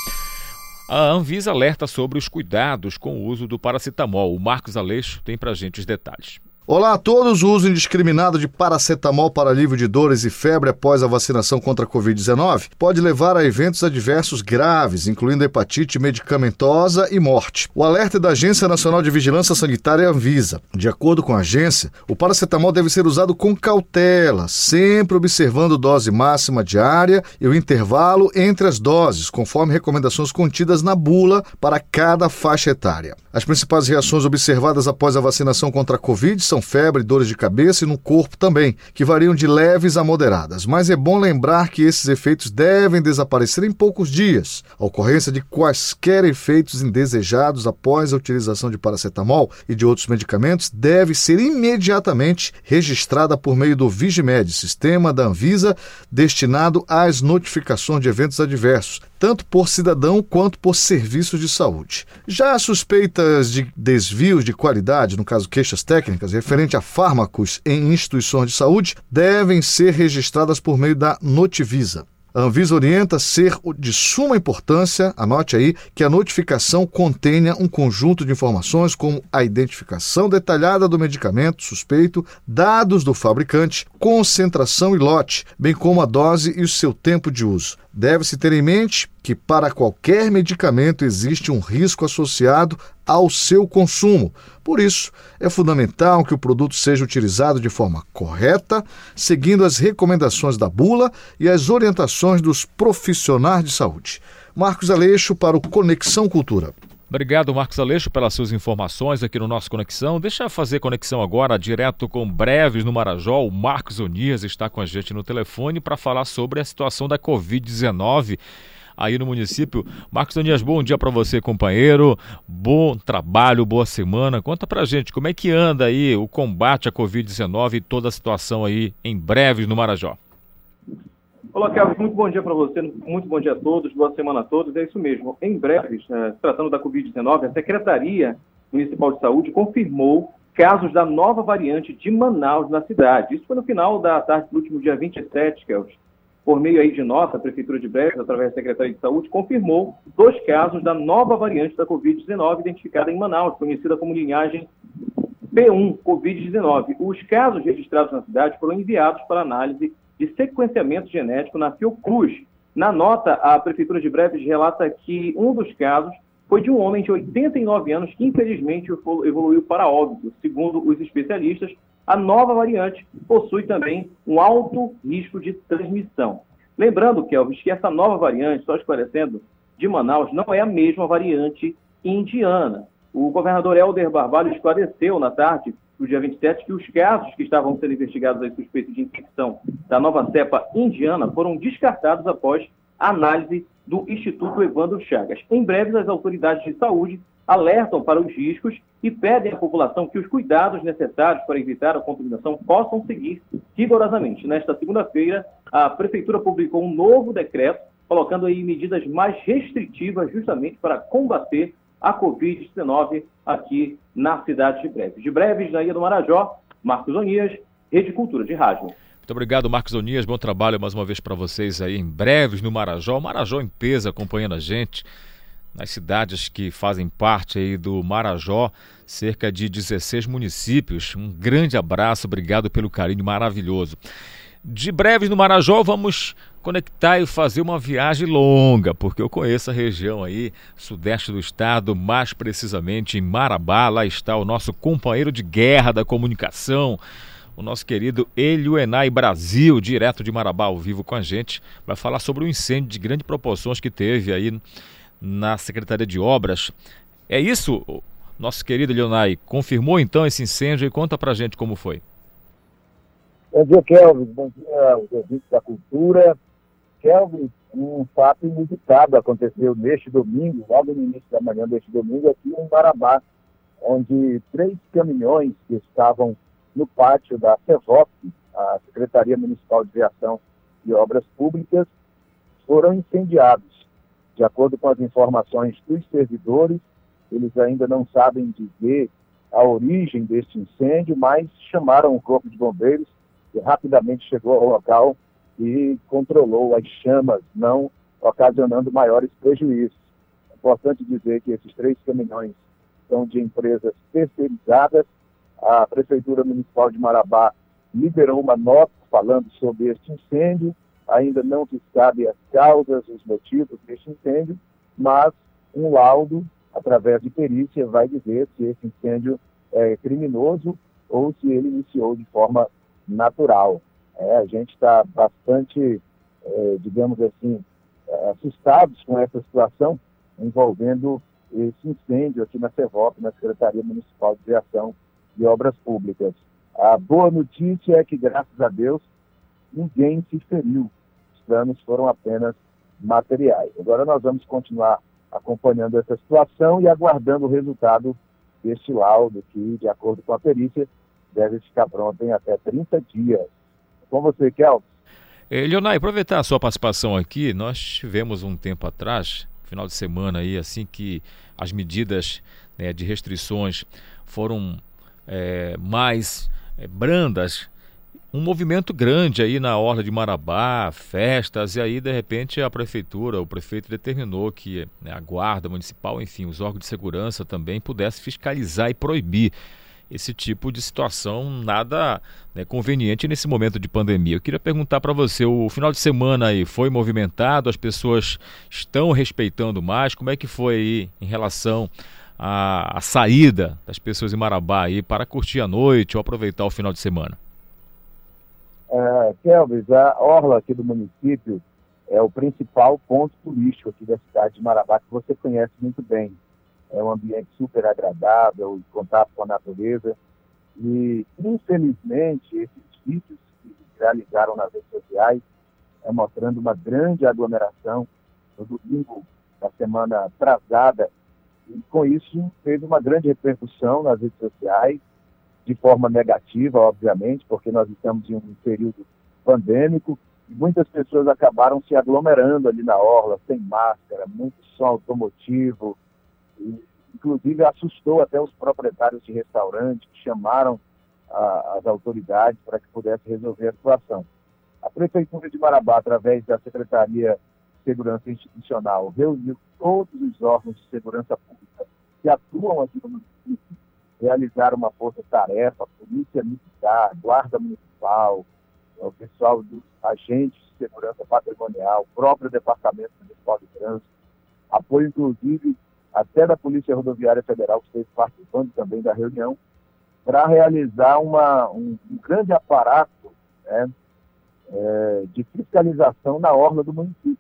A Anvisa alerta sobre os cuidados com o uso do paracetamol. O Marcos Aleixo tem para gente os detalhes. Olá a todos. O uso indiscriminado de paracetamol para alívio de dores e febre após a vacinação contra a Covid-19 pode levar a eventos adversos graves, incluindo hepatite medicamentosa e morte. O alerta é da Agência Nacional de Vigilância Sanitária Anvisa. De acordo com a agência, o paracetamol deve ser usado com cautela, sempre observando dose máxima diária e o intervalo entre as doses, conforme recomendações contidas na bula para cada faixa etária. As principais reações observadas após a vacinação contra a Covid são febre, dores de cabeça e no corpo também, que variam de leves a moderadas. Mas é bom lembrar que esses efeitos devem desaparecer em poucos dias. A ocorrência de quaisquer efeitos indesejados após a utilização de paracetamol e de outros medicamentos deve ser imediatamente registrada por meio do Vigimed, sistema da Anvisa destinado às notificações de eventos adversos tanto por cidadão quanto por serviços de saúde. Já suspeitas de desvios de qualidade, no caso queixas técnicas, referente a fármacos em instituições de saúde, devem ser registradas por meio da Notivisa. A Anvisa orienta ser de suma importância, anote aí, que a notificação contenha um conjunto de informações como a identificação detalhada do medicamento suspeito, dados do fabricante, concentração e lote, bem como a dose e o seu tempo de uso. Deve-se ter em mente que para qualquer medicamento existe um risco associado ao seu consumo. Por isso, é fundamental que o produto seja utilizado de forma correta, seguindo as recomendações da bula e as orientações dos profissionais de saúde. Marcos Aleixo para o Conexão Cultura. Obrigado, Marcos Aleixo, pelas suas informações aqui no nosso Conexão. Deixa eu fazer conexão agora direto com Breves no Marajó. O Marcos Onias está com a gente no telefone para falar sobre a situação da Covid-19 aí no município. Marcos Onias, bom dia para você, companheiro. Bom trabalho, boa semana. Conta pra gente como é que anda aí o combate à Covid-19 e toda a situação aí em Breves no Marajó. Olá, Kelvin, muito bom dia para você, muito bom dia a todos, boa semana a todos. É isso mesmo. Em breve, eh, tratando da Covid-19, a Secretaria Municipal de Saúde confirmou casos da nova variante de Manaus na cidade. Isso foi no final da tarde do último dia 27, Kelvin. Por meio aí de nota, a Prefeitura de Breves, através da Secretaria de Saúde, confirmou dois casos da nova variante da Covid-19 identificada em Manaus, conhecida como linhagem P1 Covid-19. Os casos registrados na cidade foram enviados para análise de sequenciamento genético na Fiocruz. Na nota, a Prefeitura de Breves relata que um dos casos foi de um homem de 89 anos que, infelizmente, evoluiu para óbito. Segundo os especialistas, a nova variante possui também um alto risco de transmissão. Lembrando, Kelvis, que essa nova variante, só esclarecendo, de Manaus, não é a mesma variante indiana. O governador Helder Barbalho esclareceu na tarde do dia 27 que os casos que estavam sendo investigados a suspeito de infecção da nova cepa indiana foram descartados após análise do Instituto Evandro Chagas. Em breve, as autoridades de saúde alertam para os riscos e pedem à população que os cuidados necessários para evitar a contaminação possam seguir rigorosamente. Nesta segunda-feira, a Prefeitura publicou um novo decreto colocando aí medidas mais restritivas justamente para combater a Covid-19 aqui na cidade de Breves. De Breves, na Ilha do Marajó, Marcos Onias, Rede Cultura de Rádio. Muito obrigado, Marcos Onias. Bom trabalho mais uma vez para vocês aí em Breves, no Marajó. Marajó em peso acompanhando a gente nas cidades que fazem parte aí do Marajó, cerca de 16 municípios. Um grande abraço, obrigado pelo carinho maravilhoso. De breves no Marajó, vamos conectar e fazer uma viagem longa, porque eu conheço a região aí, sudeste do estado, mais precisamente em Marabá. Lá está o nosso companheiro de guerra da comunicação, o nosso querido Elioenai Brasil, direto de Marabá, ao vivo com a gente. Vai falar sobre o um incêndio de grandes proporções que teve aí na Secretaria de Obras. É isso, nosso querido Leonai? Confirmou então esse incêndio e conta pra gente como foi. Bom dia, Kelvin. Bom dia aos ouvintes da cultura. Kelvin, um fato inusitado aconteceu neste domingo, logo no início da manhã deste domingo, aqui em Marabá, onde três caminhões que estavam no pátio da CEVOP, a Secretaria Municipal de Viação e Obras Públicas, foram incendiados. De acordo com as informações dos servidores, eles ainda não sabem dizer a origem deste incêndio, mas chamaram o Corpo de Bombeiros, rapidamente chegou ao local e controlou as chamas, não ocasionando maiores prejuízos. É importante dizer que esses três caminhões são de empresas terceirizadas. A Prefeitura Municipal de Marabá liberou uma nota falando sobre este incêndio ainda não se sabe as causas, os motivos deste incêndio, mas um laudo, através de perícia, vai dizer se esse incêndio é criminoso ou se ele iniciou de forma natural. É, a gente está bastante, é, digamos assim, é, assustados com essa situação envolvendo esse incêndio aqui na CEVOP, na Secretaria Municipal de Viação e Obras Públicas. A boa notícia é que, graças a Deus, ninguém se feriu danos foram apenas materiais. Agora nós vamos continuar acompanhando essa situação e aguardando o resultado deste laudo, que, de acordo com a perícia, deve ficar pronto em até 30 dias. Com você, Kelvin. Leonai, aproveitar a sua participação aqui, nós tivemos um tempo atrás, final de semana aí, assim que as medidas né, de restrições foram é, mais é, brandas, um movimento grande aí na orla de Marabá, festas, e aí de repente a prefeitura, o prefeito determinou que né, a guarda municipal, enfim, os órgãos de segurança também pudessem fiscalizar e proibir esse tipo de situação nada né, conveniente nesse momento de pandemia. Eu queria perguntar para você, o final de semana aí foi movimentado, as pessoas estão respeitando mais, como é que foi aí em relação à, à saída das pessoas em Marabá aí para curtir a noite ou aproveitar o final de semana? É, Kelvis, a orla aqui do município é o principal ponto turístico aqui da cidade de Marabá, que você conhece muito bem é um ambiente super agradável, contato com a natureza. E, infelizmente, esses vídeos que realizaram nas redes sociais é mostrando uma grande aglomeração no domingo da semana atrasada. E, com isso, teve uma grande repercussão nas redes sociais, de forma negativa, obviamente, porque nós estamos em um período pandêmico e muitas pessoas acabaram se aglomerando ali na orla, sem máscara, muito som automotivo, inclusive assustou até os proprietários de restaurantes que chamaram a, as autoridades para que pudesse resolver a situação. A Prefeitura de Marabá, através da Secretaria de Segurança Institucional, reuniu todos os órgãos de segurança pública que atuam aqui no município, realizaram uma força-tarefa, Polícia Militar, Guarda Municipal, o pessoal dos agentes de segurança patrimonial, próprio Departamento Municipal de Trânsito, apoio inclusive até da Polícia Rodoviária Federal, que esteve participando também da reunião, para realizar uma, um, um, grande aparato né, é, de fiscalização na orla do município,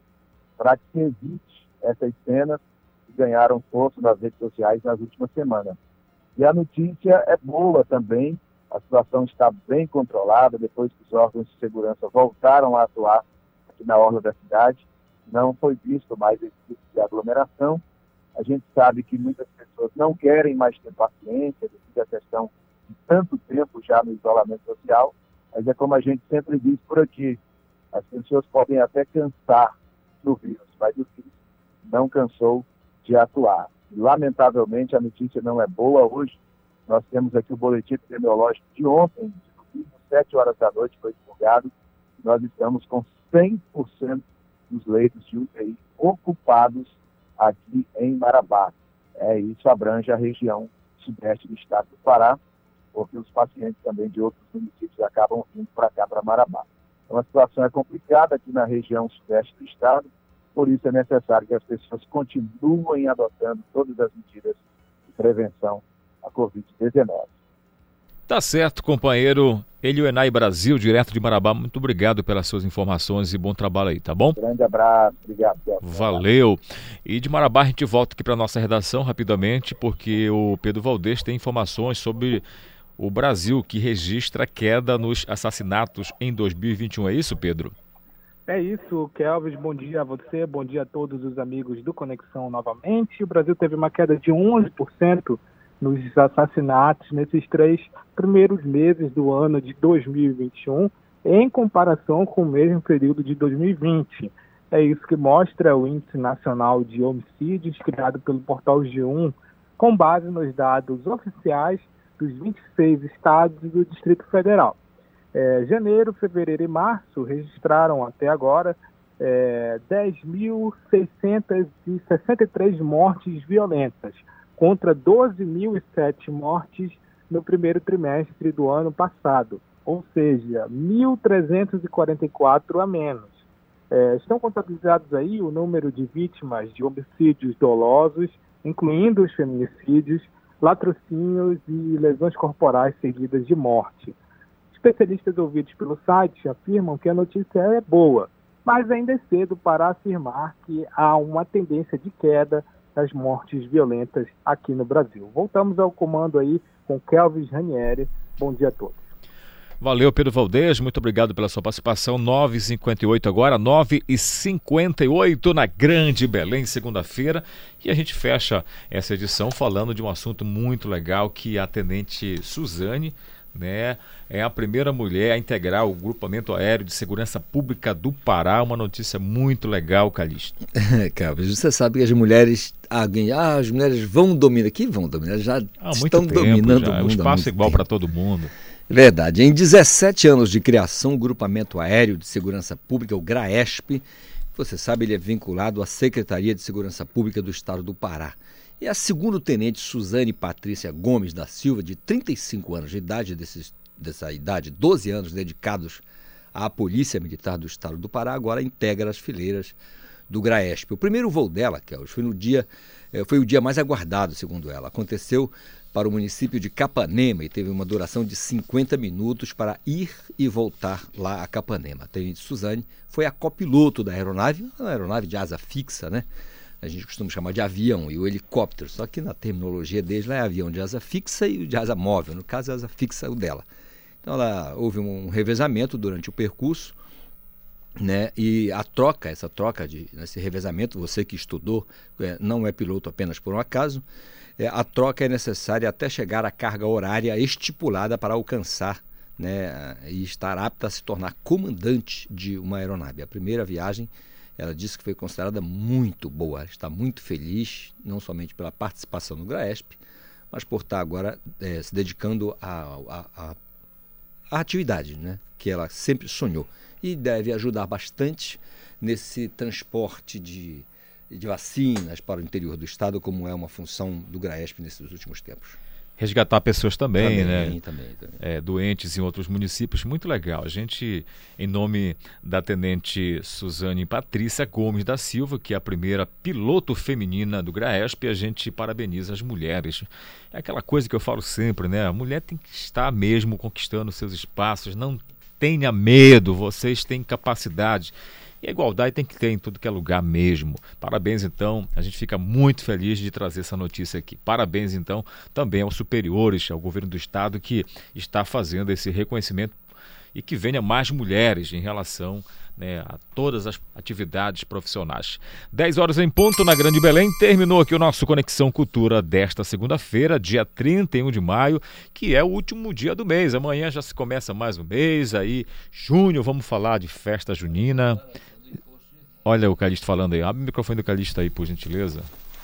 para que se evite essas cenas que ganharam força nas redes sociais nas últimas semanas. E a notícia é boa também, a situação está bem controlada, depois que os órgãos de segurança voltaram a atuar aqui na orla da cidade, não foi visto mais esse tipo de aglomeração, a gente sabe que muitas pessoas não querem mais ter paciência devido à questão de tanto tempo já no isolamento social, mas é como a gente sempre diz por aqui, as pessoas podem até cansar do vírus, mas o vírus não cansou de atuar. Lamentavelmente, a notícia não é boa hoje. Nós temos aqui o boletim epidemiológico de ontem, de domingo, 7 horas da noite, foi divulgado. Nós estamos com 100% dos leitos de UTI ocupados aqui em Marabá. É, isso abrange a região sudeste do estado do Pará, porque os pacientes também de outros municípios acabam indo para cá, para Marabá. Então a situação é complicada aqui na região sudeste do estado, por isso é necessário que as pessoas continuem adotando todas as medidas de prevenção à Covid-19. Tá certo, companheiro Elioenai Brasil, direto de Marabá. Muito obrigado pelas suas informações e bom trabalho aí, tá bom? Grande abraço, obrigado. Valeu. E de Marabá a gente volta aqui para nossa redação rapidamente, porque o Pedro Valdez tem informações sobre o Brasil que registra queda nos assassinatos em 2021. É isso, Pedro? É isso, Kelvis. Bom dia a você, bom dia a todos os amigos do Conexão novamente. O Brasil teve uma queda de 11% nos assassinatos nesses três primeiros meses do ano de 2021, em comparação com o mesmo período de 2020. É isso que mostra o Índice Nacional de Homicídios, criado pelo portal G1, com base nos dados oficiais dos 26 estados e do Distrito Federal. É, janeiro, fevereiro e março registraram até agora é, 10.663 mortes violentas, contra 12.007 mortes no primeiro trimestre do ano passado, ou seja, 1.344 a menos. É, estão contabilizados aí o número de vítimas de homicídios dolosos, incluindo os feminicídios, latrocínios e lesões corporais seguidas de morte. Especialistas ouvidos pelo site afirmam que a notícia é boa, mas ainda é cedo para afirmar que há uma tendência de queda das mortes violentas aqui no Brasil. Voltamos ao comando aí com Kelvis Ranieri. Bom dia a todos. Valeu, Pedro Valdez, muito obrigado pela sua participação. 9h58 agora, 9h58 na Grande Belém, segunda-feira. E a gente fecha essa edição falando de um assunto muito legal que a tenente Suzane né? É a primeira mulher a integrar o grupamento aéreo de segurança pública do Pará. Uma notícia muito legal, Calixto. Carlos, você sabe que as mulheres, alguém, ah, as mulheres vão dominar, que vão dominar, já Há estão muito tempo dominando já. o mundo. O espaço é igual para todo mundo. Verdade. Em 17 anos de criação, o Grupamento Aéreo de Segurança Pública, o GRAESP, você sabe, ele é vinculado à Secretaria de Segurança Pública do Estado do Pará. E a segundo-tenente Suzane Patrícia Gomes da Silva, de 35 anos de idade, desses, dessa idade, 12 anos dedicados à Polícia Militar do Estado do Pará, agora integra as fileiras do GRAESP. O primeiro voo dela, Kelvis, foi no dia, eh, foi o dia mais aguardado, segundo ela. Aconteceu para o município de Capanema e teve uma duração de 50 minutos para ir e voltar lá a Capanema. A tenente Suzane foi a copiloto da aeronave, uma aeronave de asa fixa, né? A gente costuma chamar de avião e o helicóptero, só que na terminologia deles lá é avião de asa fixa e de asa móvel. No caso, asa fixa é o dela. Então, ela, houve um revezamento durante o percurso né? E a troca, essa troca de esse revezamento, você que estudou, é, não é piloto apenas por um acaso, é, a troca é necessária até chegar à carga horária estipulada para alcançar, né? E estar apta a se tornar comandante de uma aeronave. A primeira viagem, ela disse que foi considerada muito boa, está muito feliz, não somente pela participação no GRAESP, mas por estar agora é, se dedicando à atividade, né? Que ela sempre sonhou e deve ajudar bastante nesse transporte de, de vacinas para o interior do estado, como é uma função do GRAESP nesses últimos tempos. Resgatar pessoas também, Também, né? também, também. É, doentes em outros municípios, muito legal. A gente, em nome da tenente Suzane Patrícia Gomes da Silva, que é a primeira piloto feminina do GRAESP, a gente parabeniza as mulheres. É aquela coisa que eu falo sempre, né? A mulher tem que estar mesmo conquistando seus espaços, não tenha medo, vocês têm capacidade. E a igualdade tem que ter em tudo que é lugar mesmo. Parabéns, então. A gente fica muito feliz de trazer essa notícia aqui. Parabéns, então, também aos superiores, ao governo do Estado, que está fazendo esse reconhecimento e que venha mais mulheres em relação né, a todas as atividades profissionais. 10 horas em ponto na Grande Belém. Terminou aqui o nosso Conexão Cultura desta segunda-feira, dia 31 de maio, que é o último dia do mês. Amanhã já se começa mais um mês, aí junho vamos falar de festa junina. Olha o Calixto falando aí. Abre o microfone do Calixto aí, por gentileza.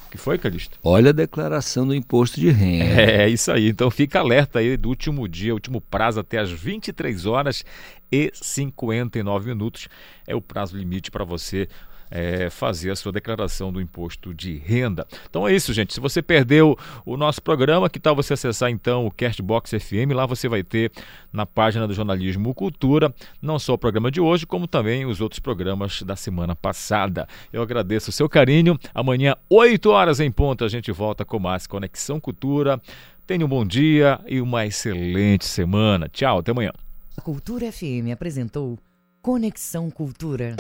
O que foi, Calixto? Olha a declaração do imposto de renda. É, isso aí. Então fica alerta aí do último dia, último prazo até as 23 horas e 59 minutos. É o prazo limite para você é, fazer a sua declaração do imposto de renda. Então é isso, gente. Se você perdeu o nosso programa, que tal você acessar então o Castbox FM? Lá você vai ter na página do Jornalismo Cultura, não só o programa de hoje, como também os outros programas da semana passada. Eu agradeço o seu carinho. Amanhã, 8 horas em ponto, a gente volta com mais Conexão Cultura. Tenha um bom dia e uma excelente semana. Tchau, até amanhã. A Cultura FM apresentou Conexão Cultura.